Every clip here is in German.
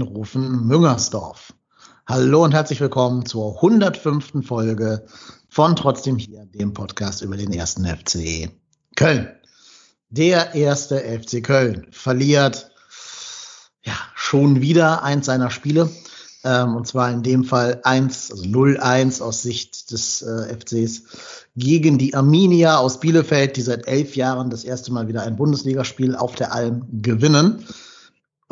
Rufen Müngersdorf. Hallo und herzlich willkommen zur 105. Folge von Trotzdem hier, dem Podcast über den ersten FC Köln. Der erste FC Köln verliert ja schon wieder eins seiner Spiele. Ähm, und zwar in dem Fall 1, also 0-1 aus Sicht des äh, FCs gegen die Arminia aus Bielefeld, die seit elf Jahren das erste Mal wieder ein Bundesligaspiel auf der Alm gewinnen.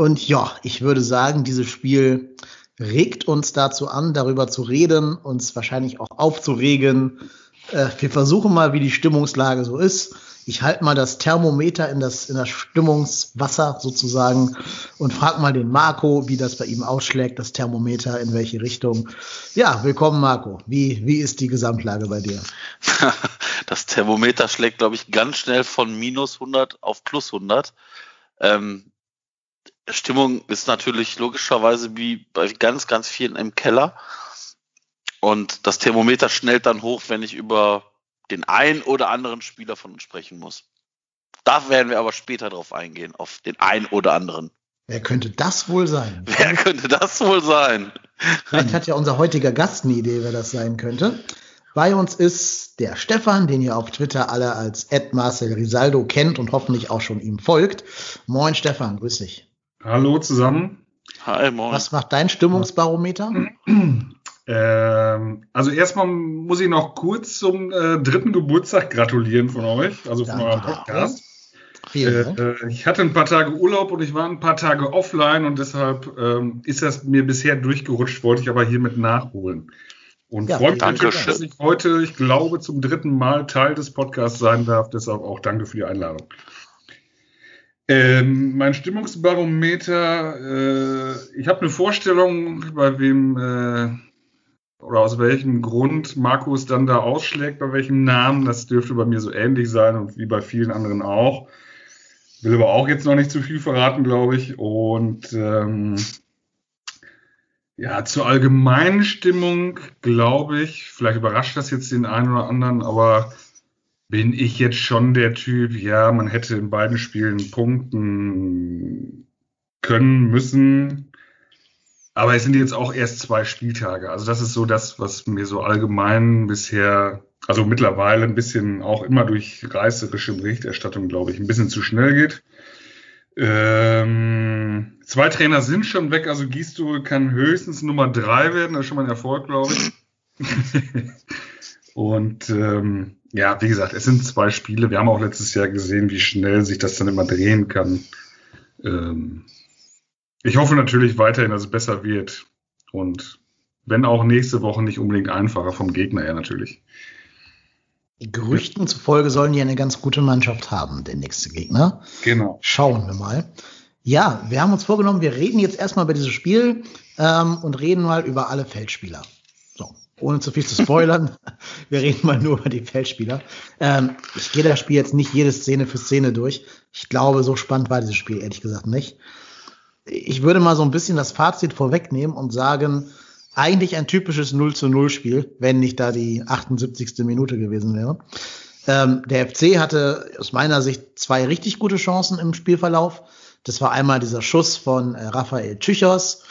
Und ja, ich würde sagen, dieses Spiel regt uns dazu an, darüber zu reden, uns wahrscheinlich auch aufzuregen. Äh, wir versuchen mal, wie die Stimmungslage so ist. Ich halte mal das Thermometer in das, in das Stimmungswasser sozusagen und frag mal den Marco, wie das bei ihm ausschlägt, das Thermometer, in welche Richtung. Ja, willkommen Marco. Wie, wie ist die Gesamtlage bei dir? Das Thermometer schlägt, glaube ich, ganz schnell von minus 100 auf plus 100. Ähm, Stimmung ist natürlich logischerweise wie bei ganz, ganz vielen im Keller. Und das Thermometer schnellt dann hoch, wenn ich über den einen oder anderen Spieler von uns sprechen muss. Da werden wir aber später drauf eingehen, auf den einen oder anderen. Wer könnte das wohl sein? Wer könnte das wohl sein? Vielleicht hat ja unser heutiger Gast eine Idee, wer das sein könnte. Bei uns ist der Stefan, den ihr auf Twitter alle als Ed Marcel Risaldo kennt und hoffentlich auch schon ihm folgt. Moin Stefan, grüß dich. Hallo zusammen. Hi, moin. Was macht dein Stimmungsbarometer? Ähm, also erstmal muss ich noch kurz zum äh, dritten Geburtstag gratulieren von euch, also von eurem Podcast. Vielen Dank. Äh, ich hatte ein paar Tage Urlaub und ich war ein paar Tage offline und deshalb ähm, ist das mir bisher durchgerutscht, wollte ich aber hiermit nachholen. Und ja, freue mich natürlich, dass ich heute, ich glaube, zum dritten Mal Teil des Podcasts sein darf. Deshalb auch danke für die Einladung. Ähm, mein Stimmungsbarometer, äh, ich habe eine Vorstellung, bei wem äh, oder aus welchem Grund Markus dann da ausschlägt, bei welchem Namen. Das dürfte bei mir so ähnlich sein und wie bei vielen anderen auch. Will aber auch jetzt noch nicht zu viel verraten, glaube ich. Und ähm, ja, zur allgemeinen Stimmung glaube ich, vielleicht überrascht das jetzt den einen oder anderen, aber bin ich jetzt schon der Typ, ja, man hätte in beiden Spielen punkten können, müssen. Aber es sind jetzt auch erst zwei Spieltage. Also das ist so das, was mir so allgemein bisher, also mittlerweile ein bisschen auch immer durch reißerische Berichterstattung, glaube ich, ein bisschen zu schnell geht. Ähm, zwei Trainer sind schon weg, also Gisto kann höchstens Nummer drei werden, das ist schon mal ein Erfolg, glaube ich. Und ähm, ja, wie gesagt, es sind zwei Spiele. Wir haben auch letztes Jahr gesehen, wie schnell sich das dann immer drehen kann. Ähm, ich hoffe natürlich weiterhin, dass es besser wird. Und wenn auch nächste Woche nicht unbedingt einfacher vom Gegner her natürlich. Gerüchten zufolge sollen die eine ganz gute Mannschaft haben, der nächste Gegner. Genau. Schauen wir mal. Ja, wir haben uns vorgenommen, wir reden jetzt erstmal über dieses Spiel ähm, und reden mal über alle Feldspieler ohne zu viel zu spoilern, wir reden mal nur über die Feldspieler. Ähm, ich gehe das Spiel jetzt nicht jede Szene für Szene durch. Ich glaube, so spannend war dieses Spiel ehrlich gesagt nicht. Ich würde mal so ein bisschen das Fazit vorwegnehmen und sagen, eigentlich ein typisches 0 zu 0 Spiel, wenn nicht da die 78. Minute gewesen wäre. Ähm, der FC hatte aus meiner Sicht zwei richtig gute Chancen im Spielverlauf. Das war einmal dieser Schuss von äh, Raphael Tschüchers,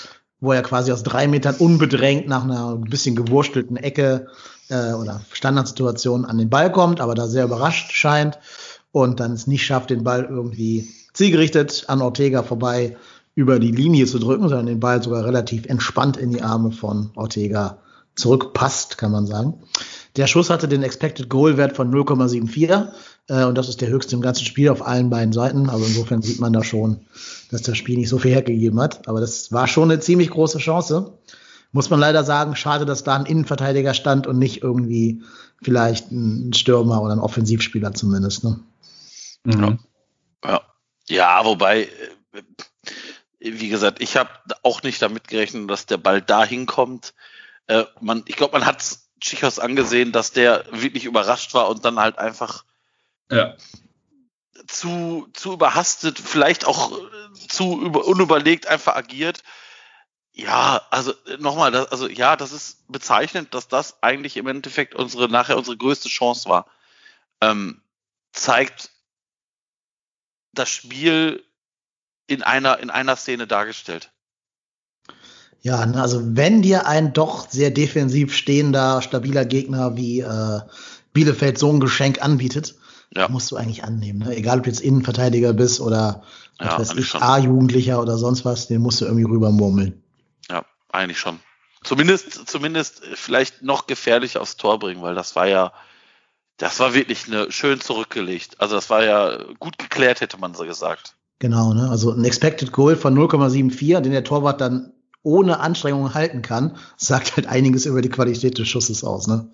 wo er quasi aus drei Metern unbedrängt nach einer ein bisschen gewurstelten Ecke äh, oder Standardsituation an den Ball kommt, aber da sehr überrascht scheint und dann es nicht schafft, den Ball irgendwie zielgerichtet an Ortega vorbei über die Linie zu drücken, sondern den Ball sogar relativ entspannt in die Arme von Ortega zurückpasst, kann man sagen. Der Schuss hatte den Expected Goal Wert von 0,74 äh, und das ist der höchste im ganzen Spiel auf allen beiden Seiten. Also insofern sieht man da schon, dass das Spiel nicht so viel hergegeben hat. Aber das war schon eine ziemlich große Chance. Muss man leider sagen, schade, dass da ein Innenverteidiger stand und nicht irgendwie vielleicht ein Stürmer oder ein Offensivspieler zumindest. Ne? Mhm. Ja. ja, wobei, äh, wie gesagt, ich habe auch nicht damit gerechnet, dass der Ball dahin kommt. Äh, man, ich glaube, man hat Chichos angesehen, dass der wirklich überrascht war und dann halt einfach ja. zu, zu überhastet, vielleicht auch äh, zu über, unüberlegt einfach agiert. Ja, also äh, nochmal, also ja, das ist bezeichnend, dass das eigentlich im Endeffekt unsere nachher unsere größte Chance war. Ähm, zeigt das Spiel in einer in einer Szene dargestellt. Ja, also wenn dir ein doch sehr defensiv stehender, stabiler Gegner wie äh, Bielefeld so ein Geschenk anbietet, ja. musst du eigentlich annehmen. Ne? Egal, ob du jetzt Innenverteidiger bist oder ja, A-Jugendlicher oder sonst was, den musst du irgendwie rübermurmeln. Ja, eigentlich schon. Zumindest, zumindest vielleicht noch gefährlicher aufs Tor bringen, weil das war ja, das war wirklich eine, schön zurückgelegt. Also das war ja gut geklärt, hätte man so gesagt. Genau, ne? Also ein Expected Goal von 0,74, den der Torwart dann ohne Anstrengung halten kann, sagt halt einiges über die Qualität des Schusses aus, ne?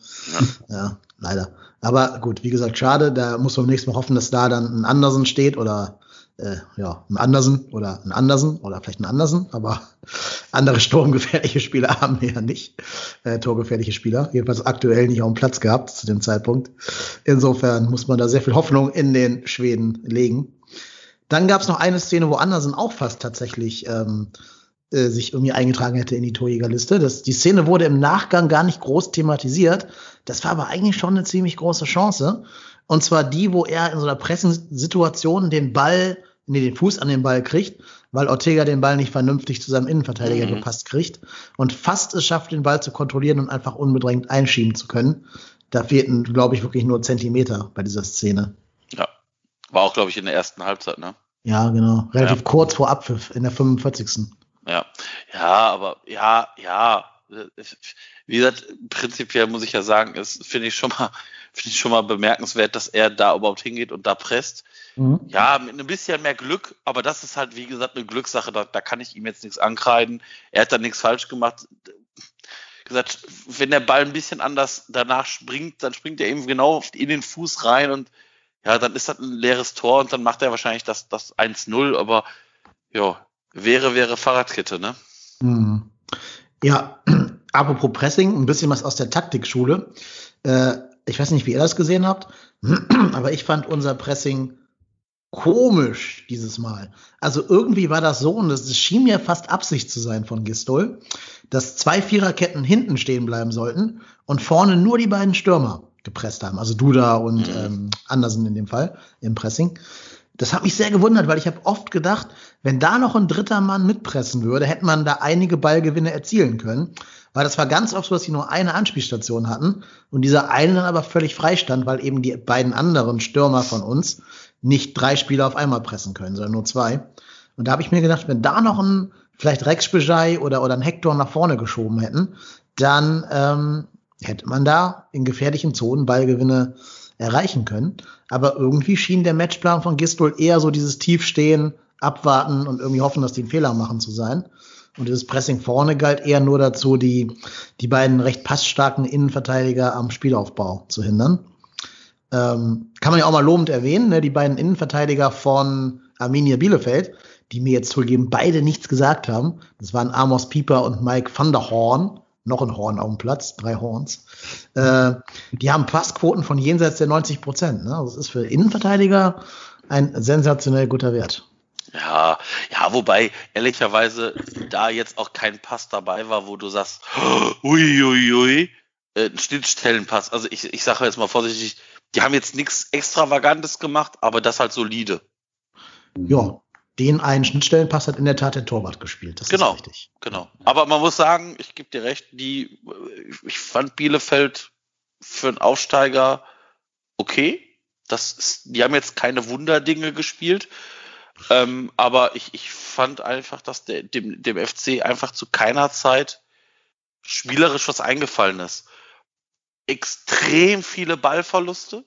Ja, ja leider. Aber gut, wie gesagt, schade, da muss man nächstes Mal hoffen, dass da dann ein Andersen steht oder äh, ja, ein Andersen oder ein Andersen oder vielleicht ein Andersen, aber andere sturmgefährliche Spieler haben wir ja nicht. Äh, torgefährliche Spieler, jedenfalls aktuell nicht auf dem Platz gehabt zu dem Zeitpunkt. Insofern muss man da sehr viel Hoffnung in den Schweden legen. Dann gab es noch eine Szene, wo Andersen auch fast tatsächlich ähm, äh, sich irgendwie eingetragen hätte in die Torjägerliste. Das, die Szene wurde im Nachgang gar nicht groß thematisiert. Das war aber eigentlich schon eine ziemlich große Chance. Und zwar die, wo er in so einer Pressensituation den Ball, nee, den Fuß an den Ball kriegt, weil Ortega den Ball nicht vernünftig zu seinem Innenverteidiger mhm. gepasst kriegt und fast es schafft, den Ball zu kontrollieren und einfach unbedrängt einschieben zu können. Da fehlten, glaube ich, wirklich nur Zentimeter bei dieser Szene. Ja, war auch, glaube ich, in der ersten Halbzeit, ne? Ja, genau. Relativ ja. kurz vor Abpfiff, in der 45. Ja, ja, aber ja, ja. Wie gesagt, prinzipiell muss ich ja sagen, ist finde ich schon mal finde ich schon mal bemerkenswert, dass er da überhaupt hingeht und da presst. Mhm. Ja, mit ein bisschen mehr Glück, aber das ist halt, wie gesagt, eine Glückssache. Da, da kann ich ihm jetzt nichts ankreiden. Er hat da nichts falsch gemacht. Wie gesagt, wenn der Ball ein bisschen anders danach springt, dann springt er eben genau in den Fuß rein und ja, dann ist das ein leeres Tor und dann macht er wahrscheinlich das, das 1-0, aber ja, wäre, wäre Fahrradkette, ne? Mhm. Ja, apropos Pressing, ein bisschen was aus der Taktikschule. Äh, ich weiß nicht, wie ihr das gesehen habt, aber ich fand unser Pressing komisch dieses Mal. Also irgendwie war das so, und das schien mir fast Absicht zu sein von Gistol, dass zwei Viererketten hinten stehen bleiben sollten und vorne nur die beiden Stürmer gepresst haben. Also Duda und mhm. ähm, Andersen in dem Fall im Pressing. Das hat mich sehr gewundert, weil ich habe oft gedacht, wenn da noch ein dritter Mann mitpressen würde, hätte man da einige Ballgewinne erzielen können. Weil das war ganz oft so, dass sie nur eine Anspielstation hatten und dieser eine dann aber völlig frei stand, weil eben die beiden anderen Stürmer von uns nicht drei Spieler auf einmal pressen können, sondern nur zwei. Und da habe ich mir gedacht, wenn da noch ein vielleicht Rex Bejai oder, oder ein Hector nach vorne geschoben hätten, dann ähm, hätte man da in gefährlichen Zonen Ballgewinne erreichen können. Aber irgendwie schien der Matchplan von Gistol eher so dieses Tiefstehen, abwarten und irgendwie hoffen, dass die einen Fehler machen zu sein. Und dieses Pressing vorne galt eher nur dazu, die, die beiden recht passstarken Innenverteidiger am Spielaufbau zu hindern. Ähm, kann man ja auch mal lobend erwähnen, ne? die beiden Innenverteidiger von Arminia Bielefeld, die mir jetzt zugegeben beide nichts gesagt haben. Das waren Amos Pieper und Mike van der Horn. Noch ein Horn auf dem Platz, drei Horns. Äh, die haben Passquoten von jenseits der 90 Prozent. Ne? Das ist für Innenverteidiger ein sensationell guter Wert. Ja, ja, wobei ehrlicherweise da jetzt auch kein Pass dabei war, wo du sagst, uiuiui, ui, ui, äh, ein Schnittstellenpass. Also ich, ich sage jetzt mal vorsichtig, die haben jetzt nichts Extravagantes gemacht, aber das halt solide. Ja, den einen Schnittstellenpass hat in der Tat der Torwart gespielt. Das genau, ist richtig. Genau. Aber man muss sagen, ich gebe dir recht, die, ich fand Bielefeld für einen Aufsteiger okay. Das ist, die haben jetzt keine Wunderdinge gespielt. Ähm, aber ich, ich fand einfach, dass der, dem, dem FC einfach zu keiner Zeit spielerisch was eingefallen ist. Extrem viele Ballverluste,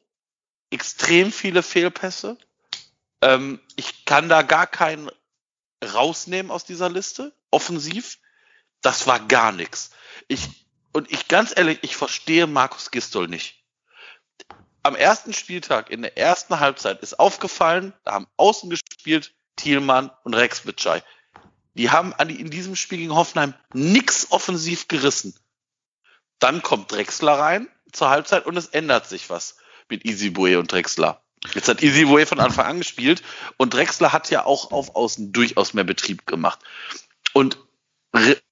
extrem viele Fehlpässe. Ähm, ich kann da gar keinen rausnehmen aus dieser Liste, offensiv. Das war gar nichts. Ich, und ich ganz ehrlich, ich verstehe Markus Gistol nicht am ersten Spieltag in der ersten Halbzeit ist aufgefallen, da haben außen gespielt Thielmann und Rex Bitschei. Die haben in diesem Spiel gegen Hoffenheim nix offensiv gerissen. Dann kommt Drexler rein zur Halbzeit und es ändert sich was mit Easybue und Drexler. Jetzt hat Easybue von Anfang an gespielt und Drexler hat ja auch auf Außen durchaus mehr Betrieb gemacht. Und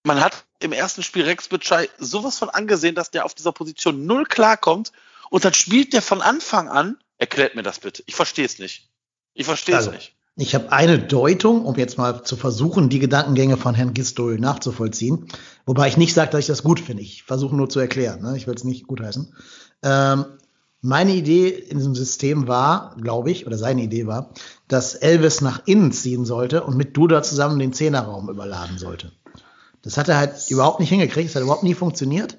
man hat im ersten Spiel Rex Bitschei sowas von angesehen, dass der auf dieser Position null klarkommt und dann spielt der von Anfang an, erklärt mir das bitte. Ich verstehe es nicht. Ich verstehe es also, nicht. Ich habe eine Deutung, um jetzt mal zu versuchen, die Gedankengänge von Herrn Gistol nachzuvollziehen. Wobei ich nicht sage, dass ich das gut finde. Ich versuche nur zu erklären. Ne? Ich will es nicht gutheißen. Ähm, meine Idee in diesem System war, glaube ich, oder seine Idee war, dass Elvis nach innen ziehen sollte und mit Duda zusammen den Zehnerraum überladen sollte. Das hat er halt überhaupt nicht hingekriegt. Das hat überhaupt nie funktioniert,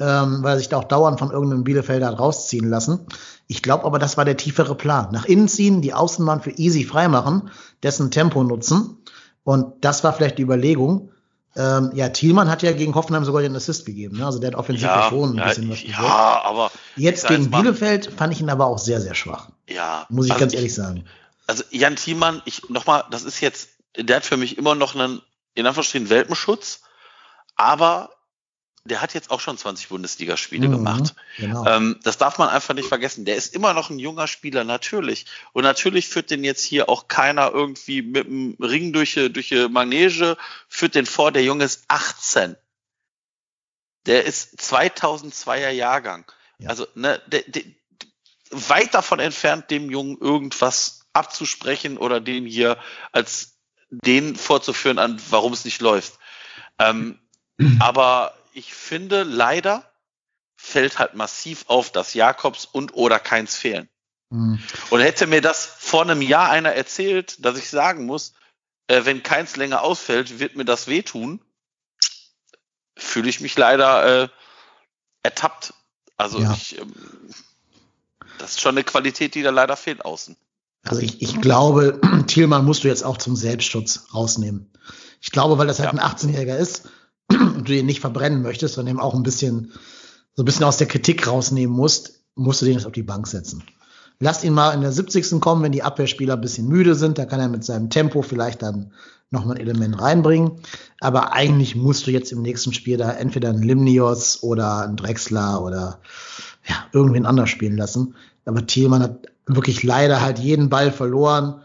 ähm, weil er sich da auch dauernd von irgendeinem Bielefelder hat rausziehen lassen. Ich glaube aber, das war der tiefere Plan. Nach innen ziehen, die Außenbahn für easy freimachen, dessen Tempo nutzen. Und das war vielleicht die Überlegung. Ähm, ja, Thielmann hat ja gegen Hoffenheim sogar den Assist gegeben. Ne? Also der hat offensiv ja, schon ein ja, bisschen was Ja, aber jetzt gegen Bielefeld fand ich ihn aber auch sehr, sehr schwach. Ja. Muss ich also ganz ehrlich sagen. Also Jan Thielmann, ich nochmal, das ist jetzt, der hat für mich immer noch einen, in Anführungsstrichen, Welpenschutz, aber der hat jetzt auch schon 20 Bundesligaspiele mhm, gemacht. Genau. Ähm, das darf man einfach nicht vergessen. Der ist immer noch ein junger Spieler, natürlich. Und natürlich führt den jetzt hier auch keiner irgendwie mit dem Ring durch, durch Manege, führt den vor. Der Junge ist 18. Der ist 2002er Jahrgang. Ja. Also, ne, der, der, weit davon entfernt, dem Jungen irgendwas abzusprechen oder den hier als den vorzuführen, an warum es nicht läuft. Ähm, aber ich finde, leider fällt halt massiv auf, dass Jakobs und oder keins fehlen. Mhm. Und hätte mir das vor einem Jahr einer erzählt, dass ich sagen muss, äh, wenn keins länger ausfällt, wird mir das wehtun, fühle ich mich leider äh, ertappt. Also ja. ich, ähm, das ist schon eine Qualität, die da leider fehlt außen. Also ich, ich glaube, Thielmann musst du jetzt auch zum Selbstschutz rausnehmen. Ich glaube, weil das halt ja. ein 18-Jähriger ist, du ihn nicht verbrennen möchtest, sondern eben auch ein bisschen, so ein bisschen aus der Kritik rausnehmen musst, musst du den jetzt auf die Bank setzen. Lass ihn mal in der 70. kommen, wenn die Abwehrspieler ein bisschen müde sind, da kann er mit seinem Tempo vielleicht dann nochmal ein Element reinbringen. Aber eigentlich musst du jetzt im nächsten Spiel da entweder einen Limnios oder einen Drexler oder ja, irgendwen anders spielen lassen. Aber Thielmann hat wirklich leider halt jeden Ball verloren.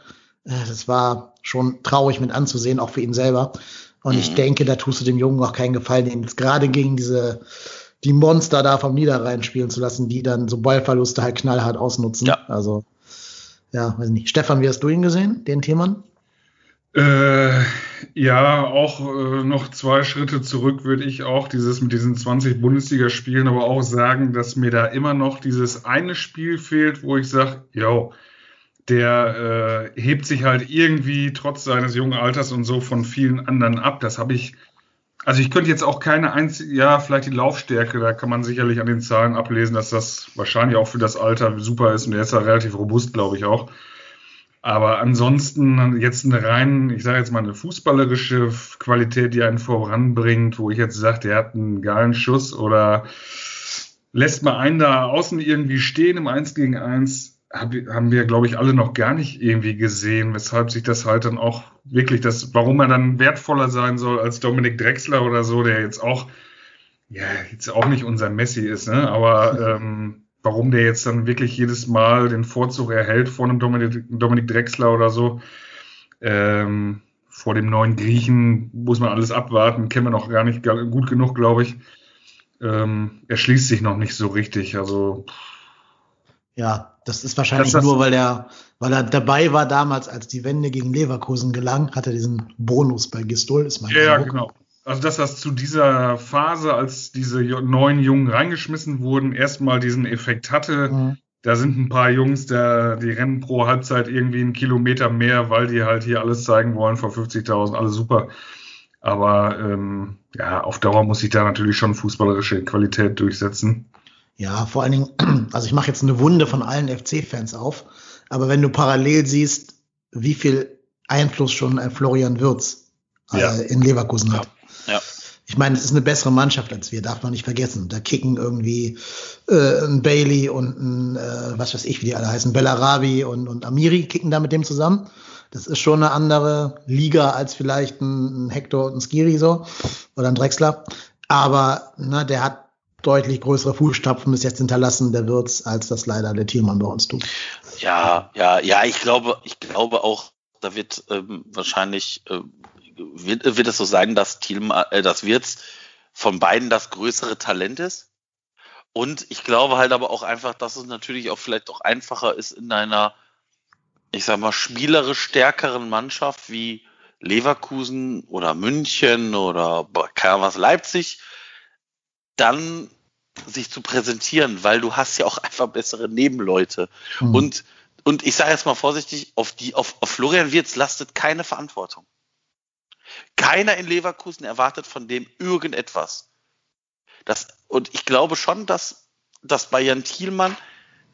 Äh, das war schon traurig mit anzusehen, auch für ihn selber. Und mhm. ich denke, da tust du dem Jungen auch keinen Gefallen, den jetzt gerade gegen diese die Monster da vom Niederrhein spielen zu lassen, die dann so Ballverluste halt knallhart ausnutzen. Ja. Also, ja, weiß nicht. Stefan, wie hast du ihn gesehen, den Themen? Äh, ja, auch äh, noch zwei Schritte zurück würde ich auch dieses mit diesen 20 Bundesligaspielen aber auch sagen, dass mir da immer noch dieses eine Spiel fehlt, wo ich sage, yo, der äh, hebt sich halt irgendwie trotz seines jungen Alters und so von vielen anderen ab. Das habe ich, also ich könnte jetzt auch keine einzige, ja, vielleicht die Laufstärke, da kann man sicherlich an den Zahlen ablesen, dass das wahrscheinlich auch für das Alter super ist und er ist ja relativ robust, glaube ich auch. Aber ansonsten jetzt eine rein, ich sage jetzt mal eine fußballerische Qualität, die einen voranbringt, wo ich jetzt sage, der hat einen geilen Schuss oder lässt mal einen da außen irgendwie stehen im 1 gegen 1 haben wir, glaube ich, alle noch gar nicht irgendwie gesehen, weshalb sich das halt dann auch wirklich das, warum er dann wertvoller sein soll als Dominik Drexler oder so, der jetzt auch, ja, jetzt auch nicht unser Messi ist, ne? Aber ähm, warum der jetzt dann wirklich jedes Mal den Vorzug erhält vor einem Dominik, Dominik Drexler oder so, ähm, vor dem neuen Griechen muss man alles abwarten, kennen wir noch gar nicht gut genug, glaube ich. Ähm, erschließt sich noch nicht so richtig. Also ja, das ist wahrscheinlich das nur, weil er, weil er dabei war damals, als die Wende gegen Leverkusen gelang, hat er diesen Bonus bei Gistol, ist mein Ja, Eindruck. genau. Also, dass das zu dieser Phase, als diese neuen Jungen reingeschmissen wurden, erstmal diesen Effekt hatte. Mhm. Da sind ein paar Jungs, der, die rennen pro Halbzeit irgendwie einen Kilometer mehr, weil die halt hier alles zeigen wollen vor 50.000, alles super. Aber ähm, ja, auf Dauer muss sich da natürlich schon fußballerische Qualität durchsetzen. Ja, vor allen Dingen, also ich mache jetzt eine Wunde von allen FC-Fans auf, aber wenn du parallel siehst, wie viel Einfluss schon ein Florian Würz äh, ja. in Leverkusen hat. Ja. ja. Ich meine, es ist eine bessere Mannschaft als wir, darf man nicht vergessen. Da kicken irgendwie äh, ein Bailey und ein, äh, was weiß ich, wie die alle heißen, Bellarabi und, und Amiri kicken da mit dem zusammen. Das ist schon eine andere Liga als vielleicht ein, ein Hector und ein Skiri so oder ein Drexler. Aber ne, der hat deutlich größere Fußstapfen bis jetzt hinterlassen, der Wirtz, als das leider der Thielmann bei uns tut. Ja, ja, ja, ich glaube, ich glaube auch, da wird ähm, wahrscheinlich, äh, wird, wird es so sein, dass Thielmann, äh, dass Wirtz von beiden das größere Talent ist. Und ich glaube halt aber auch einfach, dass es natürlich auch vielleicht auch einfacher ist in einer ich sag mal, spielerisch stärkeren Mannschaft wie Leverkusen oder München oder was Leipzig, dann sich zu präsentieren, weil du hast ja auch einfach bessere Nebenleute. Mhm. Und, und ich sage jetzt mal vorsichtig, auf, die, auf, auf Florian Wirz lastet keine Verantwortung. Keiner in Leverkusen erwartet von dem irgendetwas. Das, und ich glaube schon, dass, dass bei Jan Thielmann,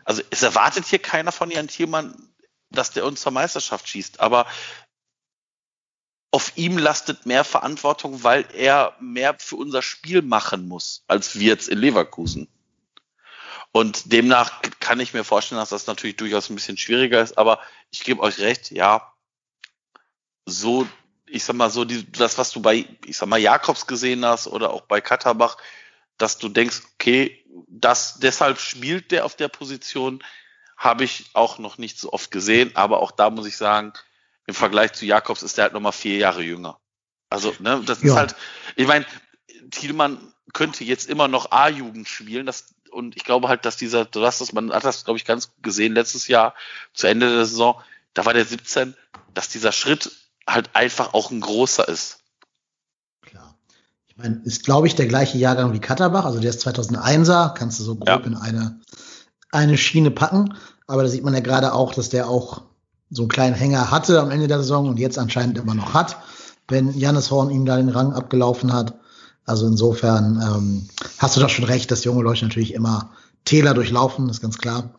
also es erwartet hier keiner von Jan Thielmann, dass der uns zur Meisterschaft schießt, aber auf ihm lastet mehr Verantwortung, weil er mehr für unser Spiel machen muss, als wir jetzt in Leverkusen. Und demnach kann ich mir vorstellen, dass das natürlich durchaus ein bisschen schwieriger ist, aber ich gebe euch recht, ja, so, ich sag mal so, die, das, was du bei, ich sag mal, Jakobs gesehen hast oder auch bei Katterbach, dass du denkst, okay, das, deshalb spielt der auf der Position, habe ich auch noch nicht so oft gesehen, aber auch da muss ich sagen, im Vergleich zu Jakobs ist der halt nochmal vier Jahre jünger. Also, ne, das ja. ist halt, ich meine, Thielmann könnte jetzt immer noch A-Jugend spielen, das, und ich glaube halt, dass dieser, du hast das, man hat das, glaube ich, ganz gesehen letztes Jahr zu Ende der Saison, da war der 17, dass dieser Schritt halt einfach auch ein großer ist. Klar. Ich meine, ist, glaube ich, der gleiche Jahrgang wie Katterbach, also der ist 2001er, kannst du so grob ja. in eine, eine Schiene packen, aber da sieht man ja gerade auch, dass der auch so einen kleinen Hänger hatte am Ende der Saison und jetzt anscheinend immer noch hat, wenn Jannis Horn ihm da den Rang abgelaufen hat. Also insofern ähm, hast du doch schon recht, dass junge Leute natürlich immer Täler durchlaufen, ist ganz klar.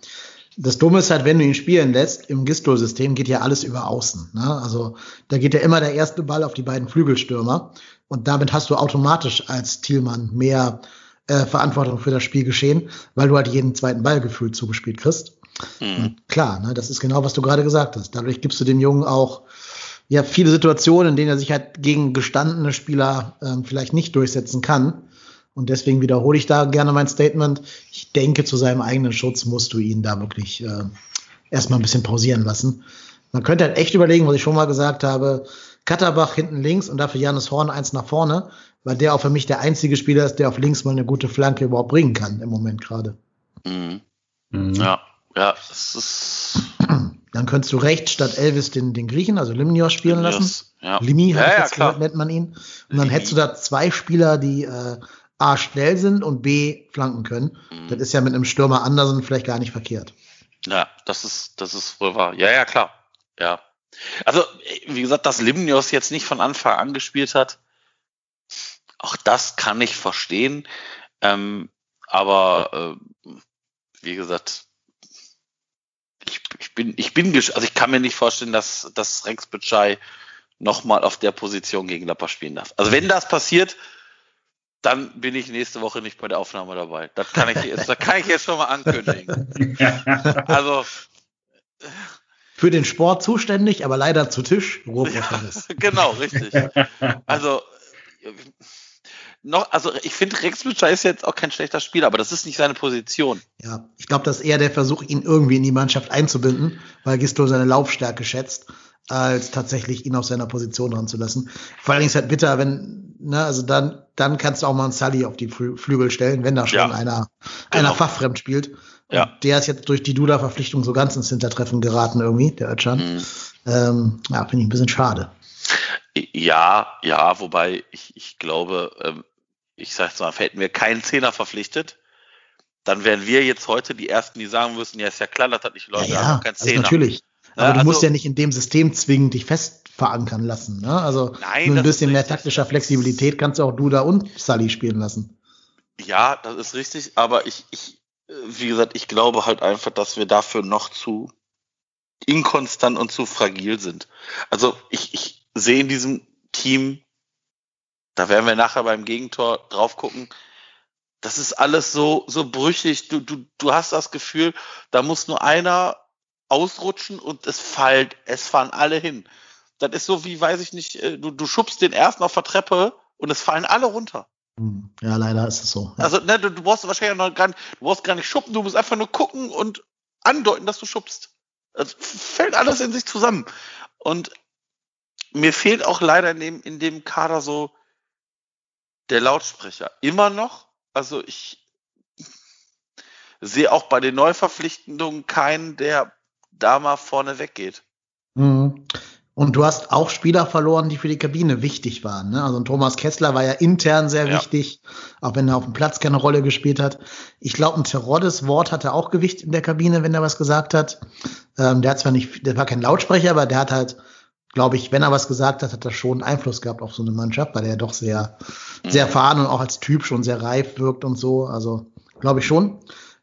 Das Dumme ist halt, wenn du ihn spielen lässt, im Gistol-System geht ja alles über außen. Ne? Also da geht ja immer der erste Ball auf die beiden Flügelstürmer und damit hast du automatisch als Thielmann mehr äh, Verantwortung für das Spielgeschehen, weil du halt jeden zweiten Ball gefühlt zugespielt kriegst. Mhm. Klar, ne, das ist genau, was du gerade gesagt hast. Dadurch gibst du dem Jungen auch ja viele Situationen, in denen er sich halt gegen gestandene Spieler ähm, vielleicht nicht durchsetzen kann. Und deswegen wiederhole ich da gerne mein Statement. Ich denke, zu seinem eigenen Schutz musst du ihn da wirklich äh, erstmal ein bisschen pausieren lassen. Man könnte halt echt überlegen, was ich schon mal gesagt habe, Katterbach hinten links und dafür Janis Horn eins nach vorne, weil der auch für mich der einzige Spieler ist, der auf links mal eine gute Flanke überhaupt bringen kann im Moment gerade. Mhm. Mhm. Ja, ja, es ist. Dann könntest du rechts statt Elvis den, den Griechen, also Limnios, spielen lassen. Ja. Limi ja, ja, gehört, nennt man ihn. Und dann Limi. hättest du da zwei Spieler, die äh, A schnell sind und B flanken können. Mhm. Das ist ja mit einem Stürmer Andersen vielleicht gar nicht verkehrt. Ja, das ist, das ist wohl wahr. Ja, ja, klar. Ja. Also, wie gesagt, dass Limnios jetzt nicht von Anfang an gespielt hat, auch das kann ich verstehen. Ähm, aber äh, wie gesagt, ich, bin, ich bin, also ich kann mir nicht vorstellen, dass, dass Rex Bitschei nochmal auf der Position gegen Lapper spielen darf. Also wenn das passiert, dann bin ich nächste Woche nicht bei der Aufnahme dabei. Das kann ich jetzt, das kann ich jetzt schon mal ankündigen. also für den Sport zuständig, aber leider zu Tisch. Ja, genau, richtig. Also noch, also ich finde, Rex Butcher ist jetzt auch kein schlechter Spieler, aber das ist nicht seine Position. Ja, ich glaube, das ist eher der Versuch, ihn irgendwie in die Mannschaft einzubinden, weil Gisto seine Laufstärke schätzt, als tatsächlich ihn auf seiner Position dran zu lassen. Vor allen Dingen ist halt bitter, wenn, ne, also dann, dann kannst du auch mal einen Sully auf die Flügel stellen, wenn da schon ja, einer, genau. einer fachfremd spielt. Ja. Und der ist jetzt durch die Duda-Verpflichtung so ganz ins Hintertreffen geraten irgendwie, der Ötchan. Mhm. Ähm, ja, finde ich ein bisschen schade. Ja, ja, wobei ich, ich glaube, ähm, ich sag's mal, hätten wir keinen Zehner verpflichtet, dann wären wir jetzt heute die Ersten, die sagen müssen, ja, ist ja klar, das hat nicht Leute, ja, ja kein also Zehner. Natürlich. Aber ja, du musst also, ja nicht in dem System zwingend dich fest verankern lassen. Ne? Also nein, ein bisschen mehr taktischer Flexibilität kannst du auch Duda und Sully spielen lassen. Ja, das ist richtig, aber ich, ich, wie gesagt, ich glaube halt einfach, dass wir dafür noch zu inkonstant und zu fragil sind. Also ich, ich sehe in diesem Team da werden wir nachher beim Gegentor drauf gucken. Das ist alles so, so brüchig. Du, du, du hast das Gefühl, da muss nur einer ausrutschen und es fällt, es fahren alle hin. Das ist so wie, weiß ich nicht, äh, du, du schubst den ersten auf der Treppe und es fallen alle runter. Hm. Ja, leider ist es so. Ja. Also, ne, du, du brauchst wahrscheinlich noch gar nicht, du brauchst gar nicht schubsen, du musst einfach nur gucken und andeuten, dass du schubst. Es fällt alles in sich zusammen. Und mir fehlt auch leider in dem, in dem Kader so, der Lautsprecher. Immer noch. Also ich sehe auch bei den Neuverpflichtungen keinen, der da mal vorne weggeht. Mhm. Und du hast auch Spieler verloren, die für die Kabine wichtig waren. Ne? Also Thomas Kessler war ja intern sehr ja. wichtig, auch wenn er auf dem Platz keine Rolle gespielt hat. Ich glaube, ein Teroddes Wort hatte auch Gewicht in der Kabine, wenn er was gesagt hat. Ähm, der hat zwar nicht, der war kein Lautsprecher, aber der hat halt, glaube ich, wenn er was gesagt hat, hat er schon Einfluss gehabt auf so eine Mannschaft, weil er doch sehr, mhm. sehr erfahren und auch als Typ schon sehr reif wirkt und so. Also glaube ich schon.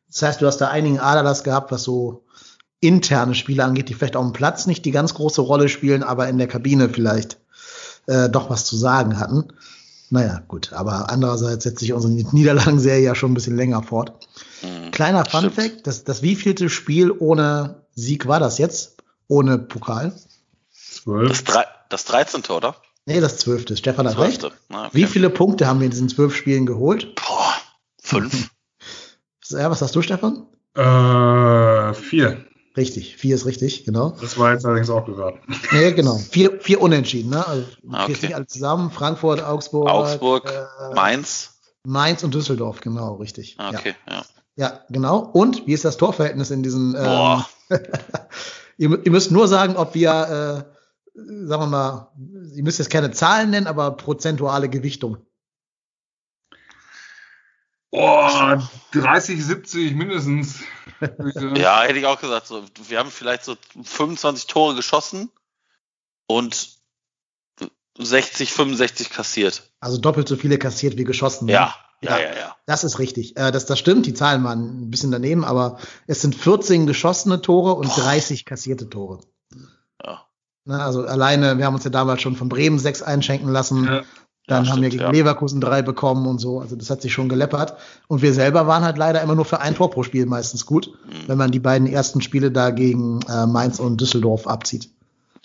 Das heißt, du hast da einigen Aderlass gehabt, was so interne Spiele angeht, die vielleicht auf dem Platz nicht die ganz große Rolle spielen, aber in der Kabine vielleicht äh, doch was zu sagen hatten. Naja, gut, aber andererseits setzt sich unsere Niederlagenserie ja schon ein bisschen länger fort. Mhm, Kleiner Fun Fact, das, das wievielte Spiel ohne Sieg war das jetzt? Ohne Pokal? Zwölf. Das, das 13. oder? Nee, das zwölfte. Stefan hat recht. Ah, okay. Wie viele Punkte haben wir in diesen zwölf Spielen geholt? Boah, fünf. ja, was hast du, Stefan? Äh, vier. Richtig, vier ist richtig, genau. Das war jetzt allerdings auch geraten. Nee, genau. Vier, vier Unentschieden, ne? Also ah, okay. nicht alle zusammen. Frankfurt, Augsburg. Augsburg, äh, Mainz. Mainz und Düsseldorf, genau, richtig. Ah, okay, ja. ja. Ja, genau. Und wie ist das Torverhältnis in diesen? Ähm, Boah. ihr, ihr, müsst nur sagen, ob wir, äh, sagen wir mal, ihr müsst jetzt keine Zahlen nennen, aber prozentuale Gewichtung. Oh, 30, 70 mindestens. ja, hätte ich auch gesagt. So, wir haben vielleicht so 25 Tore geschossen und 60, 65 kassiert. Also doppelt so viele kassiert wie geschossen. Ja, ne? ja, ja, ja, ja. Das ist richtig. Äh, das, das stimmt. Die Zahlen waren ein bisschen daneben, aber es sind 14 geschossene Tore und Boah. 30 kassierte Tore. Na, also alleine, wir haben uns ja damals schon von Bremen sechs einschenken lassen. Ja. Dann ja, haben stimmt, wir gegen ja. Leverkusen drei bekommen und so. Also das hat sich schon geleppert. Und wir selber waren halt leider immer nur für ein Tor pro Spiel meistens gut, mhm. wenn man die beiden ersten Spiele da gegen äh, Mainz und Düsseldorf abzieht.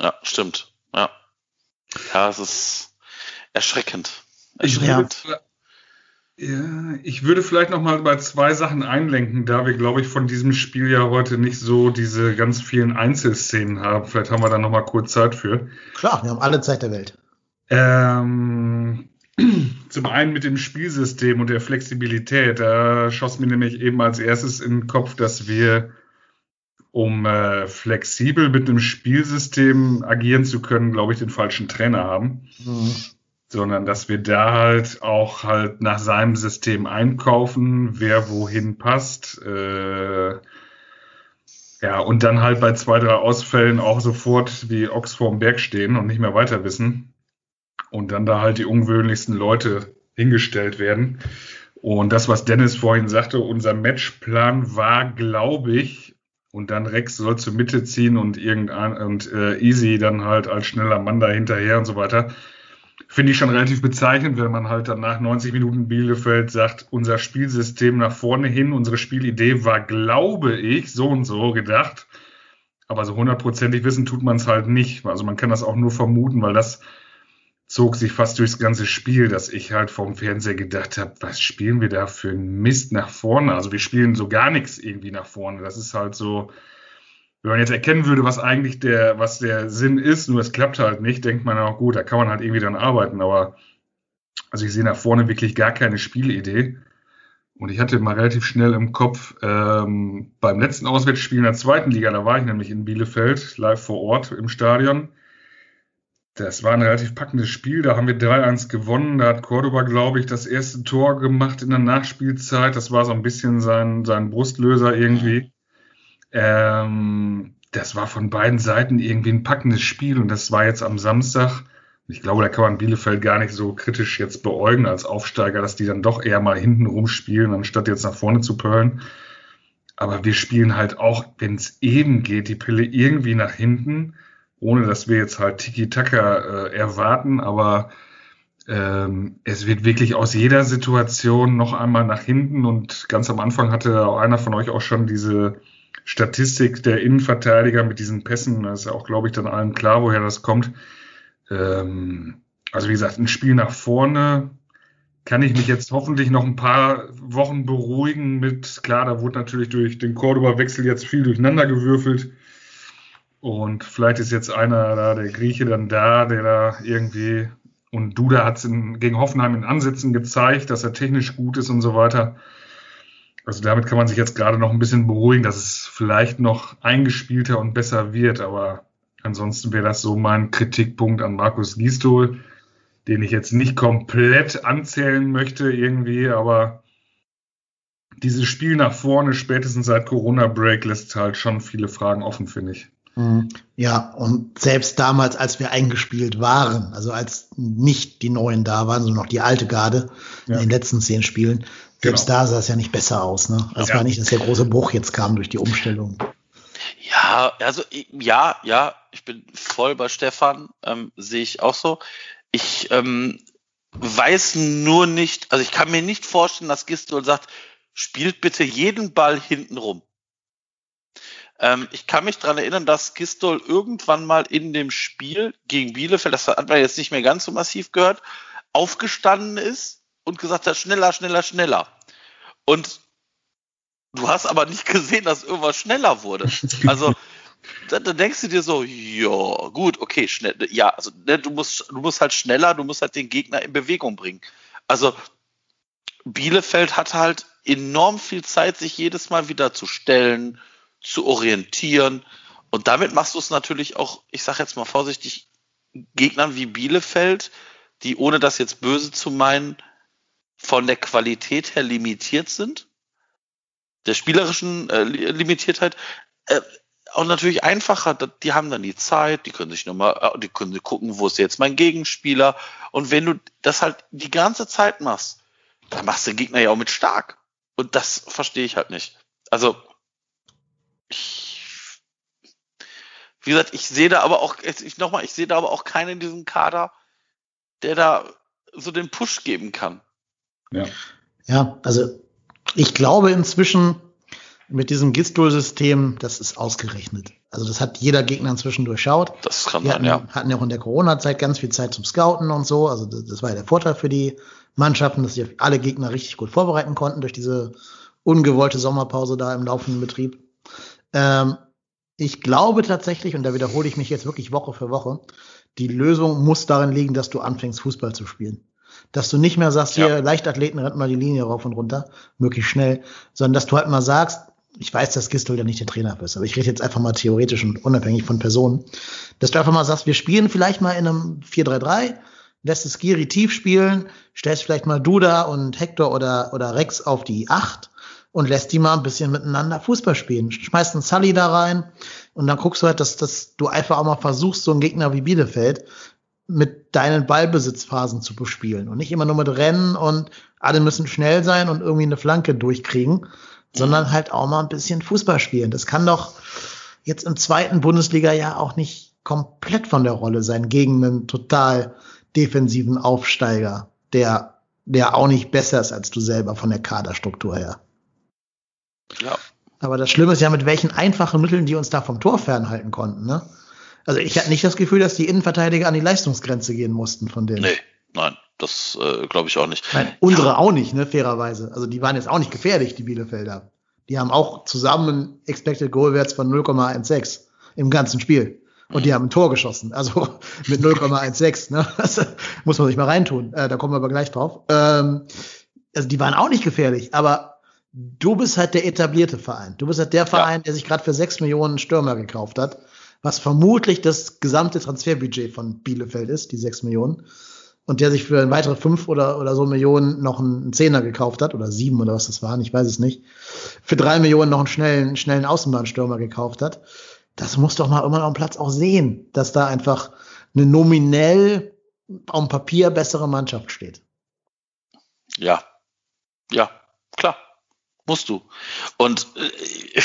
Ja, stimmt. Ja. Ja, es ist erschreckend. erschreckend. Ja, ich würde vielleicht noch mal bei zwei Sachen einlenken, da wir, glaube ich, von diesem Spiel ja heute nicht so diese ganz vielen Einzelszenen haben. Vielleicht haben wir da noch mal kurz Zeit für. Klar, wir haben alle Zeit der Welt. Ähm, zum einen mit dem Spielsystem und der Flexibilität. Da schoss mir nämlich eben als erstes in den Kopf, dass wir, um äh, flexibel mit einem Spielsystem agieren zu können, glaube ich, den falschen Trainer haben. Mhm. Sondern dass wir da halt auch halt nach seinem System einkaufen, wer wohin passt. Äh, ja, und dann halt bei zwei, drei Ausfällen auch sofort wie Ochs vorm Berg stehen und nicht mehr weiter wissen und dann da halt die ungewöhnlichsten Leute hingestellt werden. Und das, was Dennis vorhin sagte, unser Matchplan war, glaube ich, und dann Rex soll zur Mitte ziehen und irgendein und äh, Easy dann halt als schneller Mann da hinterher und so weiter. Finde ich schon relativ bezeichnend, wenn man halt dann nach 90 Minuten Bielefeld sagt, unser Spielsystem nach vorne hin, unsere Spielidee war, glaube ich, so und so gedacht. Aber so hundertprozentig wissen tut man es halt nicht. Also man kann das auch nur vermuten, weil das zog sich fast durchs ganze Spiel, dass ich halt vom Fernseher gedacht habe, was spielen wir da für ein Mist nach vorne? Also wir spielen so gar nichts irgendwie nach vorne. Das ist halt so, wenn man jetzt erkennen würde, was eigentlich der, was der Sinn ist, nur es klappt halt nicht, denkt man auch gut, da kann man halt irgendwie dran arbeiten, aber also ich sehe nach vorne wirklich gar keine Spielidee. Und ich hatte mal relativ schnell im Kopf, ähm, beim letzten Auswärtsspiel in der zweiten Liga, da war ich nämlich in Bielefeld, live vor Ort im Stadion das war ein relativ packendes Spiel. Da haben wir 3-1 gewonnen. Da hat Cordoba, glaube ich, das erste Tor gemacht in der Nachspielzeit. Das war so ein bisschen sein, sein Brustlöser irgendwie. Ähm, das war von beiden Seiten irgendwie ein packendes Spiel. Und das war jetzt am Samstag. Ich glaube, da kann man Bielefeld gar nicht so kritisch jetzt beäugen als Aufsteiger, dass die dann doch eher mal hinten rumspielen, anstatt jetzt nach vorne zu pöllen. Aber wir spielen halt auch, wenn es eben geht, die Pille irgendwie nach hinten ohne dass wir jetzt halt Tiki-Taka äh, erwarten, aber ähm, es wird wirklich aus jeder Situation noch einmal nach hinten und ganz am Anfang hatte auch einer von euch auch schon diese Statistik der Innenverteidiger mit diesen Pässen. Das ist ja auch, glaube ich, dann allen klar, woher das kommt. Ähm, also wie gesagt, ein Spiel nach vorne kann ich mich jetzt hoffentlich noch ein paar Wochen beruhigen mit, klar, da wurde natürlich durch den Cordoba-Wechsel jetzt viel durcheinander gewürfelt. Und vielleicht ist jetzt einer da, der Grieche dann da, der da irgendwie, und Duda hat es gegen Hoffenheim in Ansätzen gezeigt, dass er technisch gut ist und so weiter. Also damit kann man sich jetzt gerade noch ein bisschen beruhigen, dass es vielleicht noch eingespielter und besser wird. Aber Ansonsten wäre das so mein Kritikpunkt an Markus Gisdol, den ich jetzt nicht komplett anzählen möchte irgendwie, aber dieses Spiel nach vorne, spätestens seit Corona-Break, lässt halt schon viele Fragen offen, finde ich. Mhm. Ja, und selbst damals, als wir eingespielt waren, also als nicht die Neuen da waren, sondern noch die alte Garde ja. in den letzten zehn Spielen, selbst genau. da sah es ja nicht besser aus. Ne? Das ja. war nicht, dass der große Bruch jetzt kam durch die Umstellung. Ja, also ja, ja, ich bin voll bei Stefan, ähm, sehe ich auch so. Ich ähm, weiß nur nicht, also ich kann mir nicht vorstellen, dass Gistol sagt, spielt bitte jeden Ball hinten rum. Ähm, ich kann mich dran erinnern, dass Gistol irgendwann mal in dem Spiel gegen Bielefeld, das hat man jetzt nicht mehr ganz so massiv gehört, aufgestanden ist und gesagt hat, schneller, schneller, schneller. Und du hast aber nicht gesehen, dass irgendwas schneller wurde. Also da, da denkst du dir so, ja, gut, okay, schnell, ja, also ne, du musst, du musst halt schneller, du musst halt den Gegner in Bewegung bringen. Also Bielefeld hat halt enorm viel Zeit, sich jedes Mal wieder zu stellen, zu orientieren. Und damit machst du es natürlich auch, ich sage jetzt mal vorsichtig, Gegnern wie Bielefeld, die ohne das jetzt böse zu meinen, von der Qualität her limitiert sind, der spielerischen äh, Limitiertheit, äh, auch natürlich einfacher. Die haben dann die Zeit, die können sich nochmal, äh, die können gucken, wo ist jetzt mein Gegenspieler. Und wenn du das halt die ganze Zeit machst, dann machst du den Gegner ja auch mit stark. Und das verstehe ich halt nicht. Also, ich, wie gesagt, ich sehe da aber auch, ich nochmal, ich sehe da aber auch keinen in diesem Kader, der da so den Push geben kann. Ja. Ja, also ich glaube inzwischen mit diesem Gistol-System, das ist ausgerechnet. Also das hat jeder Gegner inzwischen durchschaut. Das kann man, ja. hatten ja auch in der Corona-Zeit ganz viel Zeit zum Scouten und so. Also das, das war ja der Vorteil für die Mannschaften, dass sich alle Gegner richtig gut vorbereiten konnten durch diese ungewollte Sommerpause da im laufenden Betrieb. Ähm, ich glaube tatsächlich, und da wiederhole ich mich jetzt wirklich Woche für Woche, die Lösung muss darin liegen, dass du anfängst, Fußball zu spielen. Dass du nicht mehr sagst, ja. hier, Leichtathleten rennt mal die Linie rauf und runter, möglichst schnell, sondern dass du halt mal sagst, ich weiß, dass Gistol ja nicht der Trainer ist, aber ich rede jetzt einfach mal theoretisch und unabhängig von Personen, dass du einfach mal sagst, wir spielen vielleicht mal in einem 4-3-3, lässt es Giri tief spielen, stellst vielleicht mal Duda und Hector oder, oder Rex auf die 8 und lässt die mal ein bisschen miteinander Fußball spielen. Schmeißt einen Sully da rein und dann guckst du halt, dass, dass du einfach auch mal versuchst, so einen Gegner wie Bielefeld mit deinen Ballbesitzphasen zu bespielen und nicht immer nur mit Rennen und alle müssen schnell sein und irgendwie eine Flanke durchkriegen, sondern halt auch mal ein bisschen Fußball spielen. Das kann doch jetzt im zweiten Bundesliga-Jahr auch nicht komplett von der Rolle sein gegen einen total defensiven Aufsteiger, der, der auch nicht besser ist als du selber von der Kaderstruktur her. Ja. Aber das Schlimme ist ja, mit welchen einfachen Mitteln die uns da vom Tor fernhalten konnten, ne? Also ich hatte nicht das Gefühl, dass die Innenverteidiger an die Leistungsgrenze gehen mussten von denen. Nee, nein, das äh, glaube ich auch nicht. Nein, unsere ja. auch nicht, ne, fairerweise. Also die waren jetzt auch nicht gefährlich, die Bielefelder. Die haben auch zusammen Expected Goal Werts von 0,16 im ganzen Spiel. Und die haben ein Tor geschossen. Also mit 0,16, ne? Das muss man sich mal reintun. Äh, da kommen wir aber gleich drauf. Ähm, also die waren auch nicht gefährlich, aber du bist halt der etablierte Verein. Du bist halt der Verein, ja. der sich gerade für sechs Millionen Stürmer gekauft hat, was vermutlich das gesamte Transferbudget von Bielefeld ist, die sechs Millionen. Und der sich für weitere fünf oder, oder so Millionen noch einen Zehner gekauft hat, oder sieben oder was das waren, ich weiß es nicht. Für drei Millionen noch einen schnellen, schnellen Außenbahnstürmer gekauft hat. Das muss doch mal immer auf dem Platz auch sehen, dass da einfach eine nominell auf dem Papier bessere Mannschaft steht. Ja. Ja, klar. Musst du. Und äh,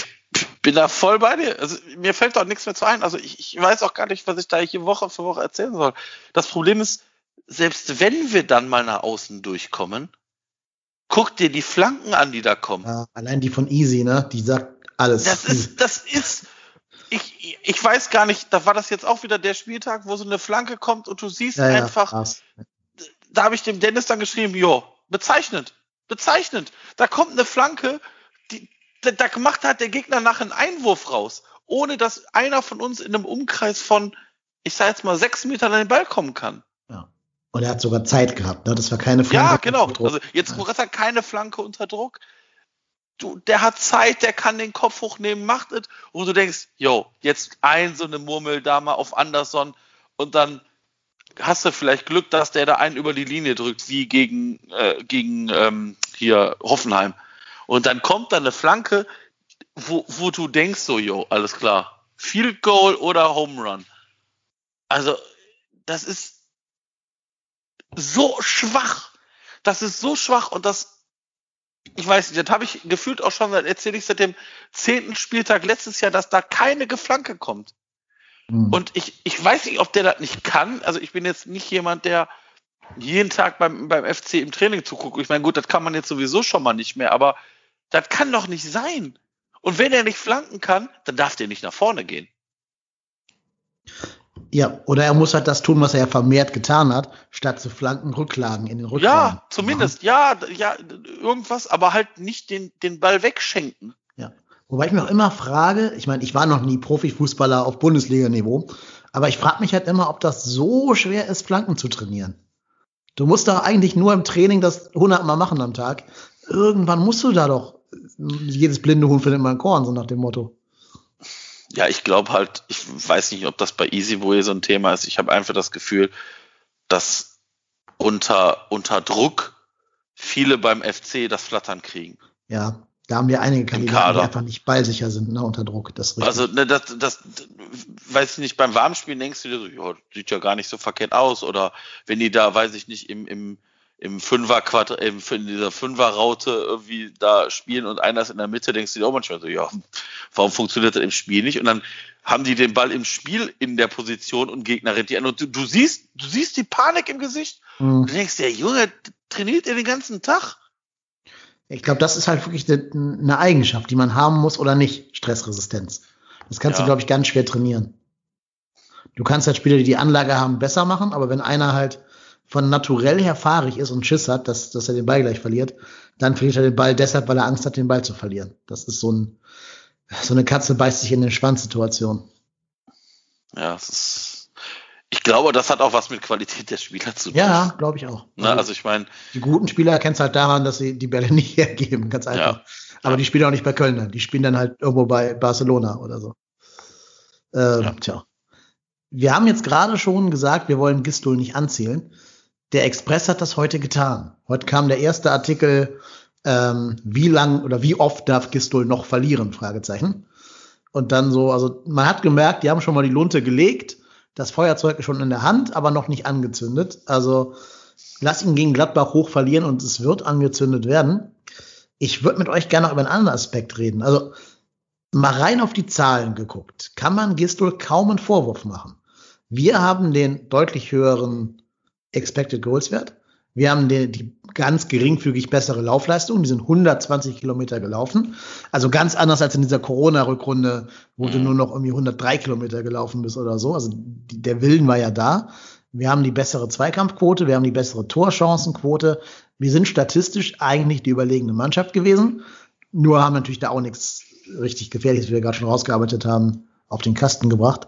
bin da voll bei dir. Also, mir fällt doch nichts mehr zu ein. Also ich, ich weiß auch gar nicht, was ich da hier Woche für Woche erzählen soll. Das Problem ist, selbst wenn wir dann mal nach außen durchkommen, guck dir die Flanken an, die da kommen. Ja, allein die von Easy, ne? Die sagt alles. Das ist, das ist, ich, ich weiß gar nicht, da war das jetzt auch wieder der Spieltag, wo so eine Flanke kommt und du siehst ja, einfach, ja, da habe ich dem Dennis dann geschrieben, jo, bezeichnend bezeichnend. Da kommt eine Flanke, da, da macht halt der Gegner nach einem Einwurf raus, ohne dass einer von uns in einem Umkreis von, ich sag jetzt mal, sechs Metern an den Ball kommen kann. Ja. Und er hat sogar Zeit gehabt, ne? Das war keine Flanke. Ja, genau. Also jetzt ja. keine Flanke unter Druck. du, der hat Zeit, der kann den Kopf hochnehmen, macht es. Und du denkst, yo, jetzt ein so eine Murmel da mal auf Anderson und dann hast du vielleicht Glück, dass der da einen über die Linie drückt, wie gegen, äh, gegen ähm, hier Hoffenheim. Und dann kommt da eine Flanke, wo, wo du denkst so, yo, alles klar. Field Goal oder Home Run. Also, das ist so schwach. Das ist so schwach und das, ich weiß nicht, das habe ich gefühlt auch schon, erzähle ich seit dem zehnten Spieltag letztes Jahr, dass da keine Geflanke kommt. Mhm. Und ich, ich weiß nicht, ob der das nicht kann. Also ich bin jetzt nicht jemand, der jeden Tag beim, beim FC im Training zuguckt. Ich meine, gut, das kann man jetzt sowieso schon mal nicht mehr, aber das kann doch nicht sein. Und wenn er nicht flanken kann, dann darf der nicht nach vorne gehen. Ja, oder er muss halt das tun, was er ja vermehrt getan hat, statt zu flanken, Rücklagen in den Rücklagen. Ja, zumindest, ja, ja, irgendwas, aber halt nicht den, den Ball wegschenken. Ja. Wobei ich mich auch immer frage, ich meine, ich war noch nie Profifußballer auf Bundesliga-Niveau, aber ich frage mich halt immer, ob das so schwer ist, Flanken zu trainieren. Du musst doch eigentlich nur im Training das 100 Mal machen am Tag. Irgendwann musst du da doch jedes blinde Huhn findet mal ein Korn, so nach dem Motto. Ja, ich glaube halt, ich weiß nicht, ob das bei Easy Way so ein Thema ist. Ich habe einfach das Gefühl, dass unter, unter Druck viele beim FC das Flattern kriegen. Ja, da haben wir einige Kandidaten, die einfach nicht ballsicher sind, ne, unter Druck. Das also, ne, das, das, weiß ich nicht, beim Warmspielen denkst du dir so, ja, sieht ja gar nicht so verkehrt aus. Oder wenn die da, weiß ich nicht, im, im, im Fünfer Quadrat, in dieser Fünfer-Raute irgendwie da spielen und einer ist in der Mitte, denkst du dir auch manchmal so, ja, warum funktioniert das im Spiel nicht? Und dann haben die den Ball im Spiel in der Position und Gegner rennt die an und du, du siehst, du siehst die Panik im Gesicht mhm. und du denkst, der Junge trainiert ihr den ganzen Tag. Ich glaube, das ist halt wirklich eine Eigenschaft, die man haben muss oder nicht, Stressresistenz. Das kannst ja. du, glaube ich, ganz schwer trainieren. Du kannst halt Spieler, die die Anlage haben, besser machen, aber wenn einer halt von naturell her fahrig ist und Schiss hat, dass, dass er den Ball gleich verliert, dann verliert er den Ball deshalb, weil er Angst hat, den Ball zu verlieren. Das ist so ein, so eine Katze beißt sich in den Schwanz-Situation. Ja, es ist, ich glaube, das hat auch was mit Qualität der Spieler zu tun. Ja, glaube ich auch. Na, also ich meine. Die guten Spieler kennst halt daran, dass sie die Bälle nicht hergeben, ganz einfach. Ja. Aber ja. die spielen auch nicht bei Köln, die spielen dann halt irgendwo bei Barcelona oder so. Ähm, ja. Tja. Wir haben jetzt gerade schon gesagt, wir wollen Gistol nicht anzählen. Der Express hat das heute getan. Heute kam der erste Artikel, ähm, wie lang oder wie oft darf Gistol noch verlieren? Fragezeichen. Und dann so, also man hat gemerkt, die haben schon mal die Lunte gelegt. Das Feuerzeug ist schon in der Hand, aber noch nicht angezündet. Also lass ihn gegen Gladbach hoch verlieren und es wird angezündet werden. Ich würde mit euch gerne noch über einen anderen Aspekt reden. Also mal rein auf die Zahlen geguckt, kann man Gistol kaum einen Vorwurf machen. Wir haben den deutlich höheren Expected Goals Wert. Wir haben die, die ganz geringfügig bessere Laufleistung. Die sind 120 Kilometer gelaufen. Also ganz anders als in dieser Corona-Rückrunde, wo mhm. du nur noch irgendwie 103 Kilometer gelaufen bist oder so. Also die, der Willen war ja da. Wir haben die bessere Zweikampfquote, wir haben die bessere Torchancenquote. Wir sind statistisch eigentlich die überlegene Mannschaft gewesen. Nur haben natürlich da auch nichts richtig Gefährliches, wie wir gerade schon rausgearbeitet haben, auf den Kasten gebracht.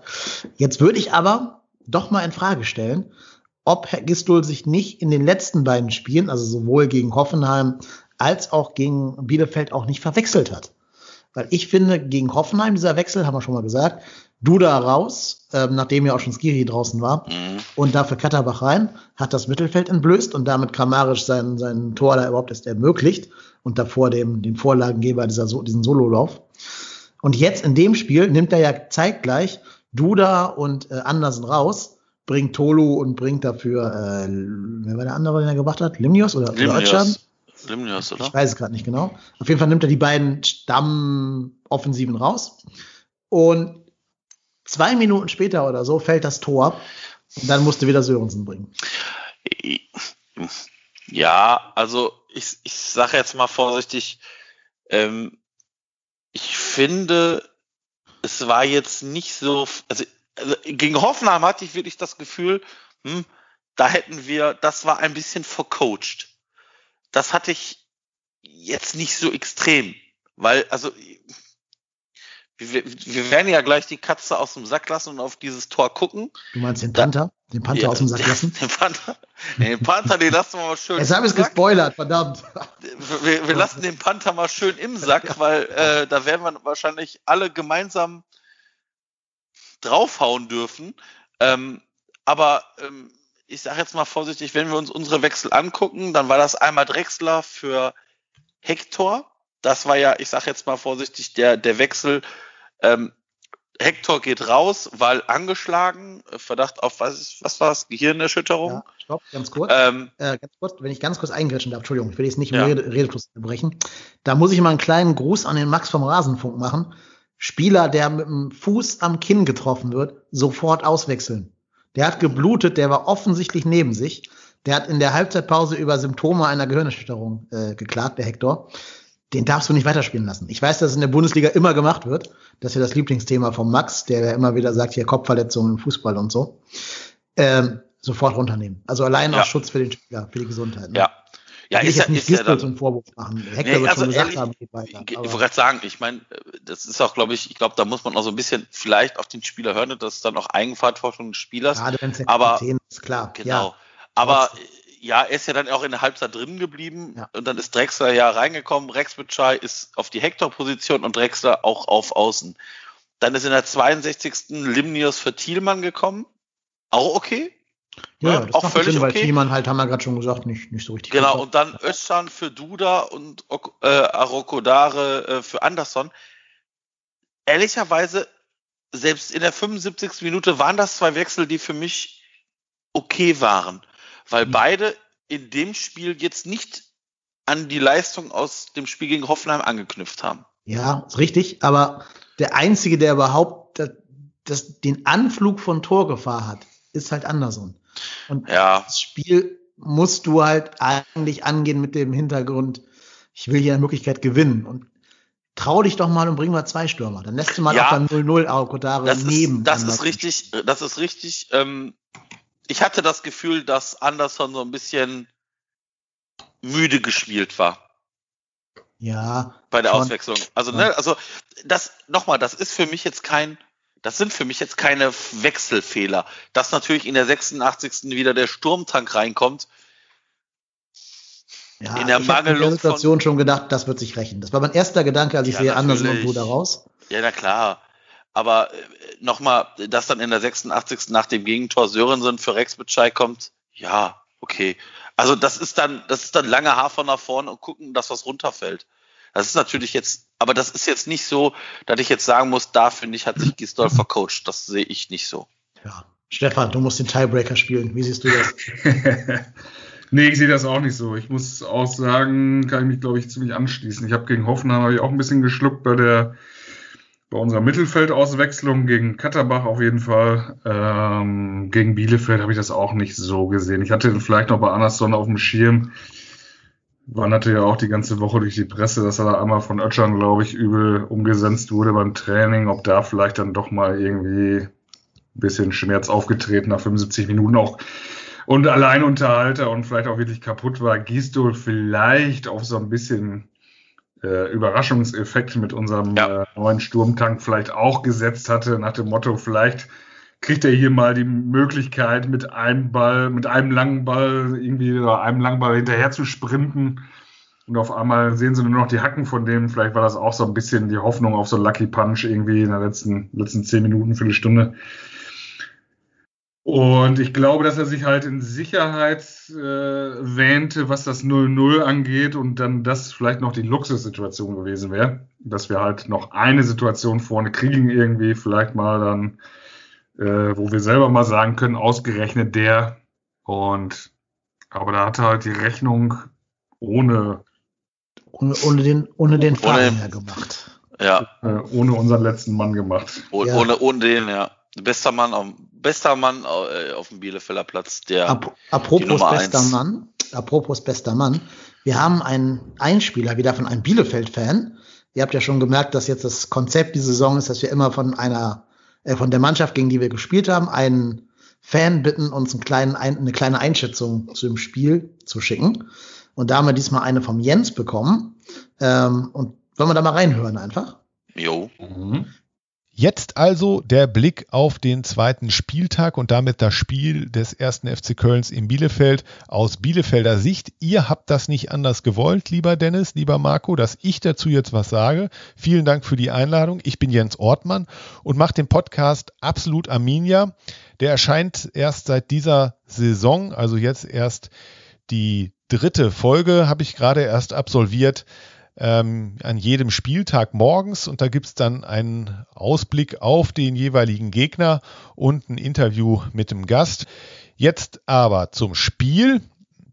Jetzt würde ich aber doch mal in Frage stellen, ob Herr Gistol sich nicht in den letzten beiden Spielen, also sowohl gegen Hoffenheim als auch gegen Bielefeld auch nicht verwechselt hat. Weil ich finde, gegen Hoffenheim dieser Wechsel, haben wir schon mal gesagt, Duda raus, ähm, nachdem ja auch schon Skiri draußen war, mhm. und dafür Katterbach rein, hat das Mittelfeld entblößt und damit Kramarisch sein, sein Tor da überhaupt erst ermöglicht und davor dem, den Vorlagengeber dieser, diesen Sololauf. Und jetzt in dem Spiel nimmt er ja zeitgleich Duda und äh, Andersen raus bringt Tolu und bringt dafür, äh, wer war der andere, den er gebracht hat? Limnios oder, Limnios. Limnios, oder? Ich weiß es gerade nicht genau. Auf jeden Fall nimmt er die beiden Stammoffensiven raus. Und zwei Minuten später oder so fällt das Tor. Und dann musste wieder Sörensen bringen. Ja, also ich, ich sage jetzt mal vorsichtig, ähm, ich finde, es war jetzt nicht so, also also gegen Hoffenheim hatte ich wirklich das Gefühl, hm, da hätten wir, das war ein bisschen vercoacht. Das hatte ich jetzt nicht so extrem, weil, also, wir, wir werden ja gleich die Katze aus dem Sack lassen und auf dieses Tor gucken. Du meinst den Panther? Den Panther ja, aus dem Sack lassen? Den Panther, den Panther, den lassen wir mal schön. Jetzt habe ich es gespoilert, verdammt. Wir, wir, lassen den Panther mal schön im Sack, weil äh, da werden wir wahrscheinlich alle gemeinsam draufhauen dürfen. Ähm, aber ähm, ich sage jetzt mal vorsichtig, wenn wir uns unsere Wechsel angucken, dann war das einmal Drexler für Hector. Das war ja, ich sage jetzt mal vorsichtig, der, der Wechsel. Ähm, Hector geht raus, weil angeschlagen, Verdacht auf was, was war es? Gehirnerschütterung? Ja, stopp, ganz kurz. Ähm, äh, ganz kurz. Wenn ich ganz kurz eingrätschen darf, Entschuldigung, ich will jetzt nicht im ja. Rede, Redefluss brechen. Da muss ich mal einen kleinen Gruß an den Max vom Rasenfunk machen. Spieler, der mit dem Fuß am Kinn getroffen wird, sofort auswechseln. Der hat geblutet, der war offensichtlich neben sich. Der hat in der Halbzeitpause über Symptome einer Gehirnerschütterung äh, geklagt, der Hector. Den darfst du nicht weiterspielen lassen. Ich weiß, dass es in der Bundesliga immer gemacht wird. Das ist ja das Lieblingsthema von Max, der ja immer wieder sagt, hier Kopfverletzungen im Fußball und so. Ähm, sofort runternehmen. Also allein ja. aus Schutz für den Spieler, für die Gesundheit. Ne? Ja. Ja, ist ja, nicht ist ja einen Vorwurf machen. Hector nee, wird also schon gesagt ehrlich, haben, geht weiter. Ich, ich wollte gerade sagen, ich meine, das ist auch, glaube ich, ich glaube, da muss man auch so ein bisschen vielleicht auf den Spieler hören, das ist dann auch Eigenverantwortung des Spielers. Gerade wenn es aber ist, klar. Genau. Ja. Aber ja, er ist ja dann auch in der Halbzeit drin geblieben ja. und dann ist Drexler ja reingekommen. Rex Bitschei ist auf die Hector-Position und Drexler auch auf Außen. Dann ist in der 62. Limnius für Thielmann gekommen. Auch okay. Ja, ja das auch völlig Sinn, weil okay. Thiemann halt, haben wir gerade schon gesagt, nicht, nicht so richtig. Genau, und dann Özcan für Duda und äh, Arokodare äh, für Anderson. Ehrlicherweise, selbst in der 75. Minute waren das zwei Wechsel, die für mich okay waren, weil mhm. beide in dem Spiel jetzt nicht an die Leistung aus dem Spiel gegen Hoffenheim angeknüpft haben. Ja, ist richtig, aber der Einzige, der überhaupt das, das, den Anflug von Torgefahr hat, ist halt Anderson. Und ja. das Spiel musst du halt eigentlich angehen mit dem Hintergrund, ich will hier eine Möglichkeit gewinnen. Und trau dich doch mal und bring mal zwei Stürmer. Dann lässt du mal ja, auch beim 0-0 Aokotare neben. das ist richtig, das ist richtig. Ähm, ich hatte das Gefühl, dass Anderson so ein bisschen müde gespielt war. Ja. Bei der schon. Auswechslung. Also, ne, also das nochmal, das ist für mich jetzt kein das sind für mich jetzt keine Wechselfehler. Dass natürlich in der 86. wieder der Sturmtank reinkommt. Ja, in der ich habe in der Situation schon gedacht, das wird sich rächen. Das war mein erster Gedanke, als ich ja, sehe Andersen und Bruder raus. Ja, na klar. Aber äh, nochmal, dass dann in der 86. nach dem Gegentor Sörensen für Rex Bitschei kommt, ja, okay. Also das ist dann, das ist dann lange Hafer nach vorne und gucken, dass was runterfällt. Das ist natürlich jetzt, aber das ist jetzt nicht so, dass ich jetzt sagen muss, da finde ich, hat sich Gisdol vercoacht. Das sehe ich nicht so. Ja. Stefan, du musst den Tiebreaker spielen. Wie siehst du das? nee, ich sehe das auch nicht so. Ich muss auch sagen, kann ich mich, glaube ich, ziemlich anschließen. Ich habe gegen Hoffenheim ich auch ein bisschen geschluckt bei der bei unserer Mittelfeldauswechslung gegen Katterbach auf jeden Fall. Ähm, gegen Bielefeld habe ich das auch nicht so gesehen. Ich hatte vielleicht noch bei Anderson auf dem Schirm wanderte ja auch die ganze Woche durch die Presse, dass er da einmal von Ötschern, glaube ich, übel umgesetzt wurde beim Training, ob da vielleicht dann doch mal irgendwie ein bisschen Schmerz aufgetreten nach 75 Minuten auch und Alleinunterhalter und vielleicht auch wirklich kaputt war. Gisdol vielleicht auf so ein bisschen äh, Überraschungseffekt mit unserem ja. äh, neuen Sturmtank vielleicht auch gesetzt hatte, nach dem Motto, vielleicht kriegt er hier mal die Möglichkeit, mit einem Ball, mit einem langen Ball irgendwie oder einem langen Ball hinterher zu sprinten. Und auf einmal sehen sie nur noch die Hacken von dem. Vielleicht war das auch so ein bisschen die Hoffnung auf so Lucky Punch irgendwie in den letzten, letzten zehn Minuten, Viertelstunde. Und ich glaube, dass er sich halt in Sicherheit äh, wähnte, was das 0-0 angeht und dann das vielleicht noch die Luxussituation gewesen wäre, dass wir halt noch eine Situation vorne kriegen irgendwie, vielleicht mal dann äh, wo wir selber mal sagen können, ausgerechnet der. Und aber da hatte halt die Rechnung ohne ohne, ohne den ohne den Fahrer gemacht. Ja. Äh, ohne unseren letzten Mann gemacht. Oh, ja. Ohne, ohne den, ja. Bester Mann auf, bester Mann äh, auf dem Bielefelder Platz, der Ap Apropos bester eins. Mann, apropos bester Mann, wir haben einen Einspieler wieder von einem Bielefeld-Fan. Ihr habt ja schon gemerkt, dass jetzt das Konzept dieser Saison ist, dass wir immer von einer äh, von der Mannschaft, gegen die wir gespielt haben, einen Fan bitten, uns einen kleinen, ein, eine kleine Einschätzung zu dem Spiel zu schicken. Und da haben wir diesmal eine vom Jens bekommen. Ähm, und wollen wir da mal reinhören einfach? Jo. Mhm. Jetzt also der Blick auf den zweiten Spieltag und damit das Spiel des ersten FC Kölns in Bielefeld aus Bielefelder Sicht. Ihr habt das nicht anders gewollt, lieber Dennis, lieber Marco, dass ich dazu jetzt was sage. Vielen Dank für die Einladung. Ich bin Jens Ortmann und mache den Podcast Absolut Arminia. Der erscheint erst seit dieser Saison, also jetzt erst die dritte Folge, habe ich gerade erst absolviert ähm, an jedem Spieltag morgens und da gibt's dann einen Ausblick auf den jeweiligen Gegner und ein Interview mit dem Gast. Jetzt aber zum Spiel.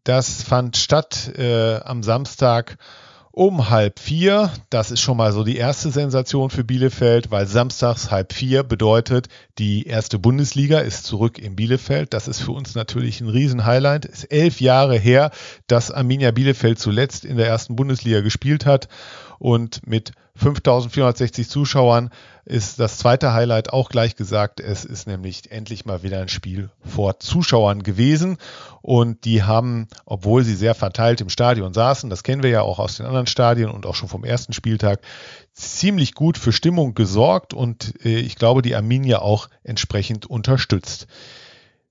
Das fand statt äh, am Samstag um halb vier. Das ist schon mal so die erste Sensation für Bielefeld, weil samstags halb vier bedeutet, die erste Bundesliga ist zurück in Bielefeld. Das ist für uns natürlich ein Riesenhighlight. Es ist elf Jahre her, dass Arminia Bielefeld zuletzt in der ersten Bundesliga gespielt hat und mit 5460 Zuschauern ist das zweite Highlight auch gleich gesagt. Es ist nämlich endlich mal wieder ein Spiel vor Zuschauern gewesen und die haben, obwohl sie sehr verteilt im Stadion saßen, das kennen wir ja auch aus den anderen Stadien und auch schon vom ersten Spieltag, ziemlich gut für Stimmung gesorgt und äh, ich glaube, die Arminia auch entsprechend unterstützt.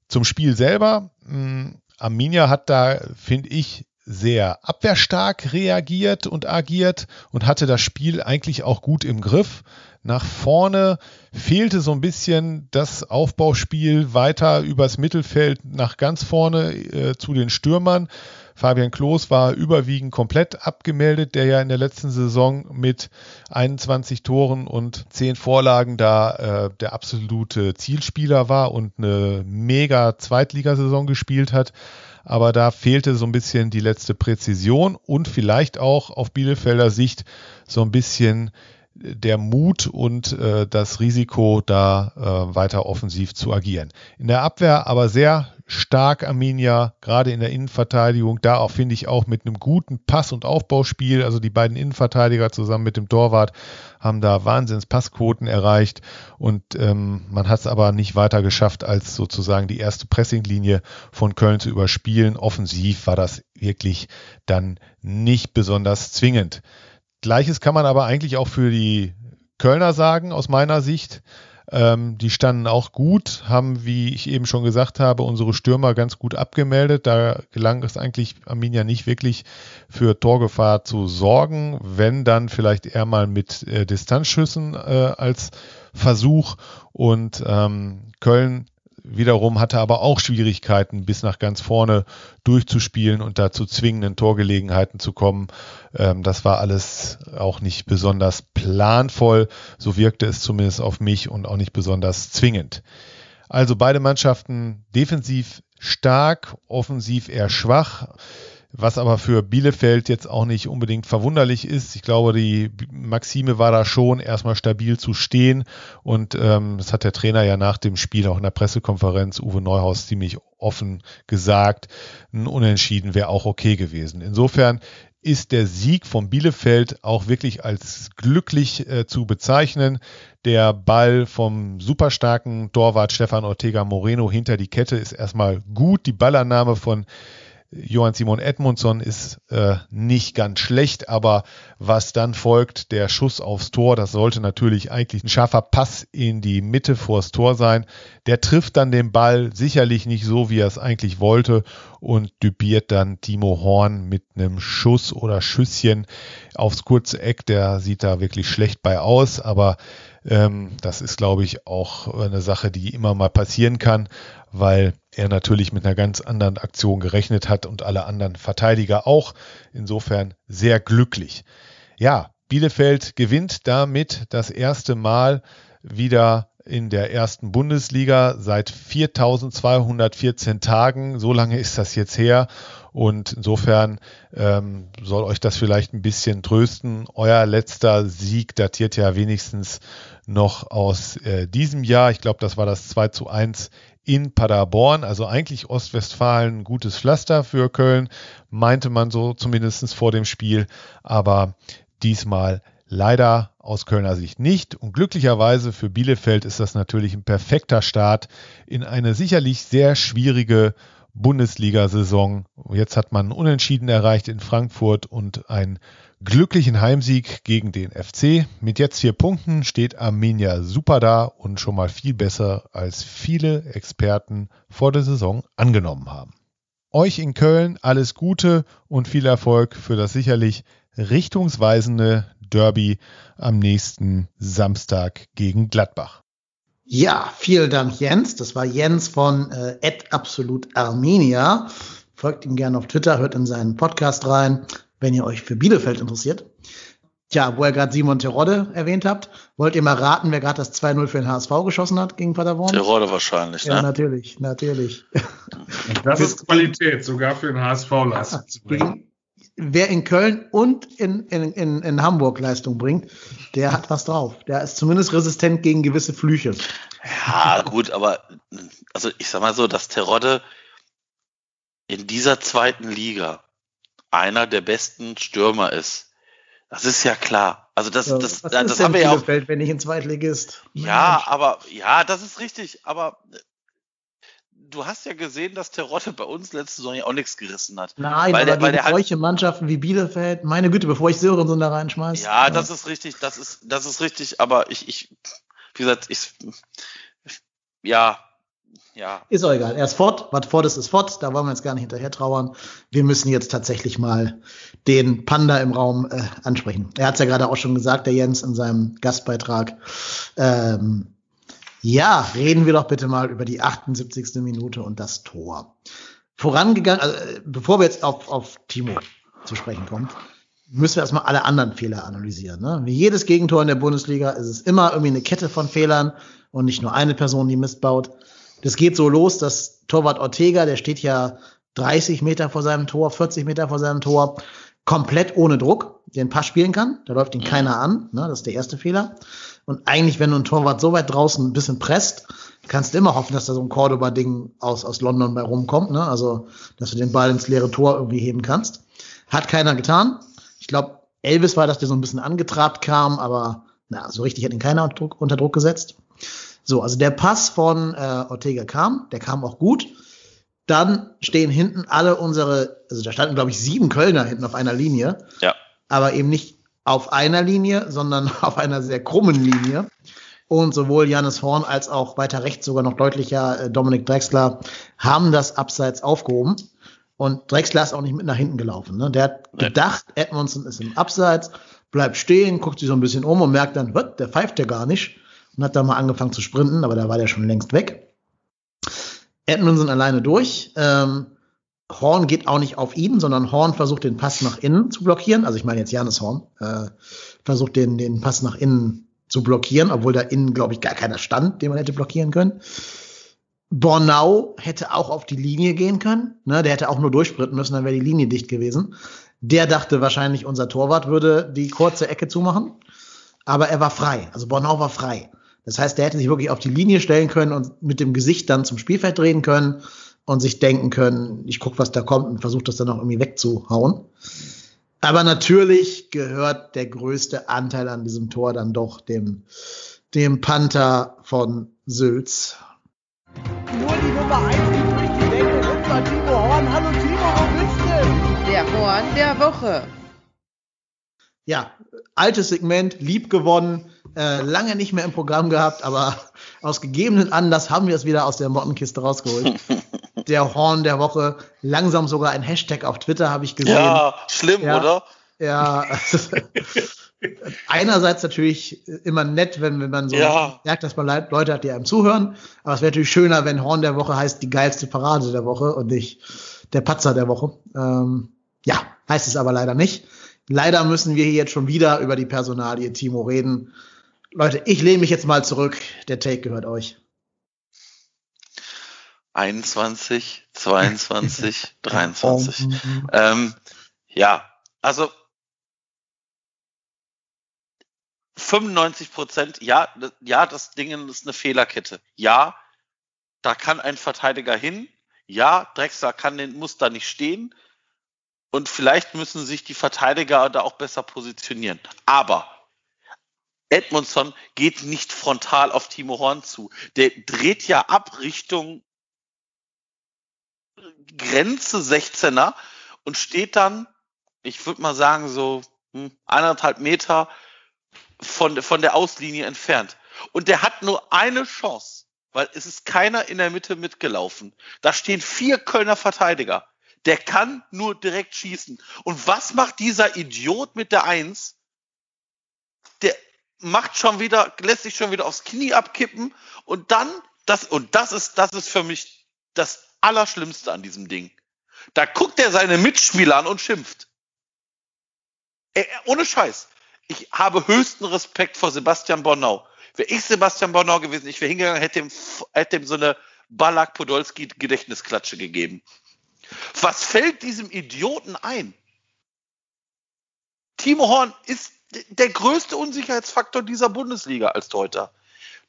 Zum Spiel selber, mh, hm, Arminia hat da, finde ich, sehr abwehrstark reagiert und agiert und hatte das Spiel eigentlich auch gut im Griff. Nach vorne fehlte so ein bisschen das Aufbauspiel weiter übers Mittelfeld nach ganz vorne äh, zu den Stürmern. Fabian Klos war überwiegend komplett abgemeldet, der ja in der letzten Saison mit 21 Toren und 10 Vorlagen da äh, der absolute Zielspieler war und eine mega Zweitligasaison gespielt hat aber da fehlte so ein bisschen die letzte Präzision und vielleicht auch auf Bielefelder Sicht so ein bisschen der Mut und äh, das Risiko, da äh, weiter offensiv zu agieren. In der Abwehr aber sehr stark Arminia, gerade in der Innenverteidigung, da auch finde ich auch mit einem guten Pass- und Aufbauspiel, also die beiden Innenverteidiger zusammen mit dem Torwart haben da Wahnsinns Passquoten erreicht und ähm, man hat es aber nicht weiter geschafft, als sozusagen die erste Pressinglinie von Köln zu überspielen. Offensiv war das wirklich dann nicht besonders zwingend. Gleiches kann man aber eigentlich auch für die Kölner sagen, aus meiner Sicht. Ähm, die standen auch gut, haben, wie ich eben schon gesagt habe, unsere Stürmer ganz gut abgemeldet. Da gelang es eigentlich Arminia nicht wirklich für Torgefahr zu sorgen, wenn dann vielleicht eher mal mit äh, Distanzschüssen äh, als Versuch. Und ähm, Köln wiederum hatte aber auch Schwierigkeiten, bis nach ganz vorne durchzuspielen und da zwingenden Torgelegenheiten zu kommen. Ähm, das war alles auch nicht besonders planvoll. So wirkte es zumindest auf mich und auch nicht besonders zwingend. Also beide Mannschaften defensiv stark, offensiv eher schwach was aber für Bielefeld jetzt auch nicht unbedingt verwunderlich ist. Ich glaube, die Maxime war da schon, erstmal stabil zu stehen. Und ähm, das hat der Trainer ja nach dem Spiel auch in der Pressekonferenz, Uwe Neuhaus, ziemlich offen gesagt. Ein Unentschieden wäre auch okay gewesen. Insofern ist der Sieg von Bielefeld auch wirklich als glücklich äh, zu bezeichnen. Der Ball vom superstarken Torwart Stefan Ortega Moreno hinter die Kette ist erstmal gut. Die Ballannahme von Johann Simon Edmundsson ist äh, nicht ganz schlecht, aber was dann folgt, der Schuss aufs Tor, das sollte natürlich eigentlich ein scharfer Pass in die Mitte vors Tor sein. Der trifft dann den Ball sicherlich nicht so, wie er es eigentlich wollte und dübiert dann Timo Horn mit einem Schuss oder Schüsschen aufs kurze Eck. Der sieht da wirklich schlecht bei aus, aber ähm, das ist, glaube ich, auch eine Sache, die immer mal passieren kann, weil er natürlich mit einer ganz anderen Aktion gerechnet hat und alle anderen Verteidiger auch. Insofern sehr glücklich. Ja, Bielefeld gewinnt damit das erste Mal wieder in der ersten Bundesliga seit 4214 Tagen. So lange ist das jetzt her. Und insofern ähm, soll euch das vielleicht ein bisschen trösten. Euer letzter Sieg datiert ja wenigstens noch aus äh, diesem Jahr. Ich glaube, das war das 2 zu 1 in Paderborn. Also eigentlich Ostwestfalen gutes Pflaster für Köln, meinte man so zumindest vor dem Spiel. Aber diesmal leider aus Kölner Sicht nicht. Und glücklicherweise für Bielefeld ist das natürlich ein perfekter Start in eine sicherlich sehr schwierige Bundesliga-Saison. Jetzt hat man Unentschieden erreicht in Frankfurt und ein glücklichen Heimsieg gegen den FC. Mit jetzt vier Punkten steht Arminia super da und schon mal viel besser, als viele Experten vor der Saison angenommen haben. Euch in Köln alles Gute und viel Erfolg für das sicherlich richtungsweisende Derby am nächsten Samstag gegen Gladbach. Ja, vielen Dank, Jens. Das war Jens von äh, Absolut Armenia. Folgt ihm gerne auf Twitter, hört in seinen Podcast rein, wenn ihr euch für Bielefeld interessiert. Tja, wo ihr gerade Simon Terodde erwähnt habt, wollt ihr mal raten, wer gerade das 2-0 für den HSV geschossen hat gegen Paderborn? Terodde wahrscheinlich, ne? Ja, natürlich, natürlich. Das ist Qualität, sogar für den HSV Leistung zu bringen. Wer in Köln und in, in, in, in Hamburg Leistung bringt, der hat was drauf. Der ist zumindest resistent gegen gewisse Flüche. Ja, gut, aber also ich sag mal so, dass Terodde in dieser zweiten Liga einer der besten Stürmer ist. Das ist ja klar. Also das, ja, das, das haben wir ja auch. wenn ich in Zweitligist. Ja, aber ja, das ist richtig. Aber du hast ja gesehen, dass Terotte bei uns letzte Saison ja auch nichts gerissen hat. Nein, weil aber der, gegen solche halt, Mannschaften wie Bielefeld, meine Güte, bevor ich Sörensen da reinschmeiße. Ja, ja, das ist richtig, das ist, das ist richtig, aber ich, ich, wie gesagt, ich, ja, ja. Ist auch egal. Er ist fort. Was fort ist, ist fort. Da wollen wir jetzt gar nicht hinterher trauern. Wir müssen jetzt tatsächlich mal den Panda im Raum äh, ansprechen. Er hat es ja gerade auch schon gesagt, der Jens, in seinem Gastbeitrag. Ähm, ja, reden wir doch bitte mal über die 78. Minute und das Tor. Vorangegangen, also, äh, bevor wir jetzt auf, auf Timo zu sprechen kommen, müssen wir erstmal alle anderen Fehler analysieren. Ne? Wie jedes Gegentor in der Bundesliga ist es immer irgendwie eine Kette von Fehlern und nicht nur eine Person, die Mist baut. Das geht so los, dass Torwart Ortega, der steht ja 30 Meter vor seinem Tor, 40 Meter vor seinem Tor, komplett ohne Druck den Pass spielen kann. Da läuft ihn keiner an. Ne? Das ist der erste Fehler. Und eigentlich, wenn du ein Torwart so weit draußen ein bisschen presst, kannst du immer hoffen, dass da so ein Cordoba-Ding aus, aus London bei rumkommt. Ne? Also, dass du den Ball ins leere Tor irgendwie heben kannst. Hat keiner getan. Ich glaube, Elvis war, dass der so ein bisschen angetrabt kam, aber na, so richtig hat ihn keiner unter Druck, unter Druck gesetzt. So, also der Pass von äh, Ortega kam, der kam auch gut. Dann stehen hinten alle unsere, also da standen, glaube ich, sieben Kölner hinten auf einer Linie. Ja. Aber eben nicht auf einer Linie, sondern auf einer sehr krummen Linie. Und sowohl Janis Horn als auch weiter rechts sogar noch deutlicher äh, Dominik Drexler haben das Abseits aufgehoben. Und Drexler ist auch nicht mit nach hinten gelaufen. Ne? Der hat nee. gedacht, Edmondson ist im Abseits, bleibt stehen, guckt sich so ein bisschen um und merkt dann, was, der pfeift ja gar nicht und hat dann mal angefangen zu sprinten, aber da war der schon längst weg. Edmundson alleine durch. Ähm, Horn geht auch nicht auf ihn, sondern Horn versucht den Pass nach innen zu blockieren. Also ich meine jetzt Janis Horn äh, versucht den, den Pass nach innen zu blockieren, obwohl da innen, glaube ich, gar keiner stand, den man hätte blockieren können. Bornau hätte auch auf die Linie gehen können. Ne? Der hätte auch nur durchsprinten müssen, dann wäre die Linie dicht gewesen. Der dachte wahrscheinlich, unser Torwart würde die kurze Ecke zumachen. Aber er war frei. Also Bornau war frei. Das heißt, der hätte sich wirklich auf die Linie stellen können und mit dem Gesicht dann zum Spielfeld drehen können und sich denken können, ich gucke, was da kommt und versuche das dann auch irgendwie wegzuhauen. Aber natürlich gehört der größte Anteil an diesem Tor dann doch dem, dem Panther von Sülz. Nur die Nummer 1 die durch die Decke, unser Timo Horn. Hallo Timo, wo bist du? Der Horn der Woche. Ja, altes Segment, lieb gewonnen äh, lange nicht mehr im Programm gehabt, aber aus gegebenen Anlass haben wir es wieder aus der Mottenkiste rausgeholt. der Horn der Woche, langsam sogar ein Hashtag auf Twitter habe ich gesehen. Ja, schlimm, ja, oder? Ja. Einerseits natürlich immer nett, wenn, wenn man so ja. merkt, dass man Leute hat, die einem zuhören. Aber es wäre natürlich schöner, wenn Horn der Woche heißt die geilste Parade der Woche und nicht der Patzer der Woche. Ähm, ja, heißt es aber leider nicht. Leider müssen wir hier jetzt schon wieder über die Personalie Timo reden. Leute, ich lehne mich jetzt mal zurück. Der Take gehört euch. 21, 22, 23. ähm, ja, also 95 Prozent, ja, ja, das Ding ist eine Fehlerkette. Ja, da kann ein Verteidiger hin. Ja, Drexler kann den, muss da nicht stehen. Und vielleicht müssen sich die Verteidiger da auch besser positionieren. Aber Edmondson geht nicht frontal auf Timo Horn zu. Der dreht ja ab Richtung Grenze 16er und steht dann, ich würde mal sagen, so hm, eineinhalb Meter von, von der Auslinie entfernt. Und der hat nur eine Chance, weil es ist keiner in der Mitte mitgelaufen. Da stehen vier Kölner Verteidiger. Der kann nur direkt schießen. Und was macht dieser Idiot mit der Eins? Macht schon wieder, lässt sich schon wieder aufs Knie abkippen und dann, das, und das ist, das ist für mich das Allerschlimmste an diesem Ding. Da guckt er seine Mitspieler an und schimpft. Er, ohne Scheiß. Ich habe höchsten Respekt vor Sebastian Bornau. Wäre ich Sebastian Bornau gewesen, ich wäre hingegangen, hätte ihm, hätte ihm so eine Balak Podolski Gedächtnisklatsche gegeben. Was fällt diesem Idioten ein? Timo Horn ist der größte Unsicherheitsfaktor dieser Bundesliga als Deuter.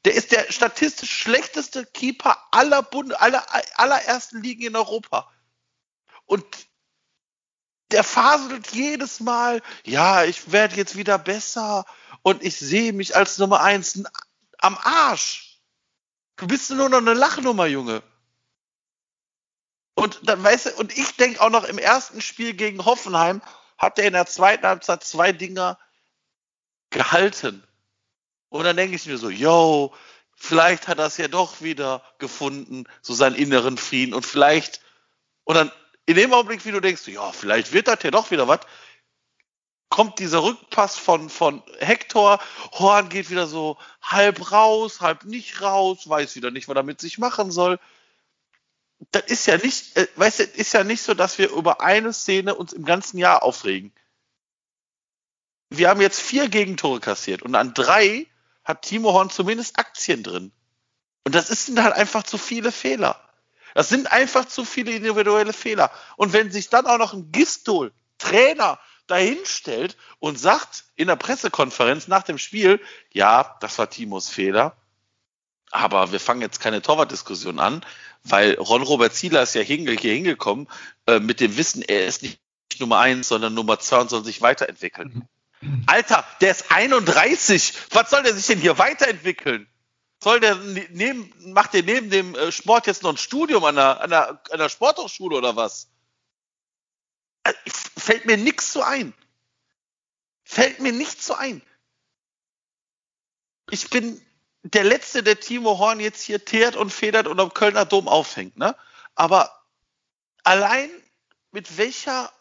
Der ist der statistisch schlechteste Keeper aller, Bund aller, aller ersten Ligen in Europa. Und der faselt jedes Mal, ja, ich werde jetzt wieder besser und ich sehe mich als Nummer eins am Arsch. Du bist nur noch eine Lachnummer, Junge. Und dann weißt du, und ich denke auch noch im ersten Spiel gegen Hoffenheim hat er in der zweiten Halbzeit zwei Dinger gehalten. Und dann denke ich mir so, yo, vielleicht hat er es ja doch wieder gefunden, so seinen inneren Frieden und vielleicht, und dann in dem Augenblick, wie du denkst, ja, vielleicht wird das ja doch wieder was, kommt dieser Rückpass von, von Hector, Horn geht wieder so halb raus, halb nicht raus, weiß wieder nicht, was er mit sich machen soll das ist ja nicht, äh, weißt du, ist ja nicht so, dass wir über eine Szene uns im ganzen Jahr aufregen. Wir haben jetzt vier Gegentore kassiert und an drei hat Timo Horn zumindest Aktien drin. Und das sind halt einfach zu viele Fehler. Das sind einfach zu viele individuelle Fehler. Und wenn sich dann auch noch ein Gistol, Trainer, dahinstellt und sagt in der Pressekonferenz nach dem Spiel, ja, das war Timos Fehler, aber wir fangen jetzt keine Torwartdiskussion an, weil Ron-Robert Zieler ist ja hier hingekommen äh, mit dem Wissen, er ist nicht Nummer eins, sondern Nummer zwei und soll sich weiterentwickeln. Alter, der ist 31. Was soll der sich denn hier weiterentwickeln? Soll der neben, macht der neben dem äh, Sport jetzt noch ein Studium an der, an der, an der Sporthochschule oder was? Äh, fällt mir nichts so ein. Fällt mir nichts so ein. Ich bin der Letzte, der Timo Horn jetzt hier teert und federt und am Kölner Dom aufhängt, ne? Aber allein mit welcher,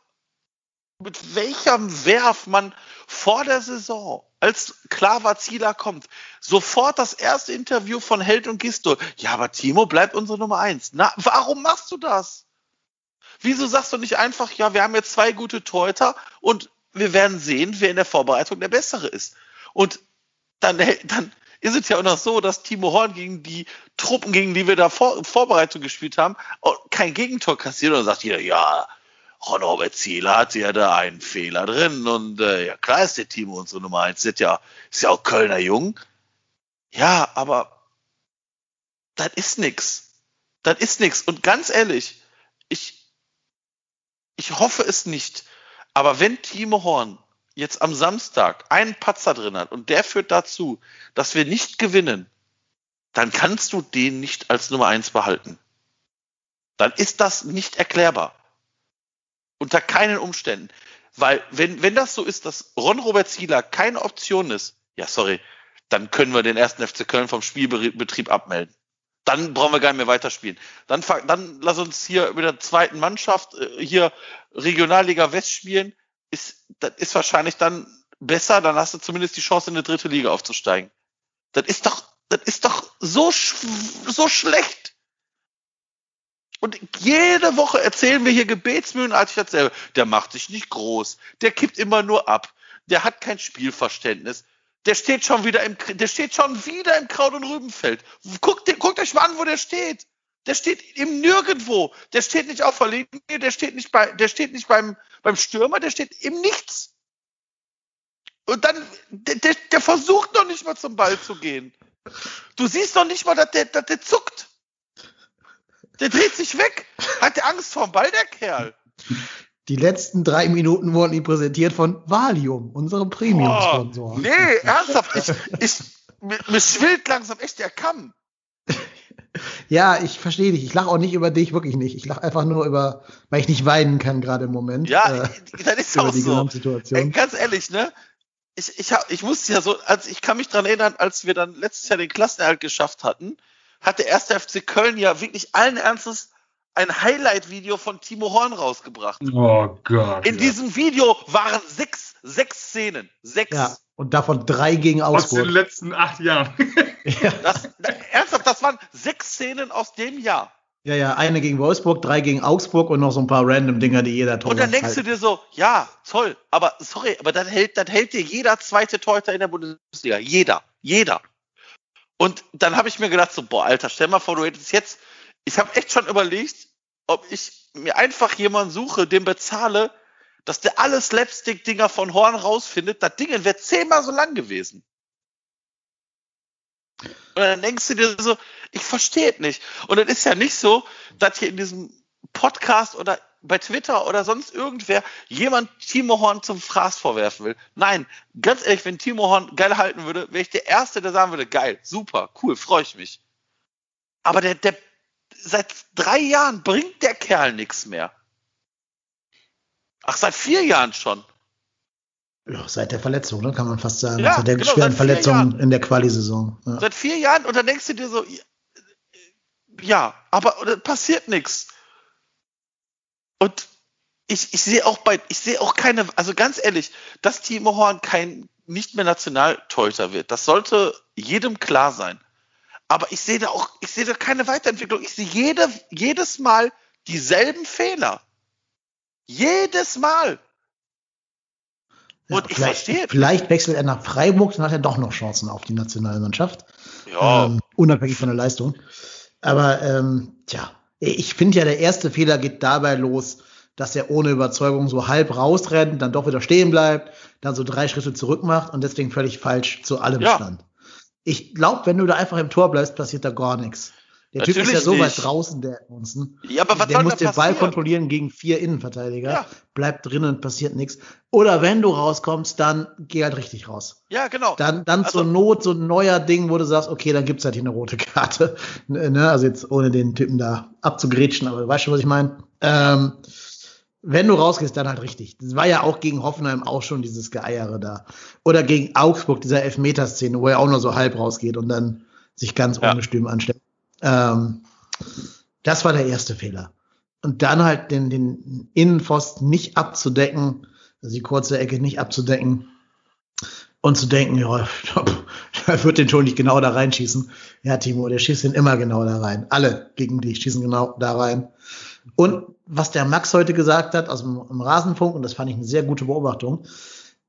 mit welchem Werf man vor der Saison, als klar war, Zieler kommt, sofort das erste Interview von Held und Gisto. Ja, aber Timo bleibt unsere Nummer eins. Na, warum machst du das? Wieso sagst du nicht einfach, ja, wir haben jetzt zwei gute Torhüter und wir werden sehen, wer in der Vorbereitung der Bessere ist. Und dann, dann, ist es ja auch noch so, dass Timo Horn gegen die Truppen, gegen die wir da vor, Vorbereitung gespielt haben, kein Gegentor kassiert und sagt jeder, ja, Ron-Robert Zieler hat ja da einen Fehler drin und äh, ja klar ist der Timo unsere Nummer eins, ist ja, ist ja auch Kölner Jung. Ja, aber das ist nix. Das ist nix. Und ganz ehrlich, ich, ich hoffe es nicht. Aber wenn Timo Horn jetzt am Samstag einen Patzer drin hat und der führt dazu, dass wir nicht gewinnen, dann kannst du den nicht als Nummer eins behalten. Dann ist das nicht erklärbar. Unter keinen Umständen. Weil, wenn, wenn das so ist, dass Ron Robert Zieler keine Option ist, ja, sorry, dann können wir den ersten FC Köln vom Spielbetrieb abmelden. Dann brauchen wir gar nicht mehr weiterspielen. Dann, dann lass uns hier mit der zweiten Mannschaft äh, hier Regionalliga West spielen ist, das ist wahrscheinlich dann besser, dann hast du zumindest die Chance, in eine dritte Liga aufzusteigen. Das ist doch, das ist doch so, so schlecht. Und jede Woche erzählen wir hier Gebetsmühlen als ich erzähle, der macht sich nicht groß, der kippt immer nur ab, der hat kein Spielverständnis, der steht schon wieder im, der steht schon wieder im Kraut- und Rübenfeld. Guckt, guckt euch mal an, wo der steht. Der steht im Nirgendwo. Der steht nicht auf der Linie, der steht nicht bei, der steht nicht beim, beim Stürmer, der steht im Nichts. Und dann, der, der, der versucht noch nicht mal zum Ball zu gehen. Du siehst noch nicht mal, dass der, dass der zuckt. Der dreht sich weg. Hat der Angst vorm Ball, der Kerl? Die letzten drei Minuten wurden ihm präsentiert von Valium, unserem Premium-Sponsor. Oh, nee, ernsthaft. Ich, ich, mir, schwillt langsam echt der Kamm. Ja, ich verstehe dich. Ich lache auch nicht über dich, wirklich nicht. Ich lache einfach nur über, weil ich nicht weinen kann gerade im Moment. Ja, äh, das ist auch so. Ey, ganz ehrlich, ne? Ich, ich, hab, ich musste ja so, als ich kann mich dran erinnern, als wir dann letztes Jahr den Klassenerhalt geschafft hatten, hat der erste FC Köln ja wirklich allen Ernstes ein Highlight-Video von Timo Horn rausgebracht. Oh Gott. In ja. diesem Video waren sechs, sechs Szenen. Sechs. Ja, und davon drei gegen Augsburg. Aus den letzten acht Jahren. ja. das, ernsthaft, das waren sechs Szenen aus dem Jahr. Ja, ja, eine gegen Wolfsburg, drei gegen Augsburg und noch so ein paar random Dinger, die jeder Torwart Und dann denkst halt. du dir so, ja, toll, aber sorry, aber dann hält, dann hält dir jeder zweite Torhüter in der Bundesliga. Jeder, jeder. Und dann habe ich mir gedacht, so, boah, Alter, stell mal vor, du hättest jetzt, ich habe echt schon überlegt, ob ich mir einfach jemanden suche, den bezahle, dass der alle Slapstick-Dinger von Horn rausfindet. Das Ding wäre zehnmal so lang gewesen. Und dann denkst du dir so, ich verstehe es nicht. Und es ist ja nicht so, dass hier in diesem Podcast oder bei Twitter oder sonst irgendwer jemand Timo Horn zum Fraß vorwerfen will. Nein, ganz ehrlich, wenn Timo Horn geil halten würde, wäre ich der Erste, der sagen würde, geil, super, cool, freue ich mich. Aber der, der, seit drei Jahren bringt der Kerl nichts mehr. Ach, seit vier Jahren schon. Ja, seit der Verletzung, ne, kann man fast sagen. Ja, seit der genau, schweren Verletzung in der Quali-Saison. Ja. Seit vier Jahren und dann denkst du dir so, ja, aber passiert nichts. Und ich, ich sehe auch bei, ich sehe auch keine, also ganz ehrlich, dass Timo Horn kein nicht mehr Nationalteuter wird, das sollte jedem klar sein. Aber ich sehe da auch, ich sehe da keine Weiterentwicklung. Ich sehe jede, jedes Mal dieselben Fehler. Jedes Mal. Und ja, ich verstehe. Vielleicht wechselt er nach Freiburg, dann hat er doch noch Chancen auf die Nationalmannschaft. Ja. Ähm, unabhängig von der Leistung. Aber ähm, tja, ich finde ja, der erste Fehler geht dabei los, dass er ohne Überzeugung so halb rausrennt, dann doch wieder stehen bleibt, dann so drei Schritte zurück macht und deswegen völlig falsch zu allem ja. stand. Ich glaube, wenn du da einfach im Tor bleibst, passiert da gar nichts. Der Natürlich Typ ist ja so weit draußen, der Edmondson. Ja, aber was der muss den Ball kontrollieren gegen vier Innenverteidiger, ja. bleibt drinnen, passiert nichts. Oder wenn du rauskommst, dann geh halt richtig raus. Ja, genau. Dann, dann also, zur Not so ein neuer Ding, wo du sagst, okay, dann gibt's halt hier eine rote Karte. ne? Also jetzt ohne den Typen da abzugrätschen, aber du weißt schon, was ich meine. Ähm, wenn du rausgehst, dann halt richtig. Das war ja auch gegen Hoffenheim auch schon dieses Geeiere da. Oder gegen Augsburg, dieser Elfmeterszene, wo er auch nur so halb rausgeht und dann sich ganz ja. ungestüm anstellt. Ähm, das war der erste Fehler. Und dann halt den, den Innenpfosten nicht abzudecken, also die kurze Ecke nicht abzudecken und zu denken, ja, er wird den schon nicht genau da reinschießen. Ja, Timo, der schießt den immer genau da rein. Alle gegen dich schießen genau da rein. Und was der Max heute gesagt hat aus dem, im Rasenfunk, und das fand ich eine sehr gute Beobachtung,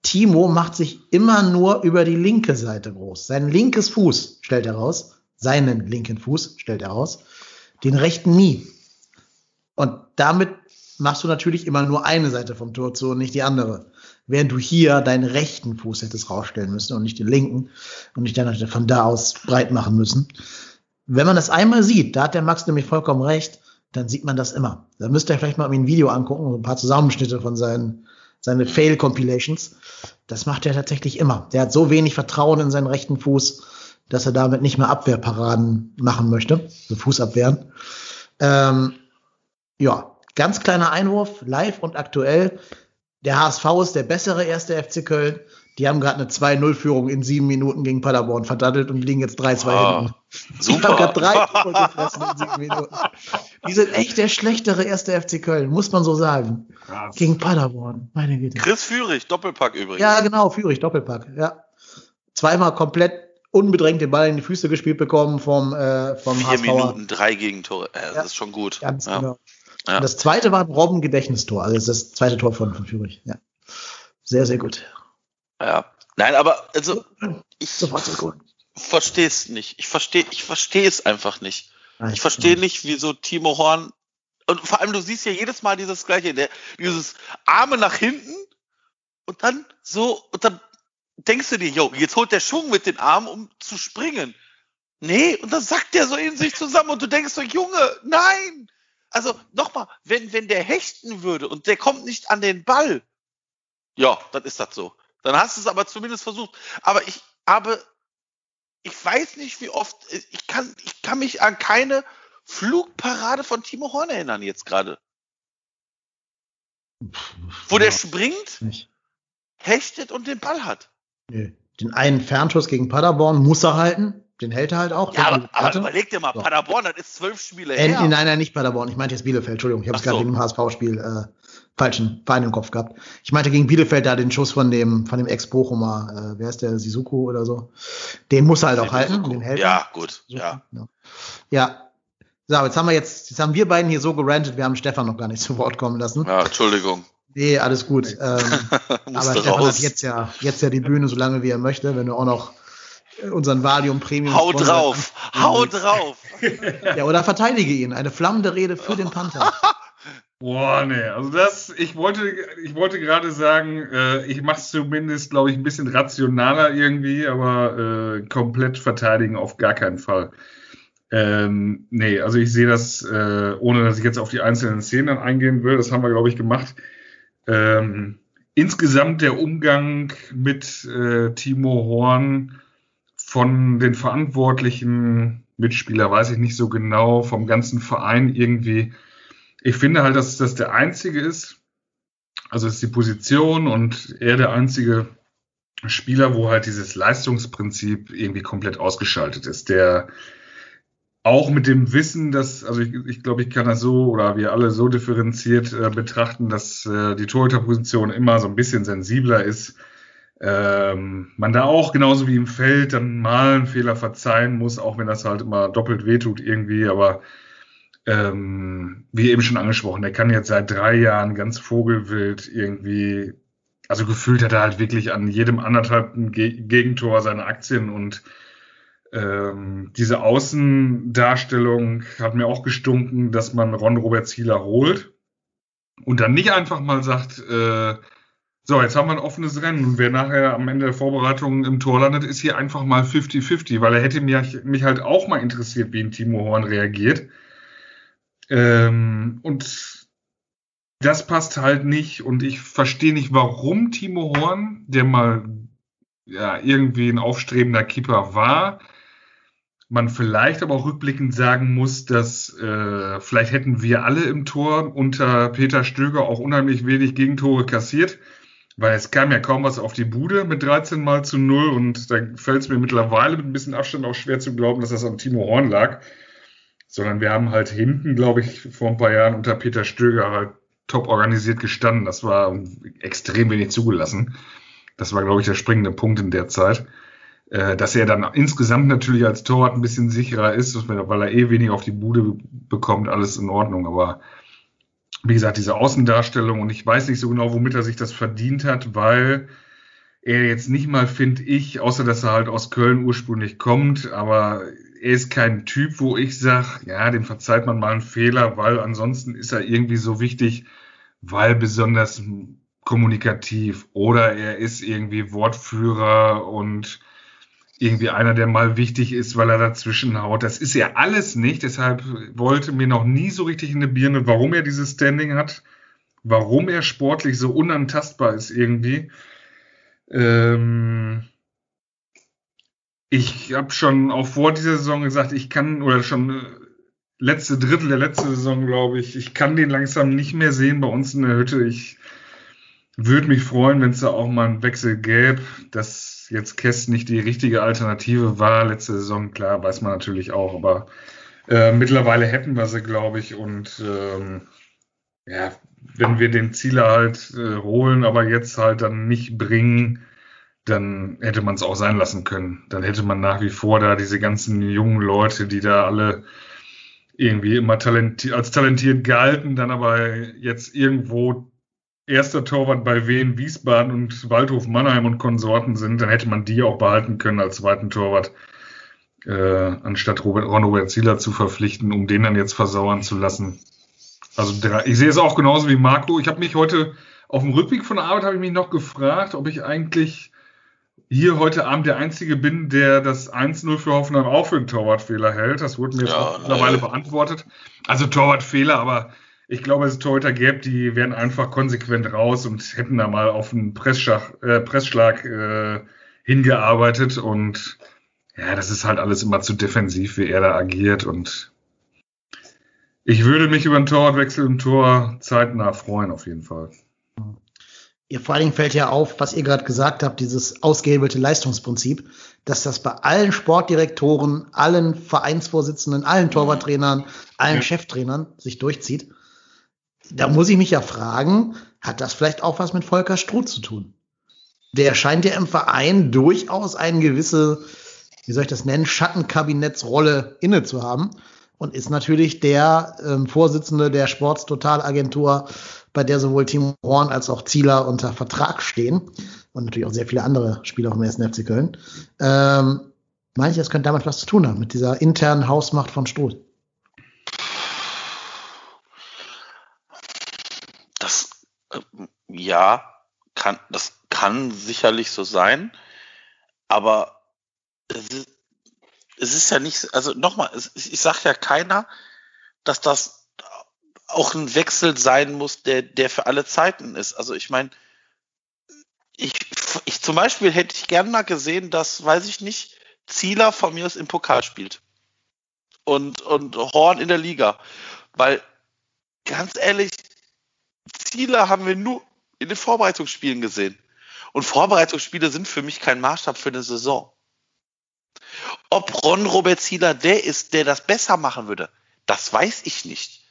Timo macht sich immer nur über die linke Seite groß. Sein linkes Fuß stellt er raus, seinen linken Fuß stellt er raus, den rechten nie. Und damit machst du natürlich immer nur eine Seite vom Tor zu und nicht die andere. Während du hier deinen rechten Fuß hättest rausstellen müssen und nicht den linken und nicht dann von da aus breit machen müssen. Wenn man das einmal sieht, da hat der Max nämlich vollkommen recht, dann sieht man das immer. Da müsst ihr vielleicht mal ein Video angucken, ein paar Zusammenschnitte von seinen seine Fail-Compilations. Das macht er tatsächlich immer. Der hat so wenig Vertrauen in seinen rechten Fuß, dass er damit nicht mehr Abwehrparaden machen möchte, so Fußabwehren. Ähm, ja, ganz kleiner Einwurf, live und aktuell. Der HSV ist der bessere erste FC Köln. Die haben gerade eine 2-0-Führung in sieben Minuten gegen Paderborn verdattelt und liegen jetzt 3-2 oh, hinten. Super. Die haben gerade drei Tore gefressen in sieben Minuten. Die sind echt der schlechtere erste FC Köln, muss man so sagen. Krass. Gegen Paderborn, meine Güte. Chris Führig, Doppelpack übrigens. Ja, genau, Führig, Doppelpack, ja. Zweimal komplett unbedrängt den Ball in die Füße gespielt bekommen vom, äh, vom Vier HSV. Minuten, drei Gegentore, äh, das ja, ist schon gut. Ganz ja. genau. Ja. das zweite war ein Robben-Gedächtnistor, also das das zweite Tor von, von Führig, ja. Sehr, sehr gut. Ja. Nein, aber also ich verstehe es nicht. Ich verstehe ich verstehe es einfach nicht. Ich verstehe nicht, wieso Timo Horn und vor allem du siehst ja jedes Mal dieses gleiche, der, dieses Arme nach hinten und dann so und dann denkst du dir, jo, jetzt holt der Schwung mit den Armen, um zu springen. Nee, und dann sackt der so in sich zusammen und du denkst so, Junge, nein! Also nochmal, wenn, wenn der hechten würde und der kommt nicht an den Ball, ja, dann ist das so. Dann hast du es aber zumindest versucht. Aber ich habe, ich weiß nicht, wie oft, ich kann, ich kann mich an keine Flugparade von Timo Horn erinnern jetzt gerade. Wo der springt, nicht. hechtet und den Ball hat. Nee. Den einen Fernschuss gegen Paderborn muss er halten. Den hält er halt auch. Ja, aber, aber überleg dir mal, so. Paderborn, das ist zwölf Spiele äh, her. Nein, nein, nicht Paderborn. Ich meinte jetzt Bielefeld. Entschuldigung, ich habe es gerade so. dem HSV-Spiel äh, falschen Verein im Kopf gehabt. Ich meinte gegen Bielefeld da den Schuss von dem von dem Ex-Bochumer, äh, wer ist der, Sisuko oder so. Den muss er halt auch halten. Den hält ja, gut. Ja. ja. Ja. So, jetzt haben wir jetzt, jetzt haben wir beiden hier so gerantet, wir haben Stefan noch gar nicht zu Wort kommen lassen. Ja, Entschuldigung. Nee, alles gut. Ähm, aber Stefan raus. hat jetzt ja, jetzt ja die Bühne, solange wie er möchte, wenn du auch noch unseren Valium Premium. Hau drauf, hau drauf. ja, oder verteidige ihn. Eine flammende Rede für den Panther. Boah, nee, also das, ich wollte, ich wollte gerade sagen, äh, ich mache es zumindest, glaube ich, ein bisschen rationaler irgendwie, aber äh, komplett verteidigen auf gar keinen Fall. Ähm, nee, also ich sehe das, äh, ohne dass ich jetzt auf die einzelnen Szenen eingehen will, das haben wir, glaube ich, gemacht. Ähm, insgesamt der Umgang mit äh, Timo Horn von den verantwortlichen Mitspieler, weiß ich nicht so genau, vom ganzen Verein irgendwie. Ich finde halt, dass das der einzige ist, also ist die Position und er der einzige Spieler, wo halt dieses Leistungsprinzip irgendwie komplett ausgeschaltet ist. Der auch mit dem Wissen, dass, also ich, ich glaube, ich kann das so oder wir alle so differenziert äh, betrachten, dass äh, die Torhüterposition immer so ein bisschen sensibler ist. Ähm, man da auch genauso wie im Feld dann mal einen Fehler verzeihen muss, auch wenn das halt immer doppelt wehtut irgendwie, aber ähm, wie eben schon angesprochen, der kann jetzt seit drei Jahren ganz vogelwild irgendwie, also gefühlt hat er halt wirklich an jedem anderthalbten Ge Gegentor seine Aktien und ähm, diese Außendarstellung hat mir auch gestunken, dass man Ron Robert Zieler holt und dann nicht einfach mal sagt, äh, so, jetzt haben wir ein offenes Rennen. Und wer nachher am Ende der Vorbereitung im Tor landet, ist hier einfach mal 50-50, weil er hätte mich, mich halt auch mal interessiert, wie ein Timo Horn reagiert. Ähm, und das passt halt nicht. Und ich verstehe nicht, warum Timo Horn, der mal ja, irgendwie ein aufstrebender Keeper war, man vielleicht aber auch rückblickend sagen muss, dass äh, vielleicht hätten wir alle im Tor unter Peter Stöger auch unheimlich wenig Gegentore kassiert weil es kam ja kaum was auf die Bude mit 13 mal zu 0 und da fällt es mir mittlerweile mit ein bisschen Abstand auch schwer zu glauben, dass das an Timo Horn lag. Sondern wir haben halt hinten, glaube ich, vor ein paar Jahren unter Peter Stöger halt top organisiert gestanden. Das war extrem wenig zugelassen. Das war, glaube ich, der springende Punkt in der Zeit. Äh, dass er dann insgesamt natürlich als Torwart ein bisschen sicherer ist, weil er eh wenig auf die Bude bekommt, alles in Ordnung. Aber wie gesagt, diese Außendarstellung und ich weiß nicht so genau, womit er sich das verdient hat, weil er jetzt nicht mal, finde ich, außer dass er halt aus Köln ursprünglich kommt, aber er ist kein Typ, wo ich sage, ja, dem verzeiht man mal einen Fehler, weil ansonsten ist er irgendwie so wichtig, weil besonders kommunikativ oder er ist irgendwie Wortführer und irgendwie einer, der mal wichtig ist, weil er dazwischen haut. Das ist er alles nicht. Deshalb wollte mir noch nie so richtig in die Birne, warum er dieses Standing hat, warum er sportlich so unantastbar ist irgendwie. Ähm ich habe schon auch vor dieser Saison gesagt, ich kann, oder schon äh, letzte Drittel der letzten Saison, glaube ich, ich kann den langsam nicht mehr sehen bei uns in der Hütte. Ich würde mich freuen, wenn es da auch mal einen Wechsel gäbe. Das jetzt Kess nicht die richtige Alternative war, letzte Saison, klar, weiß man natürlich auch, aber äh, mittlerweile hätten wir sie, glaube ich, und ähm, ja, wenn wir den Zieler halt äh, holen, aber jetzt halt dann nicht bringen, dann hätte man es auch sein lassen können. Dann hätte man nach wie vor da diese ganzen jungen Leute, die da alle irgendwie immer talenti als talentiert galten, dann aber jetzt irgendwo erster Torwart bei Wien, Wiesbaden und Waldhof Mannheim und Konsorten sind, dann hätte man die auch behalten können als zweiten Torwart, äh, anstatt Robert, Ron-Robert Zieler zu verpflichten, um den dann jetzt versauern zu lassen. Also ich sehe es auch genauso wie Marco. Ich habe mich heute auf dem Rückweg von der Arbeit habe ich mich noch gefragt, ob ich eigentlich hier heute Abend der Einzige bin, der das 1-0 für Hoffenheim auch für einen Torwartfehler hält. Das wurde mir jetzt ja, auch mittlerweile beantwortet. Also Torwartfehler, aber ich glaube, es ist Torhüter gäbe, die wären einfach konsequent raus und hätten da mal auf einen Pressschlag, äh, Pressschlag äh, hingearbeitet und ja, das ist halt alles immer zu defensiv, wie er da agiert und ich würde mich über einen Torwartwechsel im Tor zeitnah freuen, auf jeden Fall. Ihr vor allen Dingen fällt ja auf, was ihr gerade gesagt habt, dieses ausgehebelte Leistungsprinzip, dass das bei allen Sportdirektoren, allen Vereinsvorsitzenden, allen Torwarttrainern, allen ja. Cheftrainern sich durchzieht. Da muss ich mich ja fragen, hat das vielleicht auch was mit Volker Struth zu tun? Der scheint ja im Verein durchaus eine gewisse, wie soll ich das nennen, Schattenkabinettsrolle inne zu haben und ist natürlich der ähm, Vorsitzende der Sportstotalagentur bei der sowohl Timo Horn als auch Zieler unter Vertrag stehen und natürlich auch sehr viele andere Spieler vom 1. FC Köln. Ähm, meine ich, das könnte damit was zu tun haben, mit dieser internen Hausmacht von Struth. Das, äh, ja, kann, das kann sicherlich so sein, aber es ist, es ist ja nicht, also nochmal, ich sage ja keiner, dass das auch ein Wechsel sein muss, der, der für alle Zeiten ist. Also ich meine, ich, ich zum Beispiel hätte ich gern mal gesehen, dass, weiß ich nicht, Zieler von mir aus im Pokal spielt. Und, und Horn in der Liga. Weil, ganz ehrlich, Zieler haben wir nur in den Vorbereitungsspielen gesehen. Und Vorbereitungsspiele sind für mich kein Maßstab für eine Saison. Ob Ron Robert Zieler der ist, der das besser machen würde, das weiß ich nicht.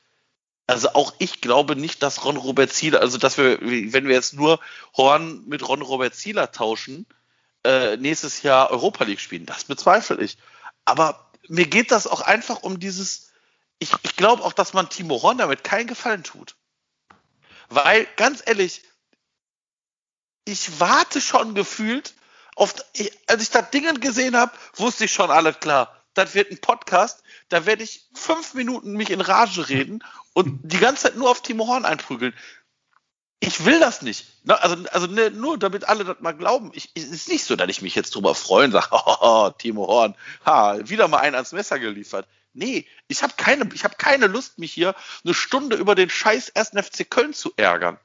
Also auch ich glaube nicht, dass Ron Robert Zieler, also dass wir, wenn wir jetzt nur Horn mit Ron Robert Zieler tauschen, äh, nächstes Jahr Europa League spielen. Das bezweifle ich. Aber mir geht das auch einfach um dieses, ich, ich glaube auch, dass man Timo Horn damit keinen Gefallen tut. Weil, ganz ehrlich, ich warte schon gefühlt auf, als ich das Dingen gesehen habe, wusste ich schon alles klar. Das wird ein Podcast, da werde ich fünf Minuten mich in Rage reden und die ganze Zeit nur auf Timo Horn einprügeln. Ich will das nicht. Also, also ne, nur damit alle das mal glauben. Ich, es ist nicht so, dass ich mich jetzt drüber freue und sage, oh, Timo Horn, ha, wieder mal einen ans Messer geliefert. Nee, ich habe keine, hab keine Lust, mich hier eine Stunde über den scheiß 1. FC Köln zu ärgern.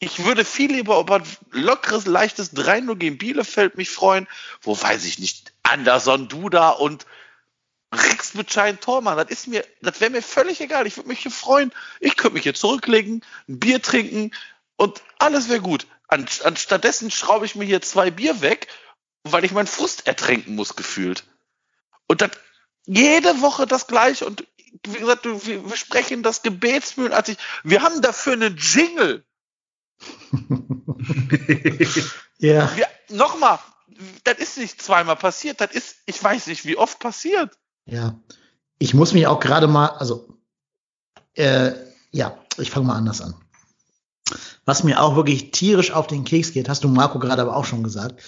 Ich würde viel lieber über ein lockeres, leichtes 3-0 gegen Bielefeld mich freuen, wo weiß ich nicht, Anderson, Duda und Rex mit Schein Tormann, das ist mir, das wäre mir völlig egal. Ich würde mich hier freuen. Ich könnte mich hier zurücklegen, ein Bier trinken und alles wäre gut. Anstattdessen schraube ich mir hier zwei Bier weg, weil ich meinen Frust ertränken muss, gefühlt. Und das jede Woche das gleiche. Und wie gesagt, wir, wir sprechen das gebetsmühlenartig. Wir haben dafür einen Jingle. ja. Nochmal, das ist nicht zweimal passiert, das ist, ich weiß nicht, wie oft passiert. Ja, ich muss mich auch gerade mal, also äh, ja, ich fange mal anders an. Was mir auch wirklich tierisch auf den Keks geht, hast du Marco gerade aber auch schon gesagt,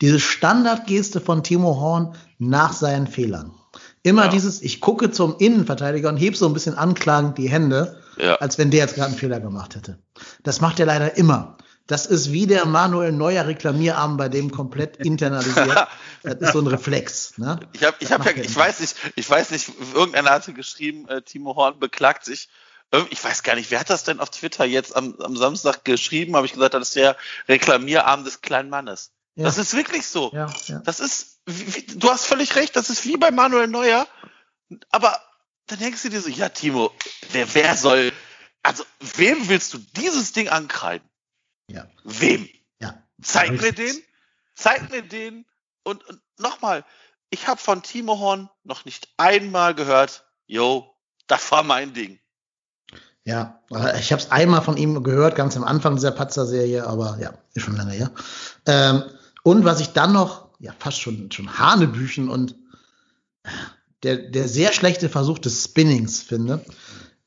diese Standardgeste von Timo Horn nach seinen Fehlern. Immer ja. dieses, ich gucke zum Innenverteidiger und heb so ein bisschen anklagend die Hände, ja. als wenn der jetzt gerade einen Fehler gemacht hätte. Das macht er leider immer. Das ist wie der Manuel Neuer Reklamierarm bei dem komplett internalisiert. das ist so ein Reflex. Ne? Ich habe, ich habe ja, ich weiß nicht, ich weiß nicht, irgendeiner hatte geschrieben, äh, Timo Horn beklagt sich. Ich weiß gar nicht, wer hat das denn auf Twitter jetzt am, am Samstag geschrieben? Habe ich gesagt, das ist der Reklamierarm des kleinen Mannes. Ja. Das ist wirklich so. Ja, ja. Das ist, du hast völlig recht, das ist wie bei Manuel Neuer. Aber dann denkst du dir so, ja, Timo, wer, wer soll, also wem willst du dieses Ding ankreiden? Ja. Wem? Ja. Zeig mir den, zeig mir den und, und nochmal, ich habe von Timo Horn noch nicht einmal gehört, yo, das war mein Ding. Ja, ich habe es einmal von ihm gehört, ganz am Anfang dieser Patzer-Serie, aber ja, ist schon lange her. Ähm, und was ich dann noch, ja, fast schon, schon Hanebüchen und der, der sehr schlechte Versuch des Spinnings finde,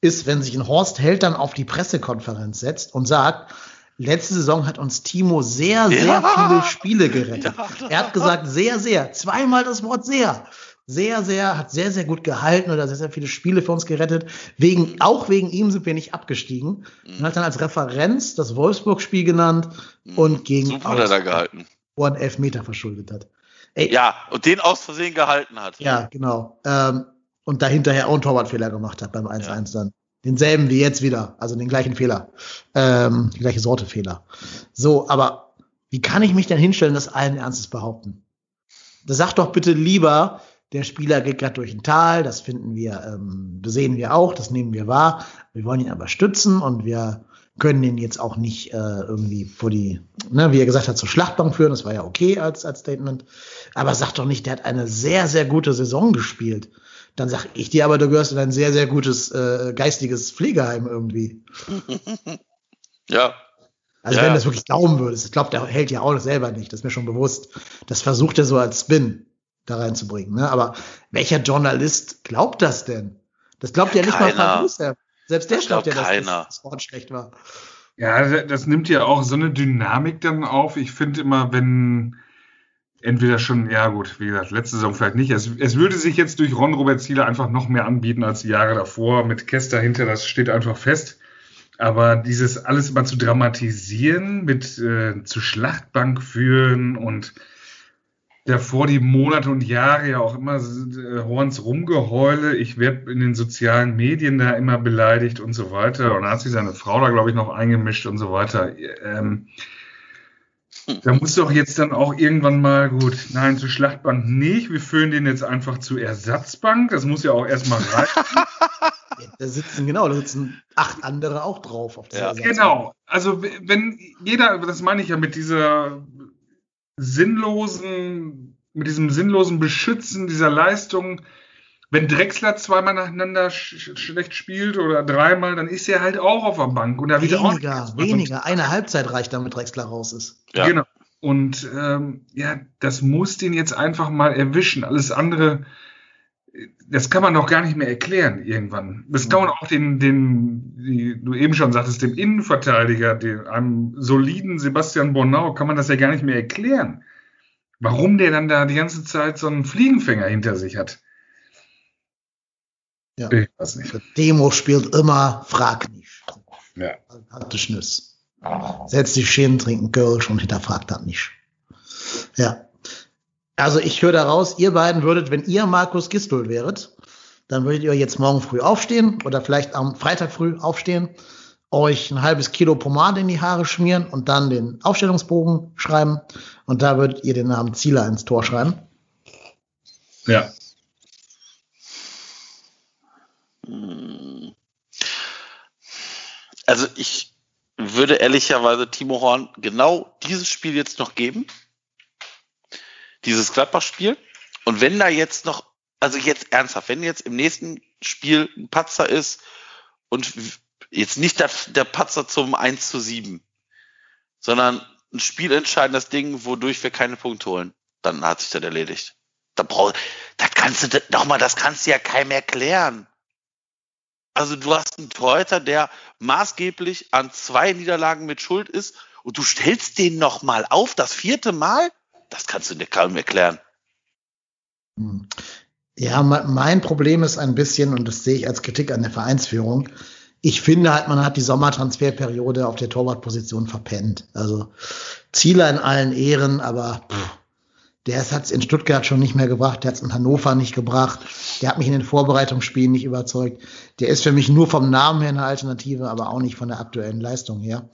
ist, wenn sich ein Horst Held dann auf die Pressekonferenz setzt und sagt, Letzte Saison hat uns Timo sehr, sehr ja. viele Spiele gerettet. Ja. Er hat gesagt, sehr, sehr. Zweimal das Wort sehr. Sehr, sehr, hat sehr, sehr gut gehalten oder sehr, sehr viele Spiele für uns gerettet. Wegen, auch wegen ihm sind wir nicht abgestiegen. Mhm. Und hat dann als Referenz das Wolfsburg-Spiel genannt mhm. und gegen Super hat er da gehalten. Wo er einen Elfmeter verschuldet hat. Ey, ja, und den aus Versehen gehalten hat. Ja, genau. Ähm, und da hinterher auch einen Torwartfehler gemacht hat beim 1-1 ja. dann. Denselben wie jetzt wieder, also den gleichen Fehler, ähm, die gleiche Sorte Fehler. So, aber wie kann ich mich denn hinstellen, das allen Ernstes behaupten? Da sagt doch bitte lieber, der Spieler geht gerade durch ein Tal, das finden wir, ähm, sehen wir auch, das nehmen wir wahr. Wir wollen ihn aber stützen und wir können ihn jetzt auch nicht äh, irgendwie vor die, ne, wie er gesagt hat, zur Schlachtbank führen. Das war ja okay als, als Statement. Aber sag doch nicht, der hat eine sehr, sehr gute Saison gespielt. Dann sag ich dir aber, du gehörst in ein sehr, sehr gutes äh, geistiges Pflegeheim irgendwie. ja. Also ja. wenn du das wirklich glauben würdest, ich glaube, der hält ja auch selber nicht, das ist mir schon bewusst. Das versucht er so als Spin da reinzubringen. Ne? Aber welcher Journalist glaubt das denn? Das glaubt ja, ja nicht keiner. mal Frank. Selbst der glaubt ja, dass das Wort schlecht war. Ja, das nimmt ja auch so eine Dynamik dann auf. Ich finde immer, wenn entweder schon, ja gut, wie gesagt, letzte Saison vielleicht nicht. Es, es würde sich jetzt durch Ron Robert Ziele einfach noch mehr anbieten als die Jahre davor. Mit Kester hinter, das steht einfach fest. Aber dieses alles mal zu dramatisieren, mit äh, zu Schlachtbank führen und davor die Monate und Jahre ja auch immer äh, Horns Rumgeheule. Ich werde in den sozialen Medien da immer beleidigt und so weiter. Und da hat sich seine Frau da, glaube ich, noch eingemischt und so weiter. Ähm, da muss doch jetzt dann auch irgendwann mal, gut, nein, zur Schlachtbank nicht. Wir führen den jetzt einfach zur Ersatzbank. Das muss ja auch erstmal reichen. da sitzen, genau, da sitzen acht andere auch drauf. Auf ja. Genau. Also, wenn jeder, das meine ich ja mit dieser sinnlosen, mit diesem sinnlosen Beschützen dieser Leistung, wenn Drexler zweimal nacheinander sch schlecht spielt oder dreimal, dann ist er halt auch auf der Bank. Und da weniger, auch weniger. Eine Halbzeit reicht, damit Drexler raus ist. Ja. Genau. Und ähm, ja, das muss den jetzt einfach mal erwischen. Alles andere, das kann man doch gar nicht mehr erklären irgendwann. Das kann man auch den, den, wie du eben schon sagtest, dem Innenverteidiger, dem, einem soliden Sebastian Bornau, kann man das ja gar nicht mehr erklären. Warum der dann da die ganze Zeit so einen Fliegenfänger hinter sich hat. Ja. Ich weiß nicht. Demo spielt immer, frag nicht. Ja. Hat Schnüss. Setzt sich hin, trinkt einen Kölsch und hinterfragt das nicht. Ja. Also ich höre daraus, ihr beiden würdet, wenn ihr Markus Gistol wäret, dann würdet ihr jetzt morgen früh aufstehen oder vielleicht am Freitag früh aufstehen, euch ein halbes Kilo Pomade in die Haare schmieren und dann den Aufstellungsbogen schreiben und da würdet ihr den Namen Zieler ins Tor schreiben. Ja. Also ich würde ehrlicherweise Timo Horn genau dieses Spiel jetzt noch geben dieses Gladbach-Spiel. Und wenn da jetzt noch, also jetzt ernsthaft, wenn jetzt im nächsten Spiel ein Patzer ist und jetzt nicht der, der Patzer zum 1 zu 7, sondern ein spielentscheidendes Ding, wodurch wir keine Punkte holen, dann hat sich das erledigt. Da brauch, das kannst du, nochmal, das kannst du ja keinem erklären. Also du hast einen Torhüter, der maßgeblich an zwei Niederlagen mit Schuld ist und du stellst den nochmal auf, das vierte Mal? Das kannst du dir kaum erklären. Hm. Ja, mein Problem ist ein bisschen, und das sehe ich als Kritik an der Vereinsführung, ich finde halt, man hat die Sommertransferperiode auf der Torwartposition verpennt. Also Ziele in allen Ehren, aber pff, der hat es in Stuttgart schon nicht mehr gebracht, der hat es in Hannover nicht gebracht, der hat mich in den Vorbereitungsspielen nicht überzeugt. Der ist für mich nur vom Namen her eine Alternative, aber auch nicht von der aktuellen Leistung her.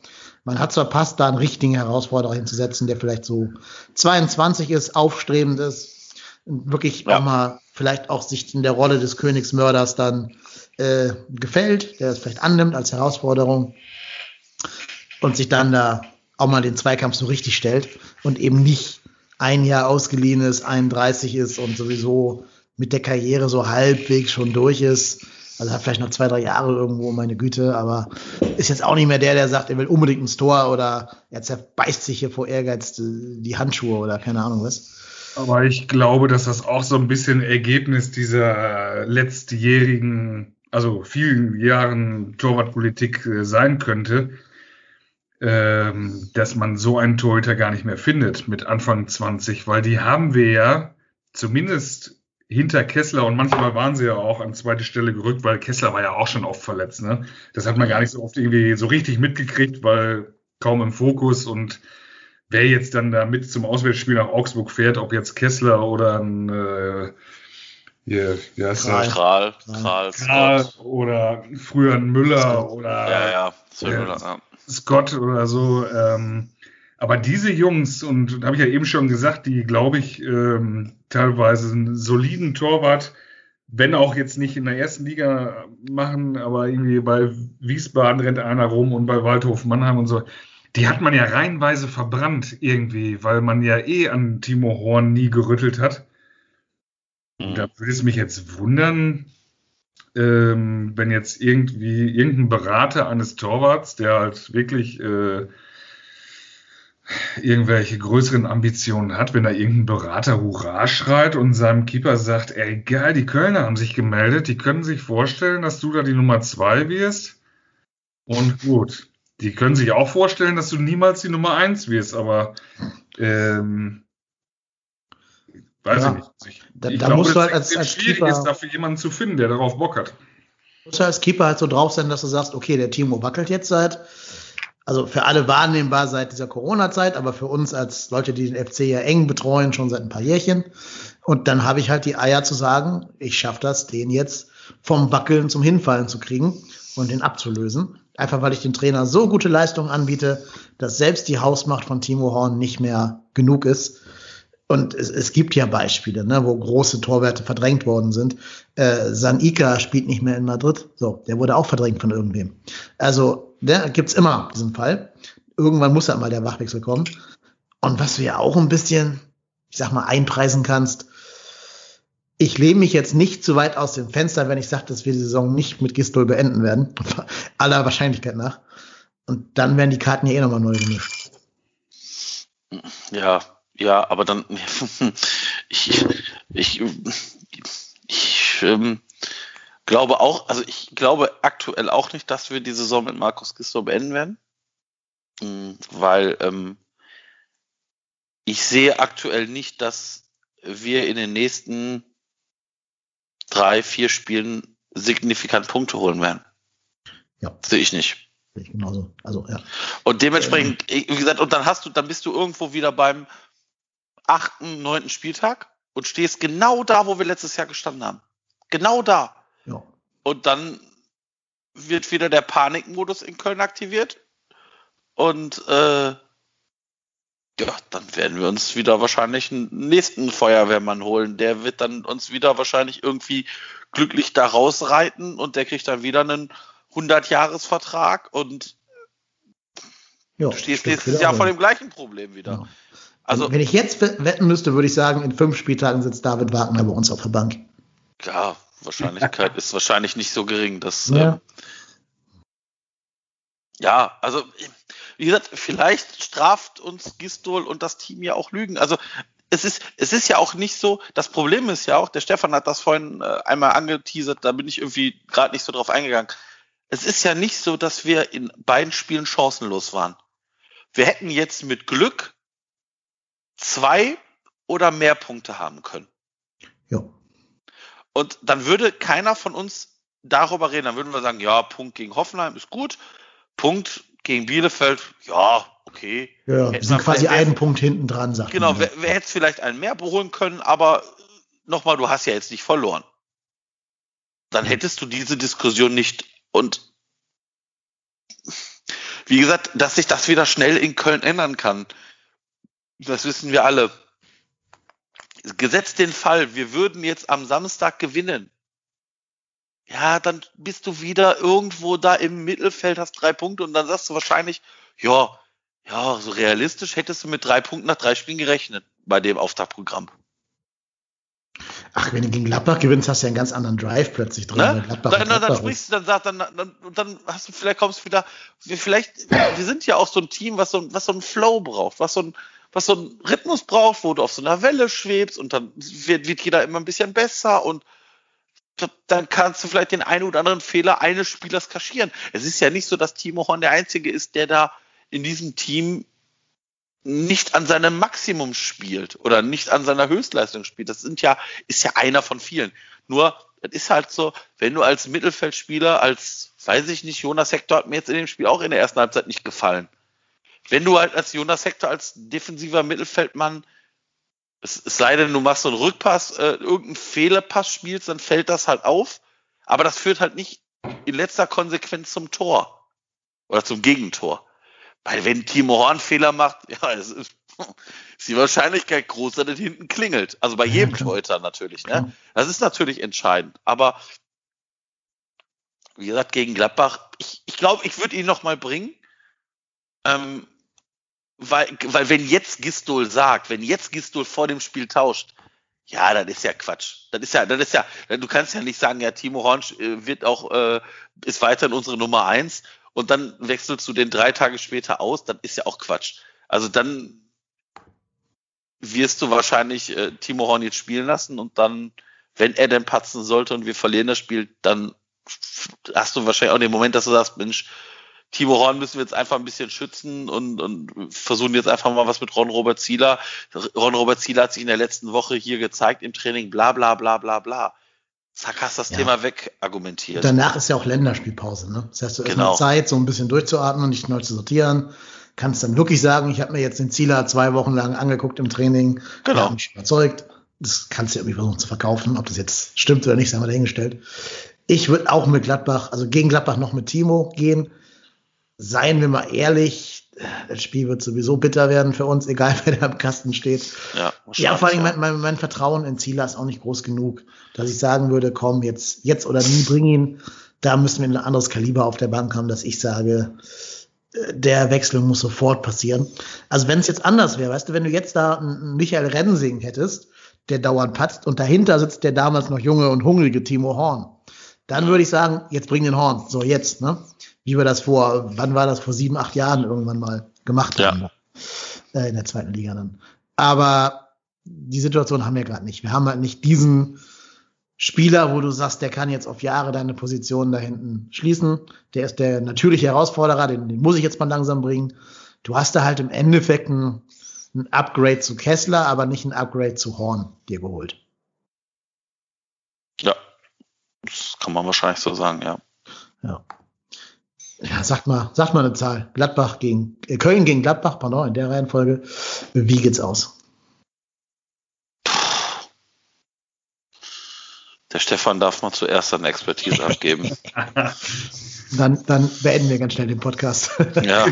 Man hat zwar passt, da einen richtigen Herausforderer hinzusetzen, der vielleicht so 22 ist, aufstrebend ist, wirklich ja. auch mal vielleicht auch sich in der Rolle des Königsmörders dann äh, gefällt, der es vielleicht annimmt als Herausforderung und sich dann da auch mal den Zweikampf so richtig stellt und eben nicht ein Jahr ausgeliehen ist, 31 ist und sowieso mit der Karriere so halbwegs schon durch ist also hat vielleicht noch zwei, drei Jahre irgendwo, meine Güte, aber ist jetzt auch nicht mehr der, der sagt, er will unbedingt ins Tor oder er zerbeißt sich hier vor Ehrgeiz die Handschuhe oder keine Ahnung was. Aber ich glaube, dass das auch so ein bisschen Ergebnis dieser letztjährigen, also vielen Jahren Torwartpolitik äh, sein könnte, ähm, dass man so einen Torhüter gar nicht mehr findet mit Anfang 20, weil die haben wir ja zumindest hinter Kessler und manchmal waren sie ja auch an zweite Stelle gerückt, weil Kessler war ja auch schon oft verletzt. Ne? Das hat man gar nicht so oft irgendwie so richtig mitgekriegt, weil kaum im Fokus und wer jetzt dann da mit zum Auswärtsspiel nach Augsburg fährt, ob jetzt Kessler oder ein äh, hier, wie heißt Kral. Der? Kral, Kral, Kral oder früher ein Müller Scott. oder ja, ja, Scott, ja. Scott oder so. Ähm, Aber diese Jungs, und habe ich ja eben schon gesagt, die, glaube ich, ähm, teilweise einen soliden Torwart, wenn auch jetzt nicht in der ersten Liga machen, aber irgendwie bei Wiesbaden rennt einer rum und bei Waldhof Mannheim und so. Die hat man ja reihenweise verbrannt irgendwie, weil man ja eh an Timo Horn nie gerüttelt hat. Mhm. Da würde es mich jetzt wundern, ähm, wenn jetzt irgendwie irgendein Berater eines Torwarts, der halt wirklich äh, irgendwelche größeren Ambitionen hat, wenn da irgendein Berater Hurra schreit und seinem Keeper sagt, ey geil, die Kölner haben sich gemeldet, die können sich vorstellen, dass du da die Nummer zwei wirst. Und gut, die können sich auch vorstellen, dass du niemals die Nummer eins wirst, aber ähm, weiß ja, ich nicht. Ich, da, ich da glaube, musst du halt als, als schwierig Keeper, ist, dafür jemanden zu finden, der darauf Bock hat. Du musst als Keeper halt so drauf sein, dass du sagst, okay, der Timo wackelt jetzt seit also für alle wahrnehmbar seit dieser Corona-Zeit, aber für uns als Leute, die den FC ja eng betreuen, schon seit ein paar Jährchen. Und dann habe ich halt die Eier zu sagen, ich schaffe das, den jetzt vom Wackeln zum Hinfallen zu kriegen und den abzulösen. Einfach weil ich dem Trainer so gute Leistungen anbiete, dass selbst die Hausmacht von Timo Horn nicht mehr genug ist. Und es, es gibt ja Beispiele, ne, wo große Torwerte verdrängt worden sind. Äh, Sanika spielt nicht mehr in Madrid. So, der wurde auch verdrängt von irgendwem. Also Ne, gibt's immer diesen Fall. Irgendwann muss ja mal der Wachwechsel kommen. Und was du ja auch ein bisschen, ich sag mal, einpreisen kannst, ich lehne mich jetzt nicht zu weit aus dem Fenster, wenn ich sage, dass wir die Saison nicht mit Gistol beenden werden. Aller Wahrscheinlichkeit nach. Und dann werden die Karten ja eh nochmal neu gemischt. Ja, ja, aber dann, ich, ich, ich, ähm, glaube auch, also ich glaube aktuell auch nicht, dass wir die Saison mit Markus Gisdol beenden werden. Hm, weil ähm, ich sehe aktuell nicht, dass wir in den nächsten drei, vier Spielen signifikant Punkte holen werden. Ja. Sehe ich nicht. Sehe ich genauso. Also, ja. Und dementsprechend, ähm. wie gesagt, und dann hast du, dann bist du irgendwo wieder beim achten, neunten Spieltag und stehst genau da, wo wir letztes Jahr gestanden haben. Genau da. Ja. Und dann wird wieder der Panikmodus in Köln aktiviert. Und äh, ja, dann werden wir uns wieder wahrscheinlich einen nächsten Feuerwehrmann holen. Der wird dann uns wieder wahrscheinlich irgendwie glücklich da rausreiten und der kriegt dann wieder einen 100-Jahres-Vertrag und ja, du stehst nächstes Jahr vor dem gleichen Problem wieder. Ja. Also, wenn ich jetzt wetten müsste, würde ich sagen, in fünf Spieltagen sitzt David Wagner bei uns auf der Bank. Ja, Wahrscheinlichkeit ist wahrscheinlich nicht so gering, dass. Ja. Ähm, ja, also wie gesagt, vielleicht straft uns Gistol und das Team ja auch Lügen. Also es ist, es ist ja auch nicht so, das Problem ist ja auch, der Stefan hat das vorhin äh, einmal angeteasert, da bin ich irgendwie gerade nicht so drauf eingegangen. Es ist ja nicht so, dass wir in beiden Spielen chancenlos waren. Wir hätten jetzt mit Glück zwei oder mehr Punkte haben können. Ja. Und dann würde keiner von uns darüber reden. Dann würden wir sagen, ja, Punkt gegen Hoffenheim ist gut. Punkt gegen Bielefeld, ja, okay. Ja, wir sind quasi einen Punkt hinten dran, sagt Genau, wer, wer hätte vielleicht einen mehr beholen können, aber nochmal, du hast ja jetzt nicht verloren. Dann hättest du diese Diskussion nicht. Und wie gesagt, dass sich das wieder schnell in Köln ändern kann, das wissen wir alle gesetzt den Fall, wir würden jetzt am Samstag gewinnen. Ja, dann bist du wieder irgendwo da im Mittelfeld, hast drei Punkte und dann sagst du wahrscheinlich, ja, ja, so realistisch hättest du mit drei Punkten nach drei Spielen gerechnet bei dem Auftaktprogramm. Ach, wenn du gegen Gladbach gewinnst, hast du ja einen ganz anderen Drive plötzlich drin. Ne? Gladbach dann, dann, dann sprichst du, dann sagst dann, dann, dann hast du, vielleicht kommst du wieder, vielleicht, wir sind ja auch so ein Team, was so, was so einen Flow braucht, was so ein, was so einen Rhythmus braucht, wo du auf so einer Welle schwebst und dann wird, wird jeder immer ein bisschen besser und dann kannst du vielleicht den einen oder anderen Fehler eines Spielers kaschieren. Es ist ja nicht so, dass Timo Horn der Einzige ist, der da in diesem Team nicht an seinem Maximum spielt oder nicht an seiner Höchstleistung spielt. Das sind ja, ist ja einer von vielen. Nur, es ist halt so, wenn du als Mittelfeldspieler, als, weiß ich nicht, Jonas Hector hat mir jetzt in dem Spiel auch in der ersten Halbzeit nicht gefallen wenn du halt als Jonas Hector als defensiver Mittelfeldmann, es, es sei denn, du machst so einen Rückpass, äh, irgendeinen Fehlerpass spielst, dann fällt das halt auf. Aber das führt halt nicht in letzter Konsequenz zum Tor oder zum Gegentor. Weil wenn Timo Horn Fehler macht, ja, es ist, ist die Wahrscheinlichkeit groß, dass es hinten klingelt. Also bei jedem Torhüter natürlich. Ne? Das ist natürlich entscheidend. Aber wie gesagt, gegen Gladbach, ich, ich glaube, ich würde ihn noch mal bringen. Ähm, weil, weil wenn jetzt Gistol sagt, wenn jetzt Gistol vor dem Spiel tauscht, ja, das ist ja Quatsch. Das ist ja, das ist ja, du kannst ja nicht sagen, ja, Timo Horn äh, wird auch, äh, ist weiterhin unsere Nummer eins und dann wechselst du den drei Tage später aus, das ist ja auch Quatsch. Also dann wirst du wahrscheinlich äh, Timo Horn jetzt spielen lassen und dann, wenn er denn patzen sollte und wir verlieren das Spiel, dann hast du wahrscheinlich auch den Moment, dass du sagst, Mensch, Timo Horn müssen wir jetzt einfach ein bisschen schützen und, und versuchen jetzt einfach mal was mit Ron Robert Zieler. Ron Robert Zieler hat sich in der letzten Woche hier gezeigt im Training, bla bla bla bla bla. Zack, hast das ja. Thema wegargumentiert. Danach ist ja auch Länderspielpause, ne? Das heißt, du hast genau. Zeit, so ein bisschen durchzuatmen, nicht neu zu sortieren. Kannst dann wirklich sagen, ich habe mir jetzt den Zieler zwei Wochen lang angeguckt im Training. Genau. Hat mich überzeugt. Das kannst du irgendwie versuchen zu verkaufen. Ob das jetzt stimmt oder nicht, sei mal dahingestellt. Ich würde auch mit Gladbach, also gegen Gladbach noch mit Timo gehen seien wir mal ehrlich, das Spiel wird sowieso bitter werden für uns, egal wer da im Kasten steht. Ja, ja vor allem mein, mein, mein, Vertrauen in Zieler ist auch nicht groß genug, dass ich sagen würde, komm, jetzt, jetzt oder nie bring ihn. Da müssen wir ein anderes Kaliber auf der Bank haben, dass ich sage, äh, der Wechsel muss sofort passieren. Also wenn es jetzt anders wäre, weißt du, wenn du jetzt da einen Michael Rensing hättest, der dauernd patzt und dahinter sitzt der damals noch junge und hungrige Timo Horn, dann würde ich sagen, jetzt bring den Horn. So, jetzt, ne? Wie wir das vor, wann war das, vor sieben, acht Jahren irgendwann mal gemacht ja. haben. Äh, in der zweiten Liga dann. Aber die Situation haben wir gerade nicht. Wir haben halt nicht diesen Spieler, wo du sagst, der kann jetzt auf Jahre deine Position da hinten schließen. Der ist der natürliche Herausforderer, den, den muss ich jetzt mal langsam bringen. Du hast da halt im Endeffekt ein, ein Upgrade zu Kessler, aber nicht ein Upgrade zu Horn dir geholt. Ja, das kann man wahrscheinlich so sagen, ja. Ja ja, sagt mal, sagt mal eine Zahl. Gladbach gegen, äh, Köln gegen Gladbach, pardon, in der Reihenfolge. Wie geht's aus? Der Stefan darf mal zuerst seine Expertise abgeben. dann, dann beenden wir ganz schnell den Podcast. ja.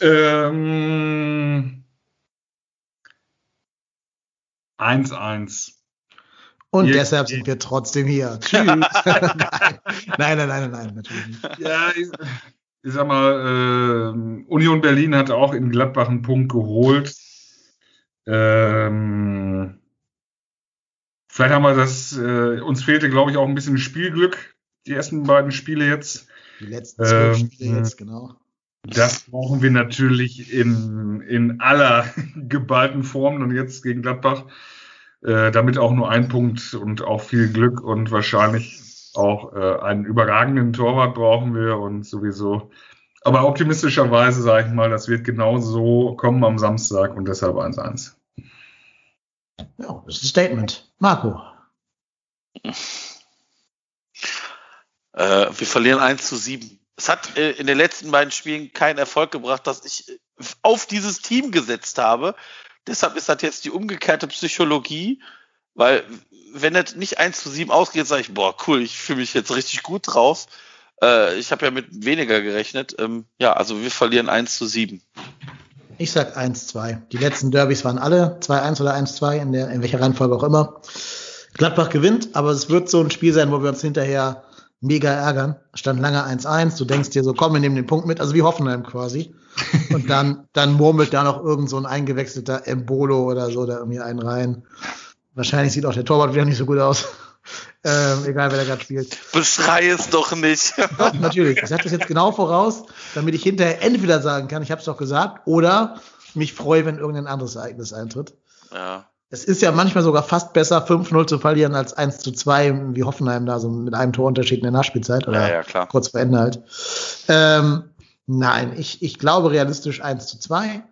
ähm, 1-1. Und Ihr, deshalb sind wir trotzdem hier. Tschüss. nein, nein, nein, nein, nein, natürlich nicht. Ja, ich, ich sag mal, äh, Union Berlin hat auch in Gladbach einen Punkt geholt. Ähm, vielleicht haben wir das, äh, uns fehlte, glaube ich, auch ein bisschen Spielglück, die ersten beiden Spiele jetzt. Die letzten zwölf ähm, Spiele jetzt, genau. Das brauchen wir natürlich in, in aller geballten Form und jetzt gegen Gladbach äh, damit auch nur ein Punkt und auch viel Glück und wahrscheinlich auch äh, einen überragenden Torwart brauchen wir und sowieso. Aber optimistischerweise sage ich mal, das wird genau so kommen am Samstag und deshalb 1-1. Ja, das ist ein Statement. Marco. Äh, wir verlieren 1 zu 7. Es hat äh, in den letzten beiden Spielen keinen Erfolg gebracht, dass ich auf dieses Team gesetzt habe. Deshalb ist das jetzt die umgekehrte Psychologie, weil wenn das nicht 1 zu 7 ausgeht, sage ich, boah, cool, ich fühle mich jetzt richtig gut drauf. Äh, ich habe ja mit weniger gerechnet. Ähm, ja, also wir verlieren 1 zu 7. Ich sag 1-2. Die letzten Derbys waren alle 2-1 oder 1-2, in, in welcher Reihenfolge auch immer. Gladbach gewinnt, aber es wird so ein Spiel sein, wo wir uns hinterher mega ärgern. Stand lange 1-1. Du denkst dir so, komm, wir nehmen den Punkt mit. Also wie Hoffenheim quasi. Und dann, dann murmelt da noch irgend so ein eingewechselter Embolo oder so da irgendwie einen rein. Wahrscheinlich sieht auch der Torwart wieder nicht so gut aus. Ähm, egal, wer da gerade spielt. Beschrei es doch nicht. Doch, natürlich. Ich sage das jetzt genau voraus, damit ich hinterher entweder sagen kann, ich habe es doch gesagt, oder mich freue, wenn irgendein anderes Ereignis eintritt. Ja. Es ist ja manchmal sogar fast besser, 5-0 zu verlieren, als 1 zu 2, wie Hoffenheim da, so mit einem Torunterschied in der Nachspielzeit. Oder ja, ja, kurz vor Ende halt. Ähm, Nein, ich, ich glaube realistisch 1 zu 2.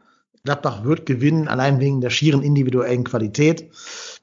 Gladbach wird gewinnen, allein wegen der schieren individuellen Qualität.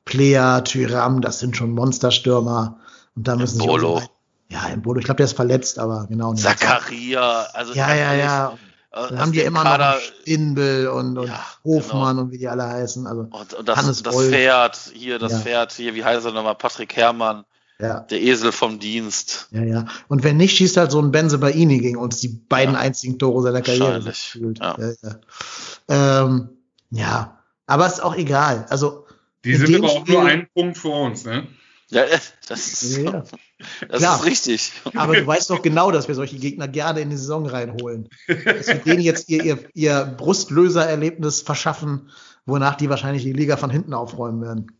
Player, Tyram, das sind schon Monsterstürmer. Und da müssen Bolo. sie. Ja, im Bolo. Ich glaube, der ist verletzt, aber genau. Zakaria, also. Ja, ja, ja. Dann haben die immer Kader, noch Stindel und, und ja, Hofmann genau. und wie die alle heißen. Also und, und das, das Pferd, hier, das ja. Pferd, hier, wie heißt er nochmal, Patrick Herrmann. ja. der Esel vom Dienst. Ja, ja. Und wenn nicht, schießt halt so ein Benze Baini gegen uns die beiden ja. einzigen Tore seiner Karriere. Ja. Ja, ja. Ähm, ja, aber ist auch egal. Also die sind aber auch Spiel, nur ein Punkt vor uns, ne? Ja, das ist, ja. Das Klar. ist richtig. Aber du weißt doch genau, dass wir solche Gegner gerne in die Saison reinholen. Dass wir denen jetzt ihr, ihr, ihr Brustlöser-Erlebnis verschaffen, wonach die wahrscheinlich die Liga von hinten aufräumen werden.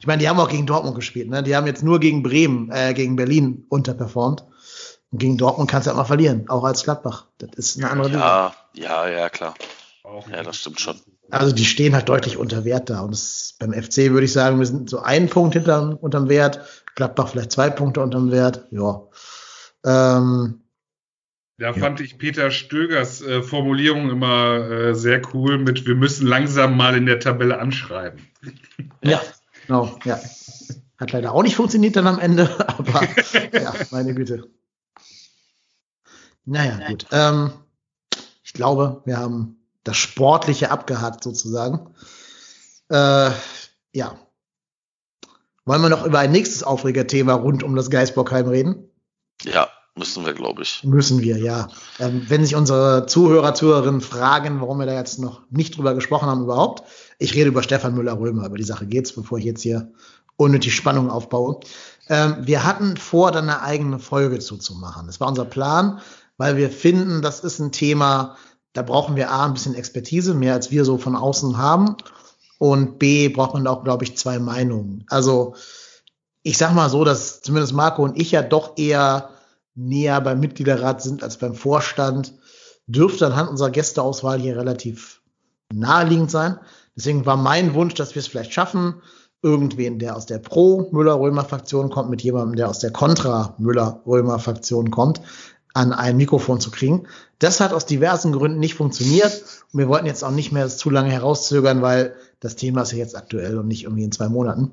Ich meine, die haben auch gegen Dortmund gespielt, ne? Die haben jetzt nur gegen Bremen, äh, gegen Berlin unterperformt. Und gegen Dortmund kannst du ja mal verlieren, auch als Gladbach. Das ist eine andere Liga. Ja, ja, ja, klar. Ja, das stimmt schon. Also die stehen halt deutlich unter Wert da. Und das, beim FC würde ich sagen, wir sind so einen Punkt hinter, unterm Wert. Gladbach vielleicht zwei Punkte unterm Wert. Ja. Ähm, da ja. fand ich Peter Stögers äh, Formulierung immer äh, sehr cool mit, wir müssen langsam mal in der Tabelle anschreiben. Ja, genau, ja. Hat leider auch nicht funktioniert dann am Ende, aber ja, meine Güte. Naja, gut. Ähm, ich glaube, wir haben das Sportliche abgehakt sozusagen. Äh, ja. Wollen wir noch über ein nächstes Aufregerthema rund um das Geisbockheim reden? Ja, müssen wir, glaube ich. Müssen wir, ja. Ähm, wenn sich unsere Zuhörer, Zuhörerinnen fragen, warum wir da jetzt noch nicht drüber gesprochen haben überhaupt, ich rede über Stefan Müller-Römer, über die Sache geht's, bevor ich jetzt hier unnötig Spannung aufbaue. Ähm, wir hatten vor, dann eine eigene Folge zuzumachen. Das war unser Plan, weil wir finden, das ist ein Thema, da brauchen wir A, ein bisschen Expertise, mehr als wir so von außen haben. Und B, braucht man auch, glaube ich, zwei Meinungen. Also, ich sag mal so, dass zumindest Marco und ich ja doch eher näher beim Mitgliederrat sind als beim Vorstand. Dürfte anhand unserer Gästeauswahl hier relativ naheliegend sein. Deswegen war mein Wunsch, dass wir es vielleicht schaffen, irgendwen, der aus der Pro-Müller-Römer-Fraktion kommt, mit jemandem, der aus der Contra-Müller-Römer-Fraktion kommt, an ein Mikrofon zu kriegen. Das hat aus diversen Gründen nicht funktioniert. Und wir wollten jetzt auch nicht mehr zu lange herauszögern, weil das Thema ist ja jetzt aktuell und nicht irgendwie in zwei Monaten.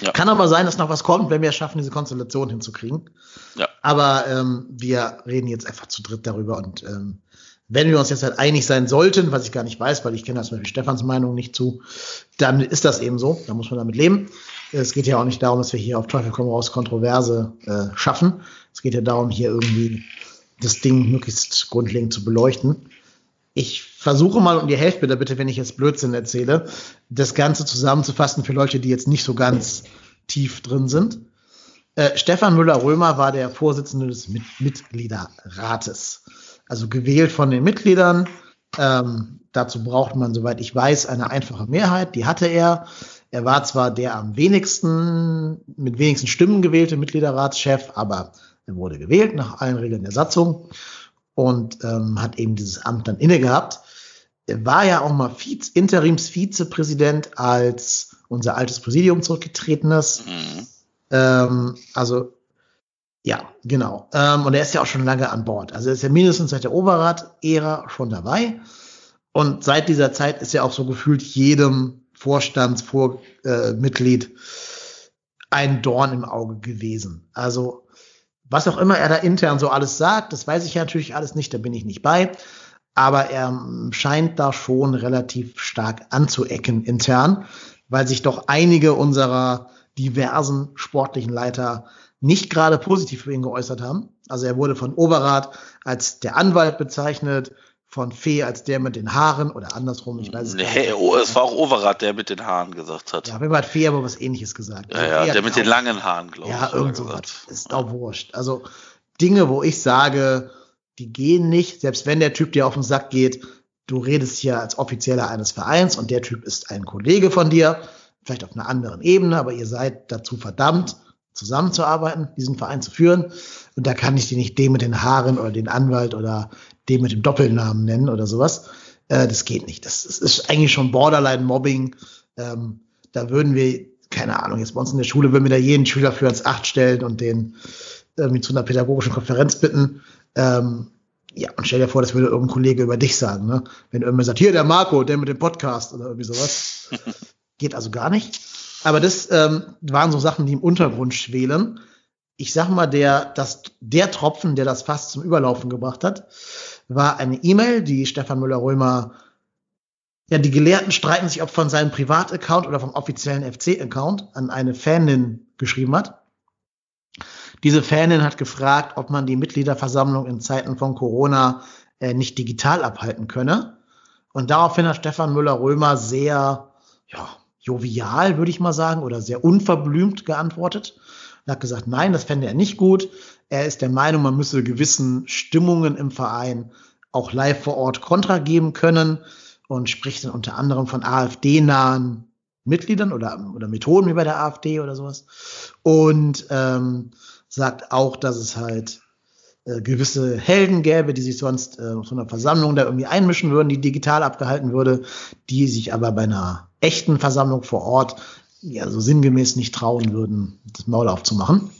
Ja. Kann aber sein, dass noch was kommt, wenn wir es schaffen, diese Konstellation hinzukriegen. Ja. Aber ähm, wir reden jetzt einfach zu dritt darüber und ähm, wenn wir uns jetzt halt einig sein sollten, was ich gar nicht weiß, weil ich kenne das zum Beispiel Stefans Meinung nicht zu, dann ist das eben so. Da muss man damit leben. Es geht ja auch nicht darum, dass wir hier auf Teufel komm raus Kontroverse äh, schaffen. Es geht ja darum, hier irgendwie das Ding möglichst grundlegend zu beleuchten. Ich versuche mal um die Hälfte, bitte, bitte, wenn ich jetzt Blödsinn erzähle, das Ganze zusammenzufassen für Leute, die jetzt nicht so ganz tief drin sind. Äh, Stefan Müller-Römer war der Vorsitzende des Mit Mitgliederrates also gewählt von den Mitgliedern. Ähm, dazu braucht man, soweit ich weiß, eine einfache Mehrheit. Die hatte er. Er war zwar der am wenigsten, mit wenigsten Stimmen gewählte Mitgliederratschef, aber er wurde gewählt nach allen Regeln der Satzung und ähm, hat eben dieses Amt dann inne gehabt. Er war ja auch mal Vize, Interims-Vizepräsident, als unser altes Präsidium zurückgetreten ist. Mhm. Ähm, also ja, genau. Ähm, und er ist ja auch schon lange an Bord. Also er ist ja mindestens seit der Oberrat-Ära schon dabei. Und seit dieser Zeit ist er auch so gefühlt jedem Vorstandsmitglied äh, ein Dorn im Auge gewesen. Also was auch immer er da intern so alles sagt, das weiß ich ja natürlich alles nicht, da bin ich nicht bei. Aber er scheint da schon relativ stark anzuecken intern, weil sich doch einige unserer diversen sportlichen Leiter nicht gerade positiv für ihn geäußert haben. Also er wurde von Oberrat als der Anwalt bezeichnet, von Fee als der mit den Haaren oder andersrum, ich weiß es nee, nicht. Oh, es war auch Oberrat, der mit den Haaren gesagt hat. Ja, wir hat Fee aber was ähnliches gesagt. Ja, also ja der mit den langen Haaren, glaube ich. Ja, irgend so was. Ist auch wurscht. Also Dinge, wo ich sage, die gehen nicht, selbst wenn der Typ dir auf den Sack geht, du redest hier als Offizieller eines Vereins und der Typ ist ein Kollege von dir, vielleicht auf einer anderen Ebene, aber ihr seid dazu verdammt, zusammenzuarbeiten, diesen Verein zu führen. Und da kann ich die nicht den mit den Haaren oder den Anwalt oder den mit dem Doppelnamen nennen oder sowas. Äh, das geht nicht. Das, das, ist eigentlich schon Borderline-Mobbing. Ähm, da würden wir, keine Ahnung, jetzt bei uns in der Schule würden wir da jeden Schüler für ans Acht stellen und den irgendwie zu einer pädagogischen Konferenz bitten. Ähm, ja, und stell dir vor, das würde irgendein Kollege über dich sagen, ne? Wenn irgendwer sagt, hier der Marco, der mit dem Podcast oder irgendwie sowas. Geht also gar nicht. Aber das ähm, waren so Sachen, die im Untergrund schwelen. Ich sag mal, der, das, der Tropfen, der das fast zum Überlaufen gebracht hat, war eine E-Mail, die Stefan Müller-Römer, ja, die Gelehrten streiten sich, ob von seinem Privataccount oder vom offiziellen FC-Account an eine Fanin geschrieben hat. Diese Fanin hat gefragt, ob man die Mitgliederversammlung in Zeiten von Corona äh, nicht digital abhalten könne. Und daraufhin hat Stefan Müller-Römer sehr, ja, jovial, würde ich mal sagen, oder sehr unverblümt geantwortet. Er hat gesagt, nein, das fände er nicht gut. Er ist der Meinung, man müsse gewissen Stimmungen im Verein auch live vor Ort Kontra geben können und spricht dann unter anderem von AfD-nahen Mitgliedern oder, oder Methoden wie bei der AfD oder sowas. Und ähm, sagt auch, dass es halt äh, gewisse Helden gäbe, die sich sonst äh, auf einer Versammlung da irgendwie einmischen würden, die digital abgehalten würde, die sich aber bei einer echten Versammlung vor Ort ja so sinngemäß nicht trauen würden, das Maul aufzumachen.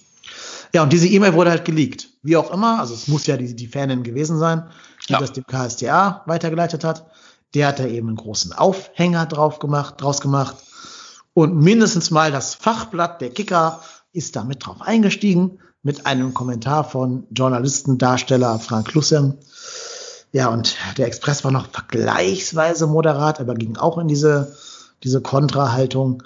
Ja, und diese E-Mail wurde halt geleakt. Wie auch immer, also es muss ja die, die Fanin gewesen sein, die ja. das dem KSTA weitergeleitet hat. Der hat da eben einen großen Aufhänger drauf gemacht, draus gemacht. Und mindestens mal das Fachblatt der Kicker ist da mit drauf eingestiegen, mit einem Kommentar von Journalistendarsteller Frank Lussem. Ja, und der Express war noch vergleichsweise moderat, aber ging auch in diese, diese Kontrahaltung.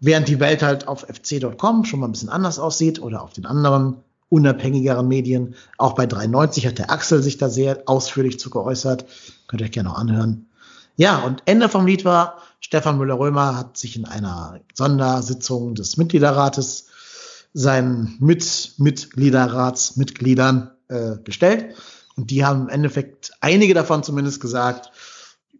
Während die Welt halt auf fc.com schon mal ein bisschen anders aussieht oder auf den anderen unabhängigeren Medien. Auch bei 93 hat der Axel sich da sehr ausführlich zu geäußert. Könnt ihr euch gerne noch anhören. Ja, und Ende vom Lied war, Stefan Müller-Römer hat sich in einer Sondersitzung des Mitgliederrates seinen Mit Mitgliederratsmitgliedern äh, gestellt. Und die haben im Endeffekt, einige davon zumindest gesagt,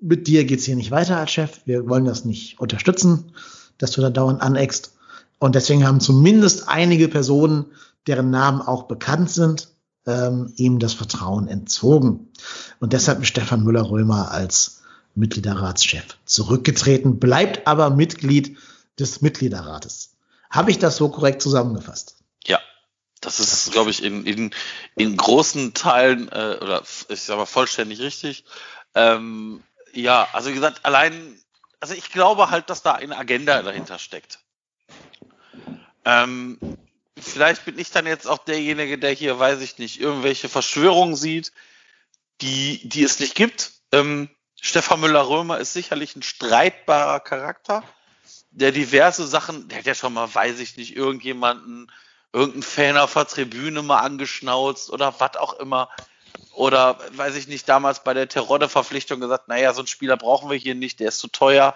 mit dir geht's hier nicht weiter als Chef. Wir wollen das nicht unterstützen, dass du da dauernd aneckst. Und deswegen haben zumindest einige Personen deren Namen auch bekannt sind, ähm, ihm das Vertrauen entzogen. Und deshalb ist Stefan Müller-Römer als Mitgliederratschef zurückgetreten, bleibt aber Mitglied des Mitgliederrates. Habe ich das so korrekt zusammengefasst? Ja, das ist, glaube ich, in, in, in großen Teilen äh, oder ich sage mal vollständig richtig. Ähm, ja, also wie gesagt, allein, also ich glaube halt, dass da eine Agenda dahinter steckt. Ähm, vielleicht bin ich dann jetzt auch derjenige, der hier, weiß ich nicht, irgendwelche Verschwörungen sieht, die, die es nicht gibt. Ähm, Stefan Müller-Römer ist sicherlich ein streitbarer Charakter, der diverse Sachen, der hat ja schon mal, weiß ich nicht, irgendjemanden, irgendeinen Fan auf der Tribüne mal angeschnauzt oder was auch immer. Oder, weiß ich nicht, damals bei der Terodde-Verpflichtung gesagt, naja, so einen Spieler brauchen wir hier nicht, der ist zu teuer.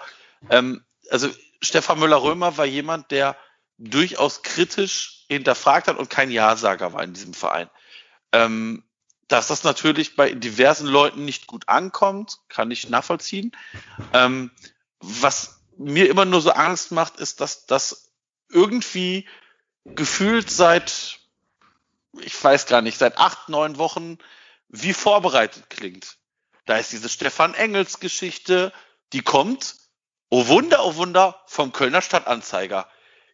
Ähm, also Stefan Müller-Römer war jemand, der durchaus kritisch hinterfragt hat und kein Ja-Sager war in diesem Verein. Ähm, dass das natürlich bei diversen Leuten nicht gut ankommt, kann ich nachvollziehen. Ähm, was mir immer nur so Angst macht, ist, dass das irgendwie gefühlt seit, ich weiß gar nicht, seit acht, neun Wochen wie vorbereitet klingt. Da ist diese Stefan Engels Geschichte, die kommt, oh Wunder, oh Wunder, vom Kölner Stadtanzeiger.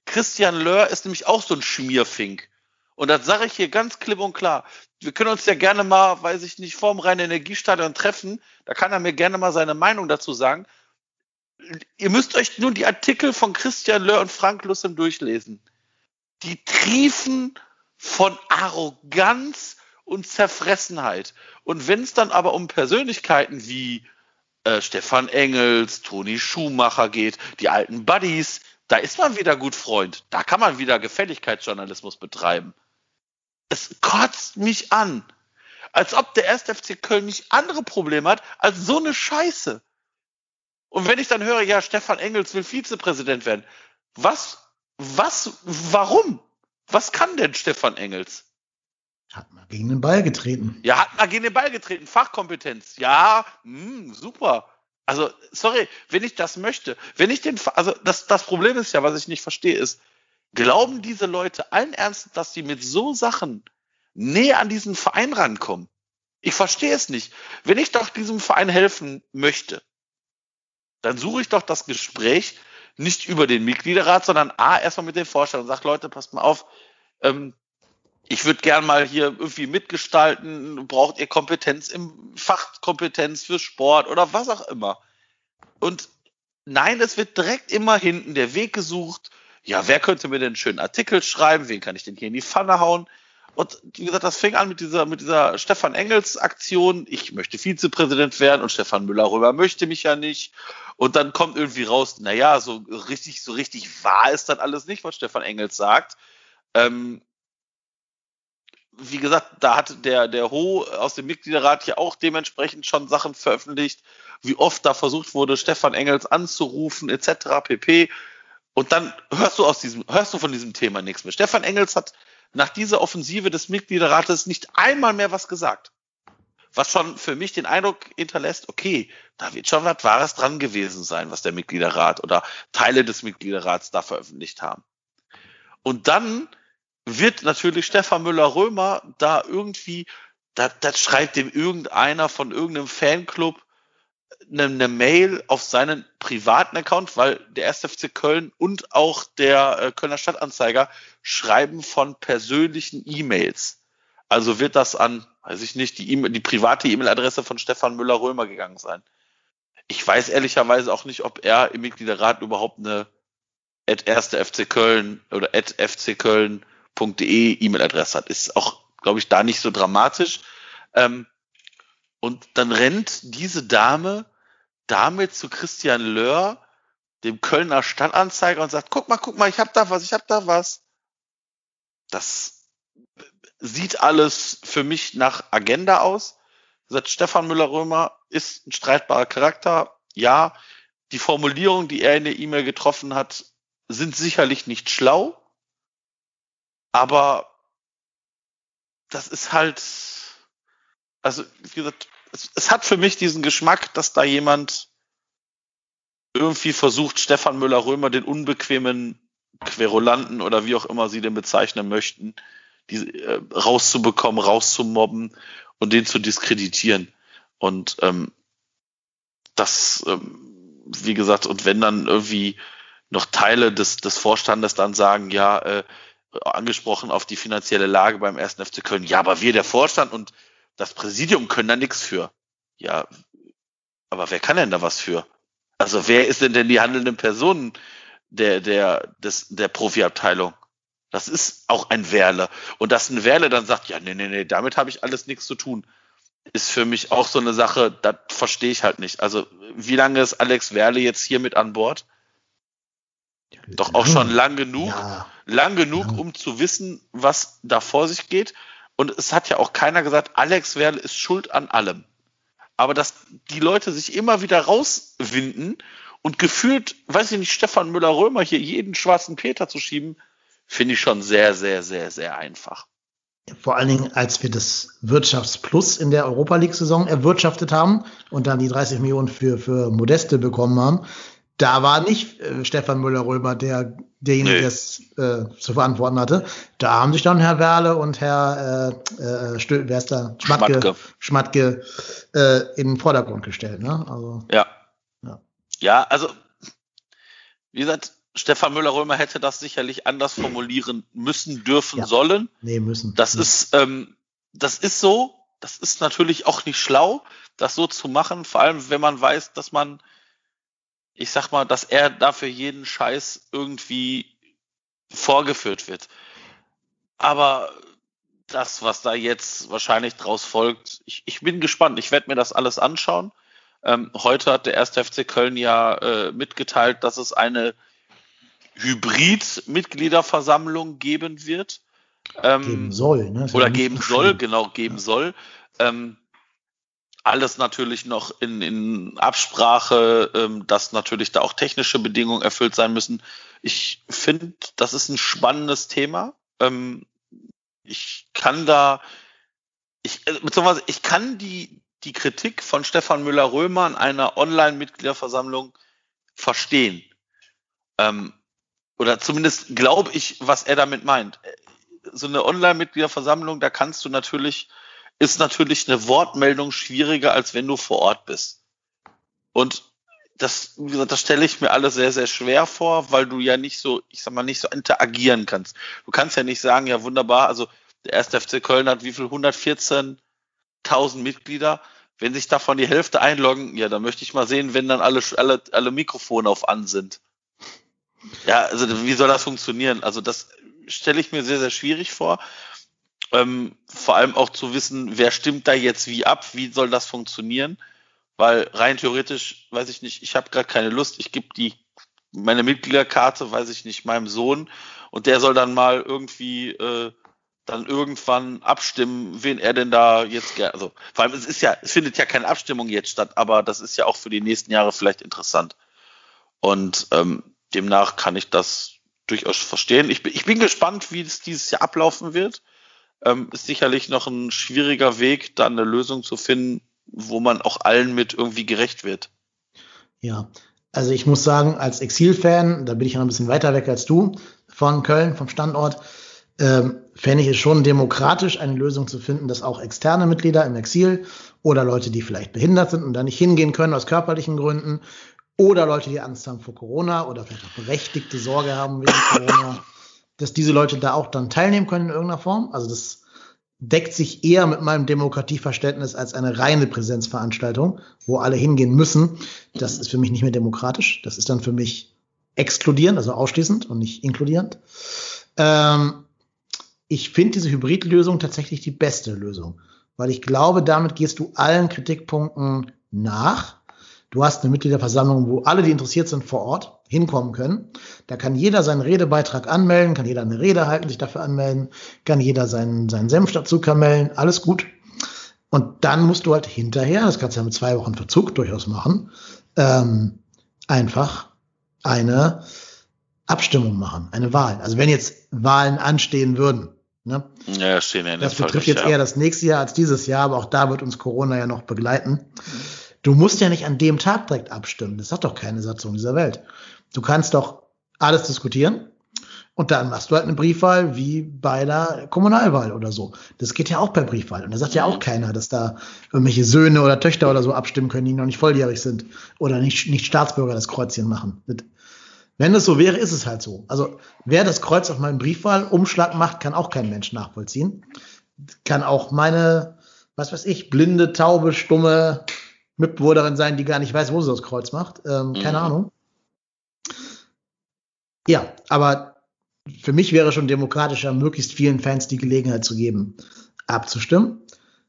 Christian Löhr ist nämlich auch so ein Schmierfink. Und das sage ich hier ganz klipp und klar. Wir können uns ja gerne mal, weiß ich nicht, vorm reinen Energiestadion treffen. Da kann er mir gerne mal seine Meinung dazu sagen. Ihr müsst euch nun die Artikel von Christian Löhr und Frank Lussem durchlesen. Die triefen von Arroganz und Zerfressenheit. Und wenn es dann aber um Persönlichkeiten wie äh, Stefan Engels, Toni Schumacher geht, die alten Buddies, da ist man wieder gut Freund. Da kann man wieder Gefälligkeitsjournalismus betreiben. Es kotzt mich an. Als ob der 1. FC Köln nicht andere Probleme hat als so eine Scheiße. Und wenn ich dann höre, ja, Stefan Engels will Vizepräsident werden. Was, was, warum? Was kann denn Stefan Engels? Hat mal gegen den Ball getreten. Ja, hat mal gegen den Ball getreten. Fachkompetenz. Ja, mh, hm, super. Also, sorry, wenn ich das möchte, wenn ich den, also das, das Problem ist ja, was ich nicht verstehe, ist, glauben diese Leute allen Ernstes, dass sie mit so Sachen näher an diesen Verein rankommen? Ich verstehe es nicht. Wenn ich doch diesem Verein helfen möchte, dann suche ich doch das Gespräch nicht über den Mitgliederrat, sondern A, erstmal mit den Vorstellern und sage, Leute, passt mal auf, ähm, ich würde gern mal hier irgendwie mitgestalten, braucht ihr Kompetenz im Fachkompetenz für Sport oder was auch immer. Und nein, es wird direkt immer hinten der Weg gesucht. Ja, wer könnte mir denn einen schönen Artikel schreiben? Wen kann ich denn hier in die Pfanne hauen? Und wie gesagt, das fing an mit dieser, mit dieser Stefan Engels Aktion. Ich möchte Vizepräsident werden und Stefan Müller-Römer möchte mich ja nicht. Und dann kommt irgendwie raus, naja, so richtig, so richtig wahr ist dann alles nicht, was Stefan Engels sagt. Ähm, wie gesagt, da hat der, der Ho aus dem Mitgliederrat ja auch dementsprechend schon Sachen veröffentlicht, wie oft da versucht wurde, Stefan Engels anzurufen, etc. pp. Und dann hörst du aus diesem, hörst du von diesem Thema nichts mehr. Stefan Engels hat nach dieser Offensive des Mitgliederrates nicht einmal mehr was gesagt. Was schon für mich den Eindruck hinterlässt, okay, da wird schon was Wahres dran gewesen sein, was der Mitgliederrat oder Teile des Mitgliederrats da veröffentlicht haben. Und dann wird natürlich Stefan Müller-Römer da irgendwie, da, das schreibt dem irgendeiner von irgendeinem Fanclub eine, eine Mail auf seinen privaten Account, weil der 1. FC Köln und auch der äh, Kölner Stadtanzeiger schreiben von persönlichen E-Mails. Also wird das an, weiß ich nicht, die, e die private E-Mail-Adresse von Stefan Müller-Römer gegangen sein. Ich weiß ehrlicherweise auch nicht, ob er im Mitgliederrat überhaupt eine at 1. FC Köln oder at FC Köln E E-Mail-Adresse hat. Ist auch, glaube ich, da nicht so dramatisch. Ähm, und dann rennt diese Dame damit zu Christian Löhr, dem Kölner Stadtanzeiger, und sagt, guck mal, guck mal, ich hab da was, ich hab da was. Das sieht alles für mich nach Agenda aus. Sagt Stefan Müller-Römer ist ein streitbarer Charakter. Ja, die Formulierungen, die er in der E-Mail getroffen hat, sind sicherlich nicht schlau. Aber das ist halt, also wie gesagt, es, es hat für mich diesen Geschmack, dass da jemand irgendwie versucht, Stefan Müller-Römer, den unbequemen Querulanten oder wie auch immer sie den bezeichnen möchten, die, äh, rauszubekommen, rauszumobben und den zu diskreditieren. Und ähm, das, ähm, wie gesagt, und wenn dann irgendwie noch Teile des, des Vorstandes dann sagen, ja, äh, angesprochen auf die finanzielle Lage beim ersten FC Köln. Ja, aber wir, der Vorstand und das Präsidium können da nichts für. Ja, aber wer kann denn da was für? Also wer ist denn denn die handelnden Personen der, der, des, der Profiabteilung? Das ist auch ein Werle. Und dass ein Werle dann sagt, ja, nee, nee, nee, damit habe ich alles nichts zu tun, ist für mich auch so eine Sache, das verstehe ich halt nicht. Also, wie lange ist Alex Werle jetzt hier mit an Bord? Doch auch schon lang genug, ja. lang genug, um zu wissen, was da vor sich geht. Und es hat ja auch keiner gesagt, Alex Werle ist schuld an allem. Aber dass die Leute sich immer wieder rauswinden und gefühlt, weiß ich nicht, Stefan Müller-Römer hier jeden schwarzen Peter zu schieben, finde ich schon sehr, sehr, sehr, sehr einfach. Vor allen Dingen, als wir das Wirtschaftsplus in der Europa League-Saison erwirtschaftet haben und dann die 30 Millionen für, für Modeste bekommen haben, da war nicht äh, Stefan Müller-Römer der, derjenige, nee. der es äh, zu verantworten hatte. Da haben sich dann Herr Werle und Herr äh, äh, Stö wer ist da? Schmatke, Schmatke, äh, in den Vordergrund gestellt. Ne? Also, ja. ja. Ja, also wie gesagt, Stefan Müller-Römer hätte das sicherlich anders formulieren müssen, dürfen, ja. sollen. Nee, müssen. Das nee. ist, ähm, das ist so. Das ist natürlich auch nicht schlau, das so zu machen, vor allem wenn man weiß, dass man ich sag mal, dass er dafür jeden Scheiß irgendwie vorgeführt wird. Aber das, was da jetzt wahrscheinlich draus folgt, ich, ich bin gespannt. Ich werde mir das alles anschauen. Ähm, heute hat der 1. FC Köln ja äh, mitgeteilt, dass es eine Hybrid-Mitgliederversammlung geben wird. Ähm, geben soll, ne? Oder geben soll, genau, geben ja. soll. Ähm, alles natürlich noch in, in Absprache, ähm, dass natürlich da auch technische Bedingungen erfüllt sein müssen. Ich finde, das ist ein spannendes Thema. Ähm, ich kann da, ich, äh, beziehungsweise ich kann die, die Kritik von Stefan Müller-Römer an einer Online-Mitgliederversammlung verstehen. Ähm, oder zumindest glaube ich, was er damit meint. So eine Online-Mitgliederversammlung, da kannst du natürlich ist natürlich eine Wortmeldung schwieriger, als wenn du vor Ort bist. Und das, wie gesagt, das stelle ich mir alles sehr, sehr schwer vor, weil du ja nicht so, ich sag mal, nicht so interagieren kannst. Du kannst ja nicht sagen, ja wunderbar, also der erste FC Köln hat wie viel? 114.000 Mitglieder. Wenn sich davon die Hälfte einloggen, ja, dann möchte ich mal sehen, wenn dann alle, alle, alle Mikrofone auf an sind. Ja, also wie soll das funktionieren? Also das stelle ich mir sehr, sehr schwierig vor. Ähm, vor allem auch zu wissen, wer stimmt da jetzt wie ab, wie soll das funktionieren? Weil rein theoretisch, weiß ich nicht, ich habe gerade keine Lust, ich gebe die meine Mitgliederkarte, weiß ich nicht, meinem Sohn und der soll dann mal irgendwie äh, dann irgendwann abstimmen, wen er denn da jetzt gerne, also vor allem es ist ja, es findet ja keine Abstimmung jetzt statt, aber das ist ja auch für die nächsten Jahre vielleicht interessant. Und ähm, demnach kann ich das durchaus verstehen. Ich bin, ich bin gespannt, wie es dieses Jahr ablaufen wird. Ähm, ist sicherlich noch ein schwieriger Weg, da eine Lösung zu finden, wo man auch allen mit irgendwie gerecht wird. Ja, also ich muss sagen, als Exil-Fan, da bin ich noch ein bisschen weiter weg als du von Köln, vom Standort, ähm, fände ich es schon demokratisch, eine Lösung zu finden, dass auch externe Mitglieder im Exil oder Leute, die vielleicht behindert sind und da nicht hingehen können aus körperlichen Gründen oder Leute, die Angst haben vor Corona oder vielleicht auch berechtigte Sorge haben wegen Corona, dass diese Leute da auch dann teilnehmen können in irgendeiner Form. Also das deckt sich eher mit meinem Demokratieverständnis als eine reine Präsenzveranstaltung, wo alle hingehen müssen. Das ist für mich nicht mehr demokratisch. Das ist dann für mich exkludierend, also ausschließend und nicht inkludierend. Ähm, ich finde diese Hybridlösung tatsächlich die beste Lösung, weil ich glaube, damit gehst du allen Kritikpunkten nach. Du hast eine Mitgliederversammlung, wo alle, die interessiert sind, vor Ort hinkommen können. Da kann jeder seinen Redebeitrag anmelden, kann jeder eine Rede halten, sich dafür anmelden, kann jeder seinen, seinen Senf dazu kamellen, alles gut. Und dann musst du halt hinterher, das kannst du ja mit zwei Wochen Verzug durchaus machen, ähm, einfach eine Abstimmung machen, eine Wahl. Also wenn jetzt Wahlen anstehen würden, Ne? Ja, stehen ja in Das betrifft jetzt ja. eher das nächste Jahr als dieses Jahr, aber auch da wird uns Corona ja noch begleiten. Du musst ja nicht an dem Tag direkt abstimmen. Das hat doch keine Satzung dieser Welt. Du kannst doch alles diskutieren und dann machst du halt eine Briefwahl wie bei der Kommunalwahl oder so. Das geht ja auch per Briefwahl. Und da sagt ja auch keiner, dass da irgendwelche Söhne oder Töchter oder so abstimmen können, die noch nicht volljährig sind oder nicht, nicht Staatsbürger das Kreuzchen machen. Das wenn es so wäre, ist es halt so. Also wer das Kreuz auf meinem Briefwahlumschlag macht, kann auch kein Mensch nachvollziehen. Kann auch meine, was weiß ich, blinde, taube, stumme Mitbewohnerin sein, die gar nicht weiß, wo sie das Kreuz macht. Ähm, keine mhm. Ahnung. Ja, aber für mich wäre schon demokratischer, möglichst vielen Fans die Gelegenheit zu geben, abzustimmen.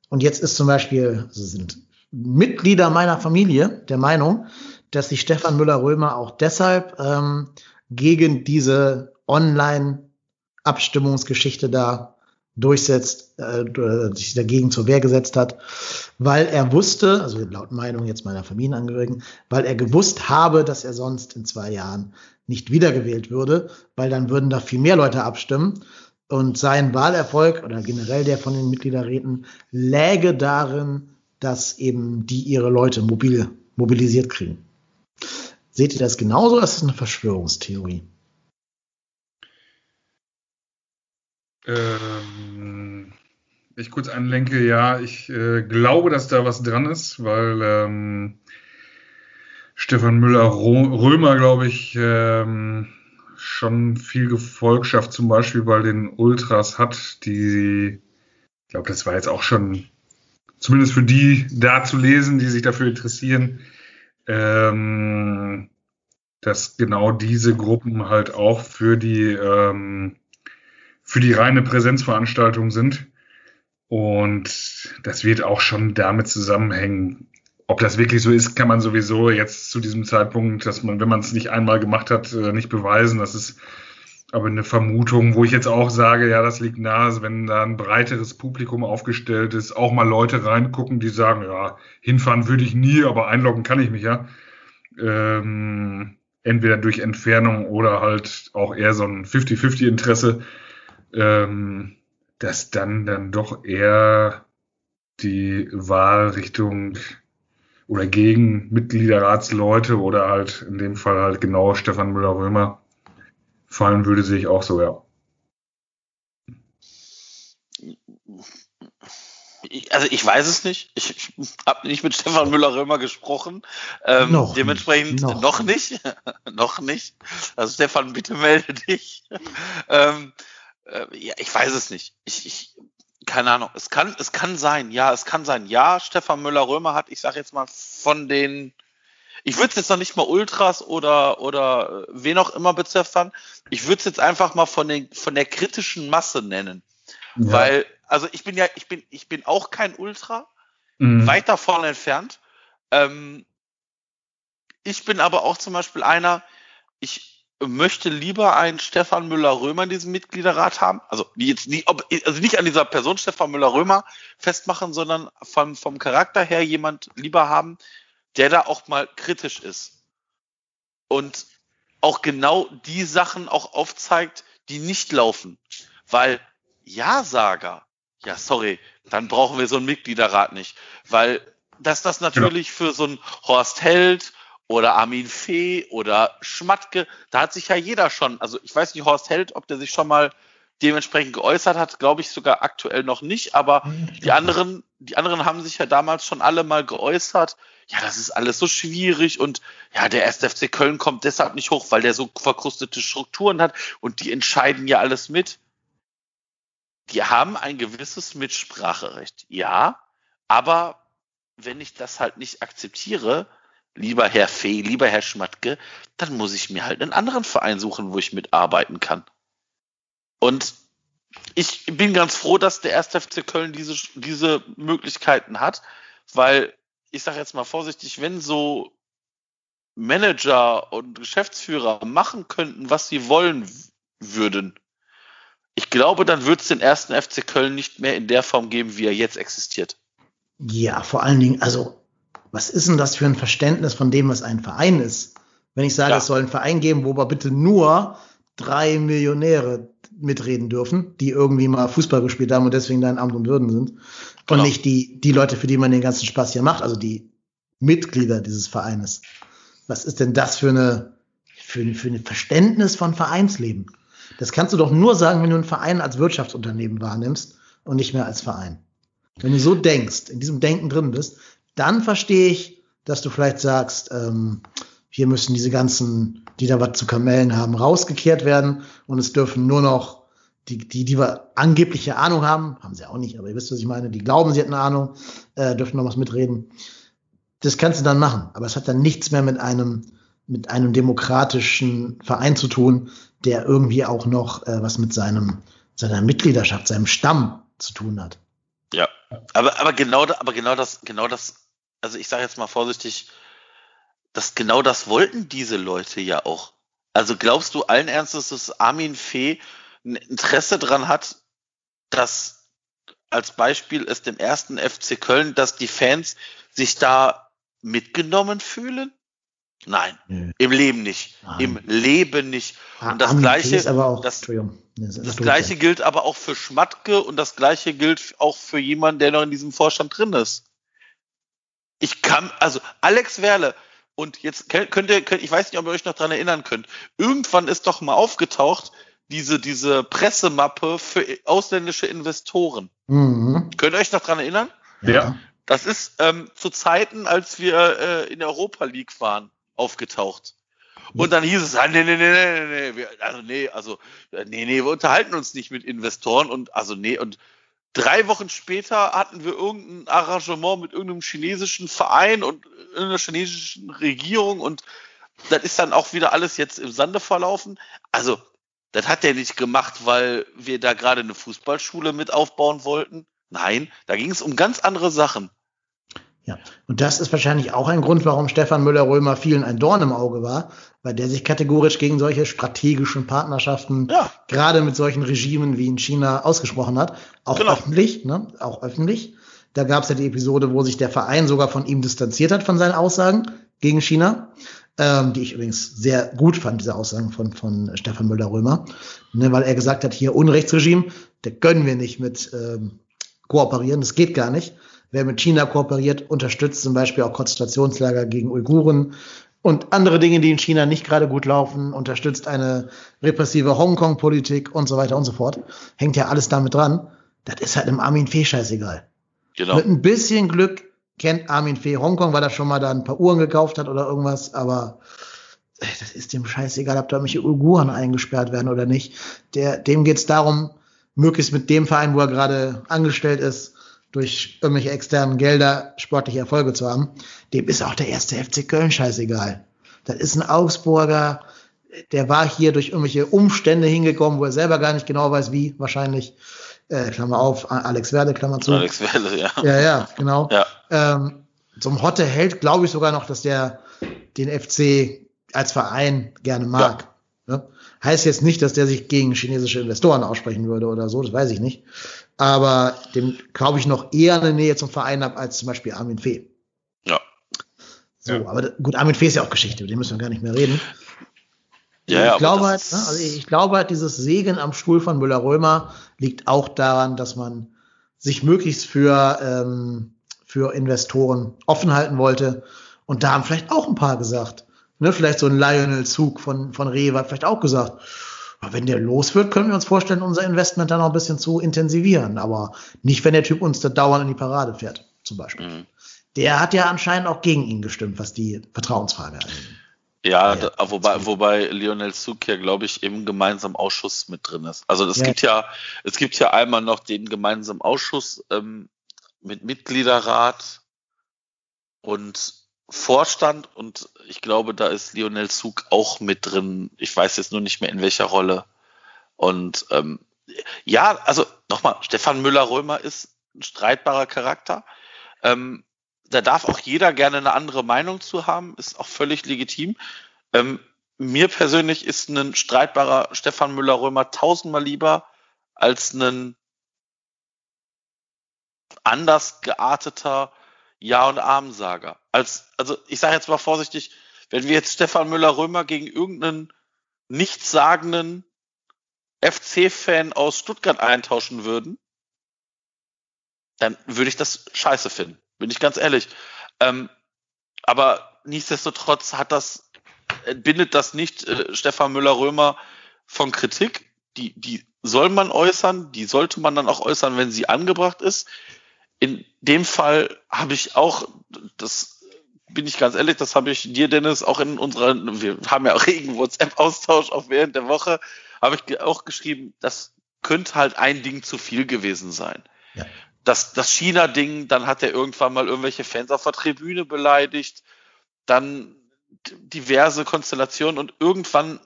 Und jetzt ist zum Beispiel, also sind Mitglieder meiner Familie der Meinung, dass sich Stefan Müller-Römer auch deshalb ähm, gegen diese Online-Abstimmungsgeschichte da durchsetzt, äh, sich dagegen zur Wehr gesetzt hat, weil er wusste, also laut Meinung jetzt meiner Familienangehörigen, weil er gewusst habe, dass er sonst in zwei Jahren nicht wiedergewählt würde, weil dann würden da viel mehr Leute abstimmen und sein Wahlerfolg oder generell der von den Mitgliederräten läge darin, dass eben die ihre Leute mobil, mobilisiert kriegen. Seht ihr das genauso oder ist das eine Verschwörungstheorie? Ähm, ich kurz anlenke, ja, ich äh, glaube, dass da was dran ist, weil ähm, Stefan Müller-Römer, glaube ich, ähm, schon viel Gefolgschaft zum Beispiel bei den Ultras hat, die, ich glaube, das war jetzt auch schon zumindest für die da zu lesen, die sich dafür interessieren, ähm, dass genau diese Gruppen halt auch für die ähm, für die reine Präsenzveranstaltung sind. Und das wird auch schon damit zusammenhängen. Ob das wirklich so ist, kann man sowieso jetzt zu diesem Zeitpunkt, dass man, wenn man es nicht einmal gemacht hat, äh, nicht beweisen. Das ist aber eine Vermutung, wo ich jetzt auch sage, ja, das liegt nahe, wenn da ein breiteres Publikum aufgestellt ist, auch mal Leute reingucken, die sagen, ja, hinfahren würde ich nie, aber einloggen kann ich mich ja. Ähm, entweder durch Entfernung oder halt auch eher so ein 50-50-Interesse, ähm, dass dann dann doch eher die Wahlrichtung oder gegen Mitgliederratsleute oder halt in dem Fall halt genau Stefan Müller-Römer fallen würde, sehe ich auch so, ja. also ich weiß es nicht. Ich, ich habe nicht mit Stefan Müller-Römer gesprochen. Ähm, noch dementsprechend nicht, noch. noch nicht. noch nicht. Also Stefan, bitte melde dich. ähm, äh, ja, ich weiß es nicht. Ich, ich, keine Ahnung. Es kann, es kann sein. Ja, es kann sein. Ja, Stefan Müller-Römer hat, ich sage jetzt mal, von den ich würde es jetzt noch nicht mal Ultras oder, oder äh, wen auch immer beziffern. Ich würde es jetzt einfach mal von, den, von der kritischen Masse nennen. Ja. Weil, also ich bin ja, ich bin, ich bin auch kein Ultra, mhm. weit davon entfernt. Ähm, ich bin aber auch zum Beispiel einer, ich möchte lieber einen Stefan Müller-Römer in diesem Mitgliederrat haben. Also jetzt nie, ob, also nicht an dieser Person Stefan Müller-Römer festmachen, sondern vom, vom Charakter her jemand lieber haben, der da auch mal kritisch ist. Und auch genau die Sachen auch aufzeigt, die nicht laufen. Weil Ja-Sager, ja, sorry, dann brauchen wir so einen Mitgliederrat nicht. Weil dass das natürlich genau. für so einen Horst Held oder Armin Fee oder Schmatke, da hat sich ja jeder schon, also ich weiß nicht, Horst Held, ob der sich schon mal dementsprechend geäußert hat, glaube ich sogar aktuell noch nicht, aber die anderen, die anderen haben sich ja damals schon alle mal geäußert. Ja, das ist alles so schwierig und ja, der 1. FC Köln kommt deshalb nicht hoch, weil der so verkrustete Strukturen hat und die entscheiden ja alles mit. Die haben ein gewisses Mitspracherecht, ja, aber wenn ich das halt nicht akzeptiere, lieber Herr Fee, lieber Herr Schmatke, dann muss ich mir halt einen anderen Verein suchen, wo ich mitarbeiten kann. Und ich bin ganz froh, dass der 1. FC Köln diese, diese Möglichkeiten hat, weil ich sage jetzt mal vorsichtig, wenn so Manager und Geschäftsführer machen könnten, was sie wollen würden, ich glaube, dann wird es den ersten FC Köln nicht mehr in der Form geben, wie er jetzt existiert. Ja, vor allen Dingen, also was ist denn das für ein Verständnis von dem, was ein Verein ist? Wenn ich sage, ja. es soll einen Verein geben, wo wir bitte nur drei Millionäre mitreden dürfen, die irgendwie mal Fußball gespielt haben und deswegen da in Amt und Würden sind. Genau. Und nicht die, die Leute, für die man den ganzen Spaß hier macht, also die Mitglieder dieses Vereines. Was ist denn das für eine, für, eine, für ein Verständnis von Vereinsleben? Das kannst du doch nur sagen, wenn du einen Verein als Wirtschaftsunternehmen wahrnimmst und nicht mehr als Verein. Wenn du so denkst, in diesem Denken drin bist, dann verstehe ich, dass du vielleicht sagst, ähm, hier müssen diese ganzen, die da was zu Kamellen haben, rausgekehrt werden und es dürfen nur noch die, die, die wir angebliche Ahnung haben, haben sie auch nicht, aber ihr wisst, was ich meine, die glauben, sie hätten eine Ahnung, äh, dürfen noch was mitreden. Das kannst du dann machen, aber es hat dann nichts mehr mit einem, mit einem demokratischen Verein zu tun, der irgendwie auch noch äh, was mit seinem, seiner Mitgliedschaft, seinem Stamm zu tun hat. Aber, aber genau, aber genau das, genau das also ich sage jetzt mal vorsichtig, dass genau das wollten diese Leute ja auch. Also glaubst du allen Ernstes, dass Armin Fee ein Interesse dran hat, dass als Beispiel es dem ersten FC Köln, dass die Fans sich da mitgenommen fühlen? Nein, Nö. im Leben nicht. Nein. Im Leben nicht. Und das Armin gleiche, auch, das, das gleiche gilt aber auch für Schmatke und das gleiche gilt auch für jemanden, der noch in diesem Vorstand drin ist. Ich kann, also Alex Werle, und jetzt könnt ihr, könnt, ich weiß nicht, ob ihr euch noch dran erinnern könnt, irgendwann ist doch mal aufgetaucht, diese, diese Pressemappe für ausländische Investoren. Mhm. Könnt ihr euch noch dran erinnern? Ja. Das ist ähm, zu Zeiten, als wir äh, in der Europa League waren, aufgetaucht. Und dann hieß es, ah, nee, nee, nee, nee, nee, nee, also nee, also äh, nee, nee, wir unterhalten uns nicht mit Investoren und also nee und Drei Wochen später hatten wir irgendein Arrangement mit irgendeinem chinesischen Verein und irgendeiner chinesischen Regierung und das ist dann auch wieder alles jetzt im Sande verlaufen. Also, das hat er nicht gemacht, weil wir da gerade eine Fußballschule mit aufbauen wollten. Nein, da ging es um ganz andere Sachen. Ja, und das ist wahrscheinlich auch ein Grund, warum Stefan Müller-Römer vielen ein Dorn im Auge war, weil der sich kategorisch gegen solche strategischen Partnerschaften, ja. gerade mit solchen Regimen wie in China, ausgesprochen hat. Auch genau. öffentlich, ne? Auch öffentlich. Da gab es ja die Episode, wo sich der Verein sogar von ihm distanziert hat von seinen Aussagen gegen China, ähm, die ich übrigens sehr gut fand, diese Aussagen von, von Stefan Müller-Römer, ne, weil er gesagt hat, hier Unrechtsregime, der können wir nicht mit ähm, kooperieren, das geht gar nicht. Wer mit China kooperiert, unterstützt zum Beispiel auch Konzentrationslager gegen Uiguren und andere Dinge, die in China nicht gerade gut laufen, unterstützt eine repressive Hongkong-Politik und so weiter und so fort. Hängt ja alles damit dran. Das ist halt dem Armin Fee scheißegal. Genau. Mit ein bisschen Glück kennt Armin Fee Hongkong, weil er schon mal da ein paar Uhren gekauft hat oder irgendwas, aber das ist dem scheißegal, ob da irgendwelche Uiguren eingesperrt werden oder nicht. Der, dem geht's darum, möglichst mit dem Verein, wo er gerade angestellt ist, durch irgendwelche externen Gelder sportliche Erfolge zu haben, dem ist auch der erste FC Köln scheißegal. Das ist ein Augsburger, der war hier durch irgendwelche Umstände hingekommen, wo er selber gar nicht genau weiß, wie, wahrscheinlich. Äh, Klammer auf, Alex Werde, Klammer zu. Alex Werde, ja. Ja, ja, genau. Ja. Ähm, zum Hotte hält, glaube ich sogar noch, dass der den FC als Verein gerne mag. Ja. Ne? Heißt jetzt nicht, dass der sich gegen chinesische Investoren aussprechen würde oder so, das weiß ich nicht. Aber dem glaube ich noch eher eine Nähe zum Verein ab als zum Beispiel Armin Fee. Ja. So, ja. aber gut, Armin Fee ist ja auch Geschichte, über den müssen wir gar nicht mehr reden. Ja, ja, ich, glaube halt, ne, also ich glaube halt, dieses Segen am Stuhl von Müller-Römer liegt auch daran, dass man sich möglichst für, ähm, für Investoren offen halten wollte. Und da haben vielleicht auch ein paar gesagt, ne, vielleicht so ein Lionel-Zug von, von Rewe hat vielleicht auch gesagt, wenn der los wird, können wir uns vorstellen, unser Investment dann noch ein bisschen zu intensivieren. Aber nicht, wenn der Typ uns da dauernd in die Parade fährt, zum Beispiel. Mhm. Der hat ja anscheinend auch gegen ihn gestimmt, was die Vertrauensfrage angeht. Ja, ja da, wobei, wobei Lionel Zug ja, glaube ich, im gemeinsamen Ausschuss mit drin ist. Also es ja. gibt ja, es gibt ja einmal noch den gemeinsamen Ausschuss ähm, mit Mitgliederrat und Vorstand und ich glaube, da ist Lionel Zug auch mit drin. Ich weiß jetzt nur nicht mehr in welcher Rolle. Und ähm, ja, also nochmal, Stefan Müller-Römer ist ein streitbarer Charakter. Ähm, da darf auch jeder gerne eine andere Meinung zu haben, ist auch völlig legitim. Ähm, mir persönlich ist ein streitbarer Stefan Müller-Römer tausendmal lieber als ein anders gearteter Ja- und Armsager. Als, also ich sage jetzt mal vorsichtig, wenn wir jetzt Stefan Müller-Römer gegen irgendeinen nichtssagenden FC-Fan aus Stuttgart eintauschen würden, dann würde ich das scheiße finden. Bin ich ganz ehrlich. Ähm, aber nichtsdestotrotz hat das, bindet das nicht äh, Stefan Müller-Römer von Kritik. Die, die soll man äußern, die sollte man dann auch äußern, wenn sie angebracht ist. In dem Fall habe ich auch, das bin ich ganz ehrlich, das habe ich dir, Dennis, auch in unserer, wir haben ja auch regen WhatsApp-Austausch auch während der Woche, habe ich auch geschrieben, das könnte halt ein Ding zu viel gewesen sein. Ja das, das China-Ding, dann hat er irgendwann mal irgendwelche Fans auf der Tribüne beleidigt, dann diverse Konstellationen und irgendwann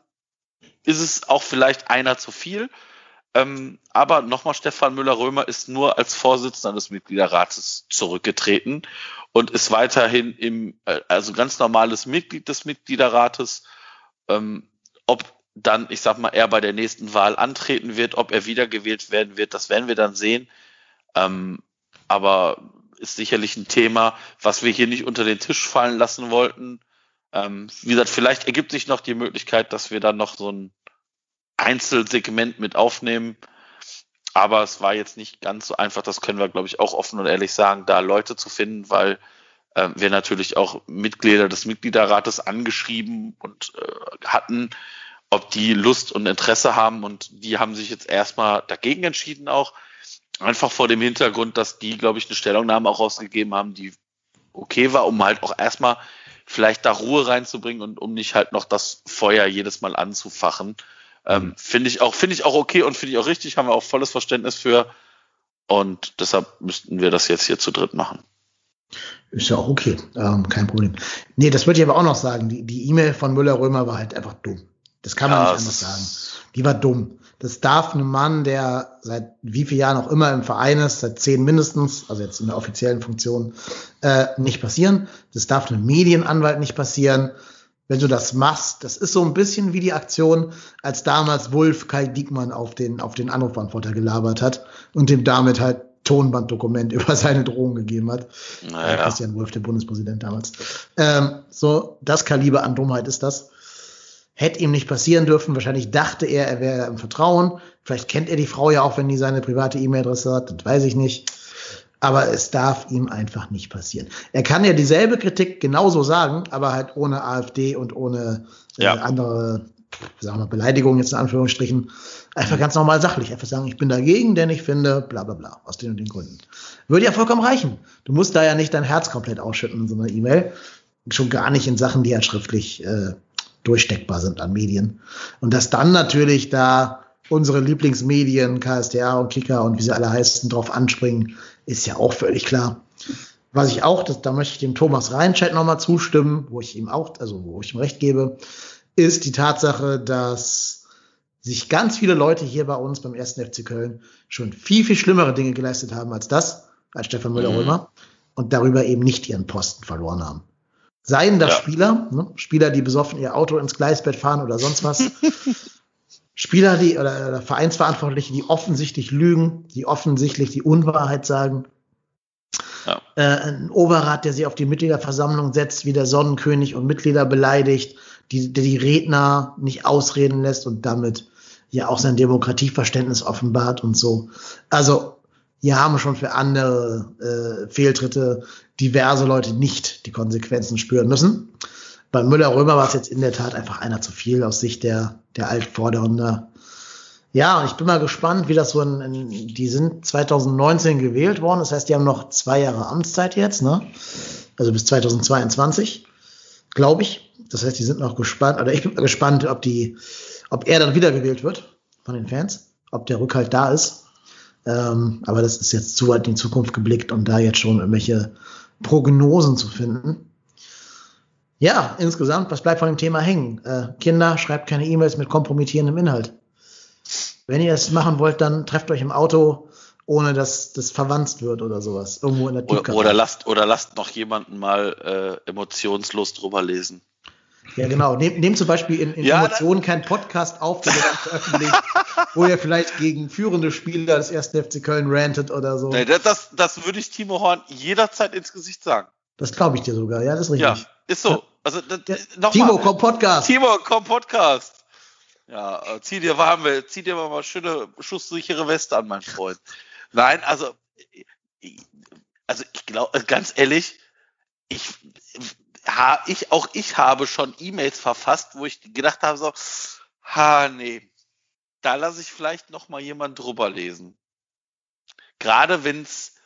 ist es auch vielleicht einer zu viel. Ähm, aber nochmal, Stefan Müller-Römer ist nur als Vorsitzender des Mitgliederrates zurückgetreten und ist weiterhin im, äh, also ganz normales Mitglied des Mitgliederrates. Ähm, ob dann, ich sag mal, er bei der nächsten Wahl antreten wird, ob er wiedergewählt werden wird, das werden wir dann sehen. Ähm, aber ist sicherlich ein Thema, was wir hier nicht unter den Tisch fallen lassen wollten. Ähm, wie gesagt, vielleicht ergibt sich noch die Möglichkeit, dass wir dann noch so ein Einzelsegment mit aufnehmen. Aber es war jetzt nicht ganz so einfach, das können wir, glaube ich, auch offen und ehrlich sagen, da Leute zu finden, weil äh, wir natürlich auch Mitglieder des Mitgliederrates angeschrieben und äh, hatten, ob die Lust und Interesse haben. Und die haben sich jetzt erstmal dagegen entschieden auch. Einfach vor dem Hintergrund, dass die, glaube ich, eine Stellungnahme auch rausgegeben haben, die okay war, um halt auch erstmal vielleicht da Ruhe reinzubringen und um nicht halt noch das Feuer jedes Mal anzufachen. Ähm, finde ich auch, finde ich auch okay und finde ich auch richtig, haben wir auch volles Verständnis für. Und deshalb müssten wir das jetzt hier zu dritt machen. Ist ja auch okay, ähm, kein Problem. Nee, das würde ich aber auch noch sagen. Die E-Mail von Müller-Römer war halt einfach dumm. Das kann man ja, nicht anders sagen. Die war dumm. Das darf ein Mann, der seit wie vielen Jahren auch immer im Verein ist, seit zehn mindestens, also jetzt in der offiziellen Funktion, äh, nicht passieren. Das darf einem Medienanwalt nicht passieren. Wenn du das machst, das ist so ein bisschen wie die Aktion, als damals Wolf Kai Diekmann auf den, auf den Anrufbeantworter gelabert hat und dem damit halt Tonbanddokument über seine Drohung gegeben hat. Naja. Christian Wolf, der Bundespräsident damals. Ähm, so, das Kaliber an Dummheit ist das. Hätte ihm nicht passieren dürfen. Wahrscheinlich dachte er, er wäre im Vertrauen. Vielleicht kennt er die Frau ja auch, wenn die seine private E-Mail-Adresse hat. Das weiß ich nicht. Aber es darf ihm einfach nicht passieren. Er kann ja dieselbe Kritik genauso sagen, aber halt ohne AfD und ohne äh, ja. andere, sagen wir, Beleidigungen jetzt in Anführungsstrichen. Einfach ganz normal sachlich. Einfach sagen, ich bin dagegen, denn ich finde, bla, bla, bla. Aus den und den Gründen. Würde ja vollkommen reichen. Du musst da ja nicht dein Herz komplett ausschütten in so einer E-Mail. Schon gar nicht in Sachen, die halt schriftlich äh, durchsteckbar sind an Medien. Und dass dann natürlich da unsere Lieblingsmedien, KSTA und Kicker und wie sie alle heißen, drauf anspringen, ist ja auch völlig klar. Was ich auch, das, da möchte ich dem Thomas Reinscheid nochmal zustimmen, wo ich ihm auch, also wo ich ihm recht gebe, ist die Tatsache, dass sich ganz viele Leute hier bei uns beim ersten FC Köln schon viel, viel schlimmere Dinge geleistet haben als das, als Stefan Müller-Römer mhm. und darüber eben nicht ihren Posten verloren haben. Seien das ja. Spieler, ne? Spieler, die besoffen ihr Auto ins Gleisbett fahren oder sonst was. Spieler, die oder, oder Vereinsverantwortliche, die offensichtlich lügen, die offensichtlich die Unwahrheit sagen. Ja. Äh, ein Oberrat, der sich auf die Mitgliederversammlung setzt, wie der Sonnenkönig und Mitglieder beleidigt, die, der die Redner nicht ausreden lässt und damit ja auch sein Demokratieverständnis offenbart und so. Also hier haben schon für andere äh, Fehltritte diverse Leute nicht die Konsequenzen spüren müssen. Bei Müller-Römer war es jetzt in der Tat einfach einer zu viel aus Sicht der, der Altvordernder. Ja, und ich bin mal gespannt, wie das so in, in, die sind 2019 gewählt worden. Das heißt, die haben noch zwei Jahre Amtszeit jetzt, ne? Also bis 2022, glaube ich. Das heißt, die sind noch gespannt, oder ich bin mal gespannt, ob die, ob er dann wiedergewählt wird von den Fans, ob der Rückhalt da ist. Ähm, aber das ist jetzt zu weit in die Zukunft geblickt, um da jetzt schon irgendwelche Prognosen zu finden. Ja, insgesamt, was bleibt von dem Thema hängen? Äh, Kinder, schreibt keine E-Mails mit kompromittierendem Inhalt. Wenn ihr es machen wollt, dann trefft euch im Auto, ohne dass das verwandt wird oder sowas. Irgendwo in der Oder, oder lasst, oder lasst noch jemanden mal äh, emotionslos drüber lesen. Ja, genau. Nehmt nehm zum Beispiel in, in ja, Emotionen keinen Podcast auf, der dann veröffentlicht, wo ihr vielleicht gegen führende Spieler des ersten FC Köln rantet oder so. Nee, das, das würde ich Timo Horn jederzeit ins Gesicht sagen. Das glaube ich dir sogar, ja, das ist richtig. Ja, ist so. Also, noch Timo, komm Podcast. Timo, komm Podcast. Ja, äh, zieh dir warme, zieh dir mal schöne, schusssichere Weste an, mein Freund. Nein, also, also ich glaube, ganz ehrlich, ich, ha, ich, auch ich habe schon E-Mails verfasst, wo ich gedacht habe, so, ha, nee, da lasse ich vielleicht noch mal jemand drüber lesen. Gerade wenn's,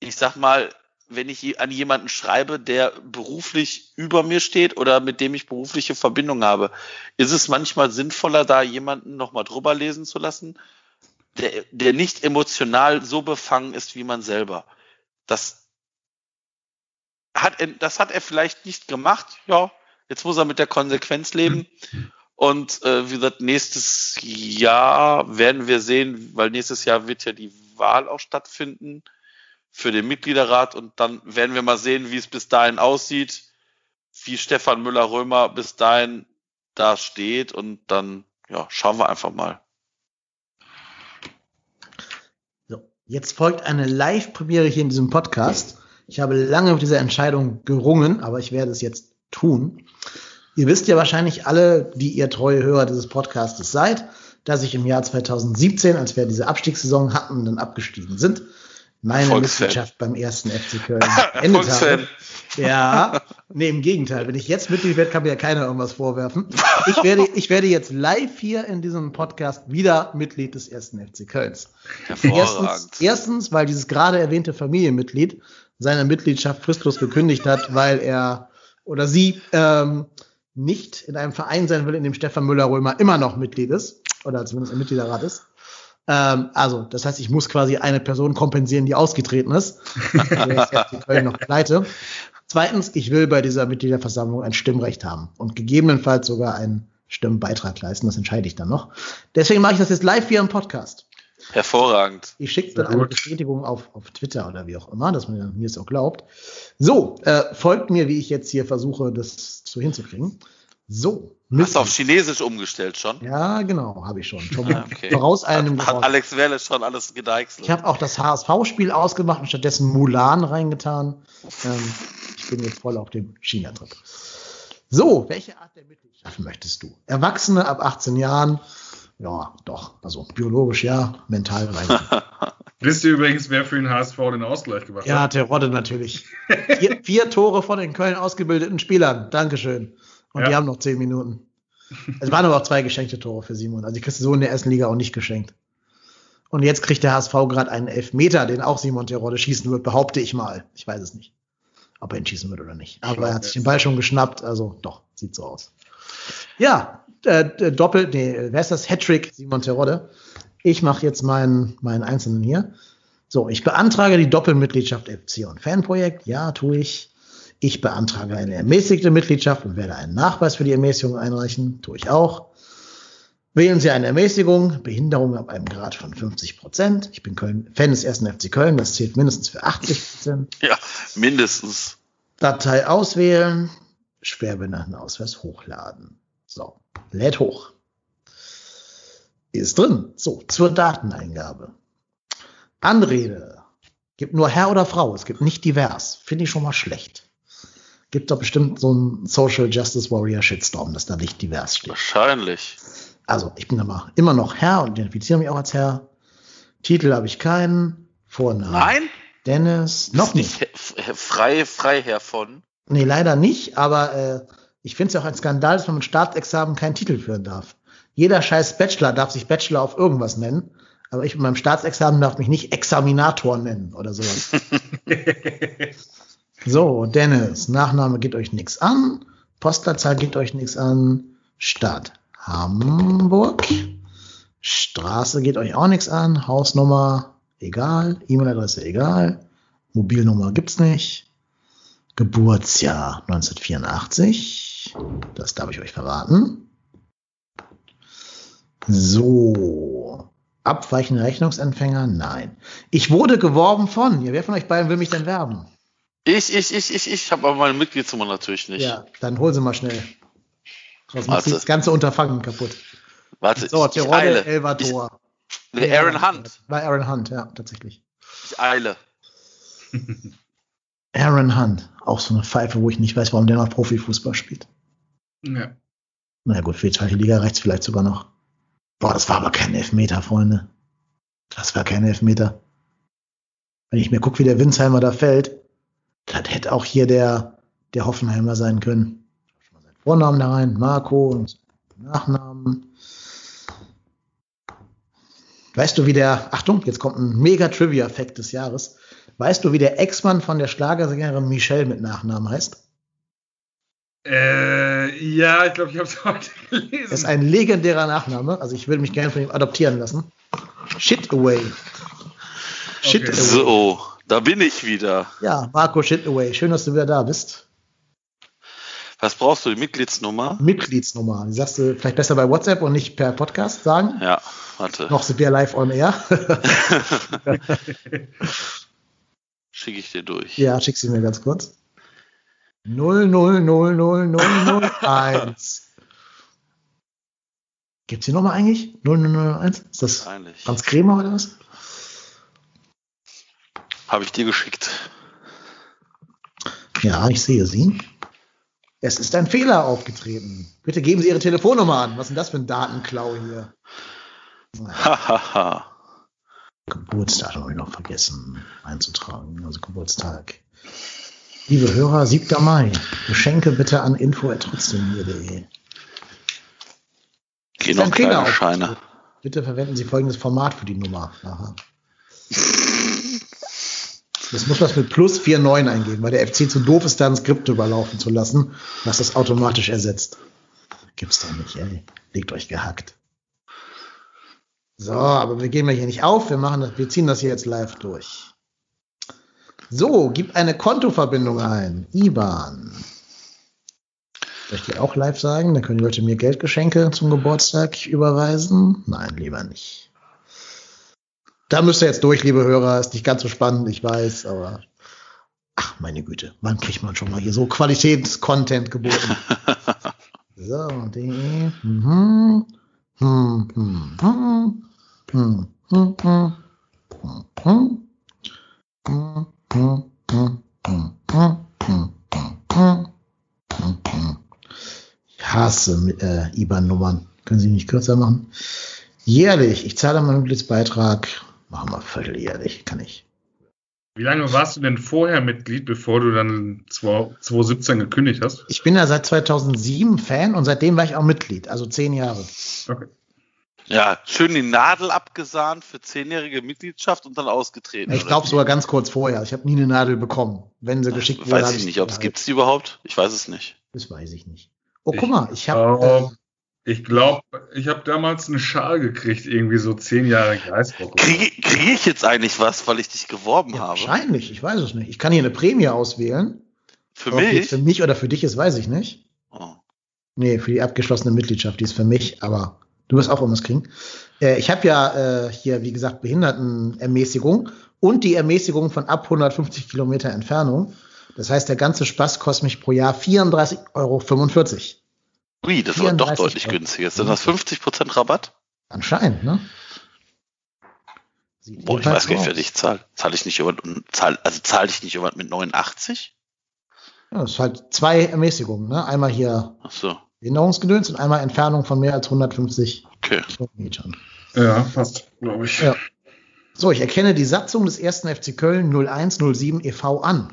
ich sag mal, wenn ich an jemanden schreibe, der beruflich über mir steht oder mit dem ich berufliche Verbindung habe, ist es manchmal sinnvoller, da jemanden noch mal drüber lesen zu lassen, der, der nicht emotional so befangen ist wie man selber. Das hat er, das hat er vielleicht nicht gemacht. Ja, jetzt muss er mit der Konsequenz leben. Und äh, wie gesagt, nächstes Jahr werden wir sehen, weil nächstes Jahr wird ja die Wahl auch stattfinden für den Mitgliederrat und dann werden wir mal sehen, wie es bis dahin aussieht, wie Stefan Müller-Römer bis dahin da steht und dann ja, schauen wir einfach mal. So, jetzt folgt eine Live-Premiere hier in diesem Podcast. Ich habe lange mit dieser Entscheidung gerungen, aber ich werde es jetzt tun. Ihr wisst ja wahrscheinlich alle, die ihr treue Hörer dieses Podcastes seid, dass ich im Jahr 2017, als wir diese Abstiegssaison hatten, dann abgestiegen sind, meine Mitgliedschaft beim ersten FC Köln beendet habe. Ja, nee, im Gegenteil. Wenn ich jetzt Mitglied werde, kann mir ja keiner irgendwas vorwerfen. Ich werde, ich werde jetzt live hier in diesem Podcast wieder Mitglied des ersten FC Kölns. Erstens, erstens, weil dieses gerade erwähnte Familienmitglied seine Mitgliedschaft fristlos gekündigt hat, weil er oder sie ähm, nicht in einem Verein sein will, in dem Stefan Müller-Römer immer noch Mitglied ist oder zumindest im Mitgliederrat ist. Ähm, also, das heißt, ich muss quasi eine Person kompensieren, die ausgetreten ist. die Köln noch pleite. Zweitens, ich will bei dieser Mitgliederversammlung ein Stimmrecht haben und gegebenenfalls sogar einen Stimmbeitrag leisten. Das entscheide ich dann noch. Deswegen mache ich das jetzt live hier im Podcast. Hervorragend. Ich schicke dann eine Bestätigung auf, auf Twitter oder wie auch immer, dass man mir es auch glaubt. So, äh, folgt mir, wie ich jetzt hier versuche, das so hinzukriegen. So. Hast du auf Chinesisch umgestellt schon? Ja, genau, habe ich schon. schon okay. Voraus einem hat, hat Alex Werle schon alles gedeichselt. Ich habe auch das HSV-Spiel ausgemacht und stattdessen Mulan reingetan. Ähm, ich bin jetzt voll auf dem China-Trip. So, welche Art der Mitgliedschaft möchtest du? Erwachsene ab 18 Jahren, ja, doch. Also biologisch ja, mental rein. Wisst ihr übrigens, wer für den HSV den Ausgleich gemacht ja, hat? Ja, Terodde natürlich. vier, vier, Tore von den Köln ausgebildeten Spielern. Dankeschön. Und ja. die haben noch zehn Minuten. Es waren aber auch zwei geschenkte Tore für Simon. Also die kriegst du so in der ersten Liga auch nicht geschenkt. Und jetzt kriegt der HSV gerade einen Elfmeter, den auch Simon Terodde schießen wird, behaupte ich mal. Ich weiß es nicht, ob er ihn schießen wird oder nicht. Aber er hat sich den Ball schon geschnappt, also doch, sieht so aus. Ja, äh, Doppel, nee, wer ist das? Hattrick, Simon Terodde. Ich mache jetzt meinen, meinen Einzelnen hier. So, ich beantrage die Doppelmitgliedschaft Epsilon Fanprojekt. Ja, tue ich. Ich beantrage eine ermäßigte Mitgliedschaft und werde einen Nachweis für die Ermäßigung einreichen. Tue ich auch. Wählen Sie eine Ermäßigung, Behinderung ab einem Grad von 50 Prozent. Ich bin Köln, Fan des ersten FC Köln, das zählt mindestens für 80 Prozent. Ja, mindestens. Datei auswählen, Schwerbehindertenausweis hochladen. So, lädt hoch. Ist drin. So, zur Dateneingabe. Anrede. Gibt nur Herr oder Frau. Es gibt nicht divers. Finde ich schon mal schlecht. Gibt doch bestimmt so einen Social Justice Warrior Shitstorm, dass da nicht divers steht. Wahrscheinlich. Also, ich bin aber immer noch Herr und identifiziere mich auch als Herr. Titel habe ich keinen. Vornamen. Nein? Dennis. Noch nicht. nicht. Frei, Freiherr von. Nee, leider nicht, aber äh, ich finde es ja auch ein Skandal, dass man mit Staatsexamen keinen Titel führen darf. Jeder scheiß Bachelor darf sich Bachelor auf irgendwas nennen, aber ich mit meinem Staatsexamen darf mich nicht Examinator nennen oder sowas. so, Dennis, Nachname geht euch nichts an, Postleitzahl geht euch nichts an, Stadt Hamburg, Straße geht euch auch nichts an, Hausnummer egal, E-Mail-Adresse egal, Mobilnummer gibt's nicht. Geburtsjahr 1984. Das darf ich euch verraten. So. Abweichende Rechnungsempfänger? Nein. Ich wurde geworben von. Ja, wer von euch beiden will mich denn werben? Ich, ich, ich, ich, ich habe aber meine Mitgliedsnummer natürlich nicht. Ja, dann hol sie mal schnell. Sonst macht das ganze Unterfangen kaputt. Warte, so, ich, ich eile. Elvator. Ich, nee, Aaron Hunt. Bei Aaron Hunt, ja, tatsächlich. Ich eile. Aaron Hunt, auch so eine Pfeife, wo ich nicht weiß, warum der noch Profifußball spielt. Ja. Na gut, für die zweite Liga reicht vielleicht sogar noch. Boah, das war aber kein Elfmeter, Freunde. Das war kein Elfmeter. Wenn ich mir gucke, wie der Winsheimer da fällt, das hätte auch hier der, der Hoffenheimer sein können. Ich mal seinen Vornamen da rein, Marco und Nachnamen. Weißt du, wie der, Achtung, jetzt kommt ein mega Trivia-Effekt des Jahres. Weißt du, wie der Ex-Mann von der Schlagersängerin Michelle mit Nachnamen heißt? Äh, ja, ich glaube, ich habe es heute gelesen. Das ist ein legendärer Nachname. Also ich würde mich gerne von ihm adoptieren lassen. Shit Away. Shit okay. Away. So, da bin ich wieder. Ja, Marco Shit Away. Schön, dass du wieder da bist. Was brauchst du? Die Mitgliedsnummer? Mitgliedsnummer. Die sagst du vielleicht besser bei WhatsApp und nicht per Podcast sagen? Ja, warte. Noch sind wir live on air. Schicke ich dir durch. Ja, schick sie mir ganz kurz. 0000001. Gibt es die Nummer eigentlich? 0001? Ist das Eigentlich. Franz Krämer oder was? Habe ich dir geschickt. Ja, ich sehe sie. Es ist ein Fehler aufgetreten. Bitte geben Sie Ihre Telefonnummer an. Was ist denn das für ein Datenklau hier? Hahaha. Geburtstag habe ich noch vergessen einzutragen. Also Geburtstag. Liebe Hörer, 7. Mai. Geschenke bitte an info.trotzdem.de. Gehen noch kleine Scheine. Bitte verwenden Sie folgendes Format für die Nummer. Aha. Das muss man mit plus 49 eingeben, weil der FC zu doof ist, da ein Skript überlaufen zu lassen, was das automatisch ersetzt. Gibt's doch nicht, ey. Legt euch gehackt. So, aber wir gehen mal hier nicht auf. Wir machen das, wir ziehen das hier jetzt live durch. So, gib eine Kontoverbindung ein. IBAN. Soll ich die auch live sagen? Dann können die Leute mir Geldgeschenke zum Geburtstag überweisen. Nein, lieber nicht. Da müsst ihr jetzt durch, liebe Hörer. Ist nicht ganz so spannend, ich weiß, aber ach, meine Güte, wann kriegt man schon mal hier so Qualitätscontent geboten? so, die. Mhm. Hm, hm, hm. Hm, hm, hm. Ich hasse äh, IBAN-Nummern. Können Sie nicht kürzer machen? Jährlich. Ich zahle meinen Mitgliedsbeitrag. Machen wir vierteljährlich. Kann ich. Wie lange warst du denn vorher Mitglied, bevor du dann 2017 gekündigt hast? Ich bin ja seit 2007 Fan und seitdem war ich auch Mitglied, also zehn Jahre. Okay. Ja, schön die Nadel abgesahnt für zehnjährige Mitgliedschaft und dann ausgetreten. Ich glaube sogar ganz kurz vorher. Ich habe nie eine Nadel bekommen, wenn sie geschickt wurde. Weiß ich nicht, ob es gibt die überhaupt. Ich weiß es nicht. Das weiß ich nicht. Oh, guck mal, ich habe. Ich glaube, ich habe damals einen Schal gekriegt, irgendwie so zehn Jahre Geistwoche. Kriege krieg ich jetzt eigentlich was, weil ich dich geworben ja, habe? Wahrscheinlich, ich weiß es nicht. Ich kann hier eine Prämie auswählen. Für Ob mich? Für mich oder für dich ist, weiß ich nicht. Oh. Nee, für die abgeschlossene Mitgliedschaft, die ist für mich, aber Du wirst auch irgendwas kriegen. Äh, ich habe ja äh, hier, wie gesagt, Behindertenermäßigung und die Ermäßigung von ab 150 Kilometer Entfernung. Das heißt, der ganze Spaß kostet mich pro Jahr 34,45 Euro. Ui, das war doch deutlich Euro. günstiger. Sind das 50% Rabatt? Anscheinend, ne? Sieht Boah, ich weiß gar nicht, wer dich zahlt. Zahle ich nicht jemand, zahl, also zahle ich nicht jemand mit 89? Ja, das ist halt zwei Ermäßigungen, ne? Einmal hier Ach so. Erinnerungsgedöns und einmal Entfernung von mehr als 150 okay. Metern. Ja, fast, glaube ich. Ja. So, ich erkenne die Satzung des ersten FC Köln 0107 e.V. an.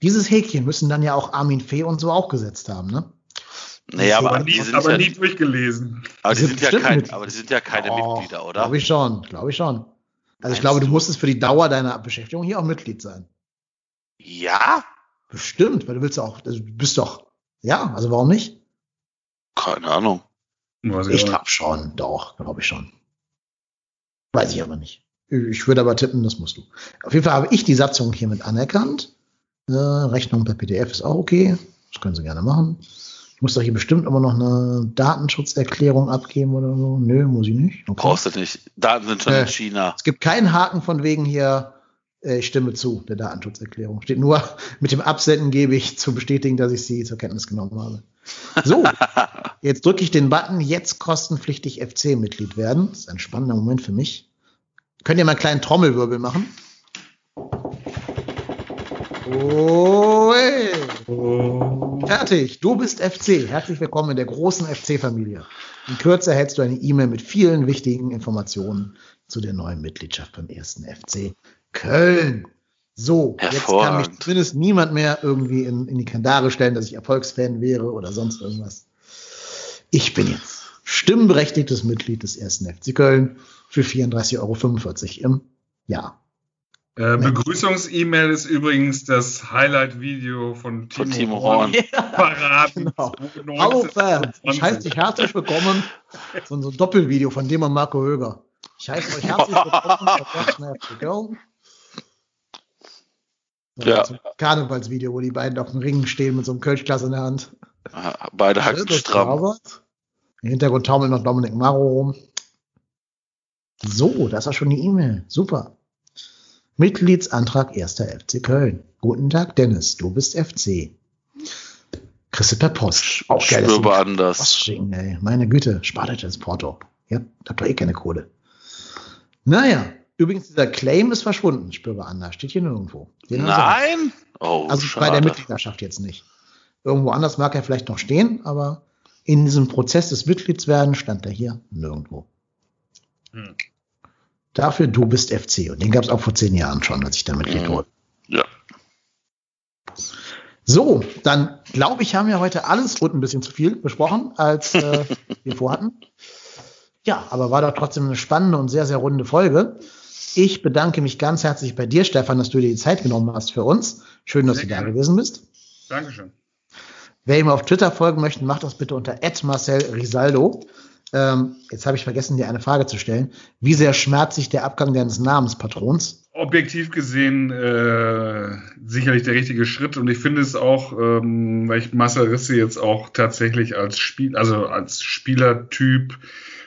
Dieses Häkchen müssen dann ja auch Armin Fee und so auch gesetzt haben, ne? Naja, aber, die sind aber ja, nie durchgelesen. Aber die, sind, ja kein, aber die sind ja keine oh, Mitglieder, oder? Glaube ich schon, glaube ich schon. Also ich glaube, du musstest für die Dauer deiner Beschäftigung hier auch Mitglied sein. Ja? Bestimmt, weil du willst auch, also du bist doch, ja, also warum nicht? Keine Ahnung. Weiß ich glaube schon, doch, glaube ich schon. Weiß ich aber nicht. Ich würde aber tippen, das musst du. Auf jeden Fall habe ich die Satzung hiermit anerkannt. Äh, Rechnung per PDF ist auch okay. Das können Sie gerne machen. Ich muss doch hier bestimmt immer noch eine Datenschutzerklärung abgeben oder so. Nö, muss ich nicht. Okay. Brauchst du nicht. Daten sind schon äh, in China. Es gibt keinen Haken von wegen hier, äh, ich stimme zu, der Datenschutzerklärung. Steht nur, mit dem Absenden gebe ich zu bestätigen, dass ich sie zur Kenntnis genommen habe. So, jetzt drücke ich den Button, jetzt kostenpflichtig FC-Mitglied werden. Das ist ein spannender Moment für mich. Könnt ihr mal einen kleinen Trommelwirbel machen? Oh, hey. oh. Fertig. Du bist FC. Herzlich willkommen in der großen FC-Familie. In Kürze erhältst du eine E-Mail mit vielen wichtigen Informationen zu der neuen Mitgliedschaft beim ersten FC Köln. So, jetzt kann mich zumindest niemand mehr irgendwie in, in die Kandare stellen, dass ich Erfolgsfan wäre oder sonst irgendwas. Ich bin jetzt stimmberechtigtes Mitglied des ersten FC Köln für 34,45 Euro im Jahr. Äh, Begrüßungs-E-Mail ist übrigens das Highlight-Video von Timo, von Timo Horn. Parat. Genau. Hallo Fans, ich heiße dich herzlich willkommen zu unserem Doppelvideo von dem und Marco Höger. Ich heiße euch herzlich willkommen ja. So Karnevalsvideo, wo die beiden auf dem Ring stehen mit so einem Kölschglas in der Hand. Beide Hacken stramm. Im Hintergrund taumelt noch Dominik Maro rum. So, das war schon die E-Mail. Super. Mitgliedsantrag 1. FC Köln. Guten Tag, Dennis. Du bist FC. Kriegst du per Post. Auch geil. Spürbar anders. Postschicken, ey. Meine Güte, spart euch das Porto. Ihr habt doch eh keine Kohle. Naja, übrigens, dieser Claim ist verschwunden, spürbar anders. Steht hier nirgendwo. Den Nein? Oh, also schade. bei der Mitgliedschaft jetzt nicht. Irgendwo anders mag er vielleicht noch stehen, aber in diesem Prozess des Mitgliedswerden stand er hier nirgendwo. Hm. Dafür du bist FC. Und den gab es auch vor zehn Jahren schon, als ich damit Mitglied wurde. Ja. So, dann glaube ich, haben wir heute alles und ein bisschen zu viel besprochen, als äh, wir vorhatten. Ja, aber war doch trotzdem eine spannende und sehr, sehr runde Folge. Ich bedanke mich ganz herzlich bei dir, Stefan, dass du dir die Zeit genommen hast für uns. Schön, dass sehr du gerne. da gewesen bist. Dankeschön. Wer ihm auf Twitter folgen möchte, macht das bitte unter Marcel Risaldo. Ähm, jetzt habe ich vergessen, dir eine Frage zu stellen. Wie sehr schmerzt sich der Abgang deines Namenspatrons? Objektiv gesehen äh, sicherlich der richtige Schritt und ich finde es auch, ähm, weil ich Masserisse jetzt auch tatsächlich als Spiel, also als Spielertyp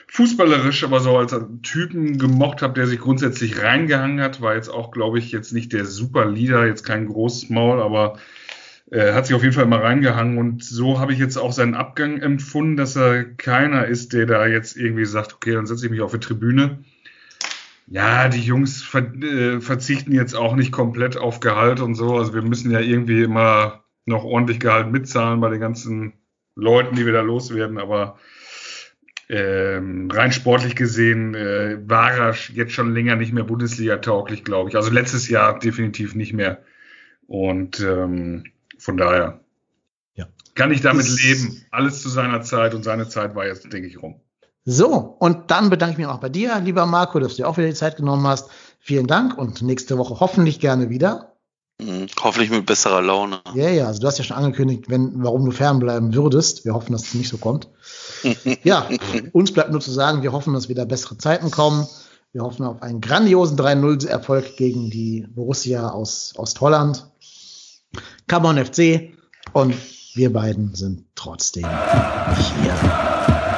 fußballerisch, aber so als Typen gemocht habe, der sich grundsätzlich reingehangen hat, war jetzt auch, glaube ich, jetzt nicht der super Leader, jetzt kein großes Maul, aber er hat sich auf jeden Fall mal reingehangen und so habe ich jetzt auch seinen Abgang empfunden, dass er keiner ist, der da jetzt irgendwie sagt, okay, dann setze ich mich auf die Tribüne. Ja, die Jungs ver äh, verzichten jetzt auch nicht komplett auf Gehalt und so. Also wir müssen ja irgendwie immer noch ordentlich Gehalt mitzahlen bei den ganzen Leuten, die wir da loswerden. Aber ähm, rein sportlich gesehen äh, war er jetzt schon länger nicht mehr Bundesliga tauglich, glaube ich. Also letztes Jahr definitiv nicht mehr. Und ähm, von daher ja. kann ich damit das leben. Alles zu seiner Zeit und seine Zeit war jetzt, denke ich, rum. So, und dann bedanke ich mich auch bei dir, lieber Marco, dass du dir auch wieder die Zeit genommen hast. Vielen Dank und nächste Woche hoffentlich gerne wieder. Mhm, hoffentlich mit besserer Laune. Ja, ja, also du hast ja schon angekündigt, wenn, warum du fernbleiben würdest. Wir hoffen, dass es nicht so kommt. ja, uns bleibt nur zu sagen, wir hoffen, dass wieder bessere Zeiten kommen. Wir hoffen auf einen grandiosen 3-0-Erfolg gegen die Borussia aus Ostholland. Come on FC. Und wir beiden sind trotzdem hier.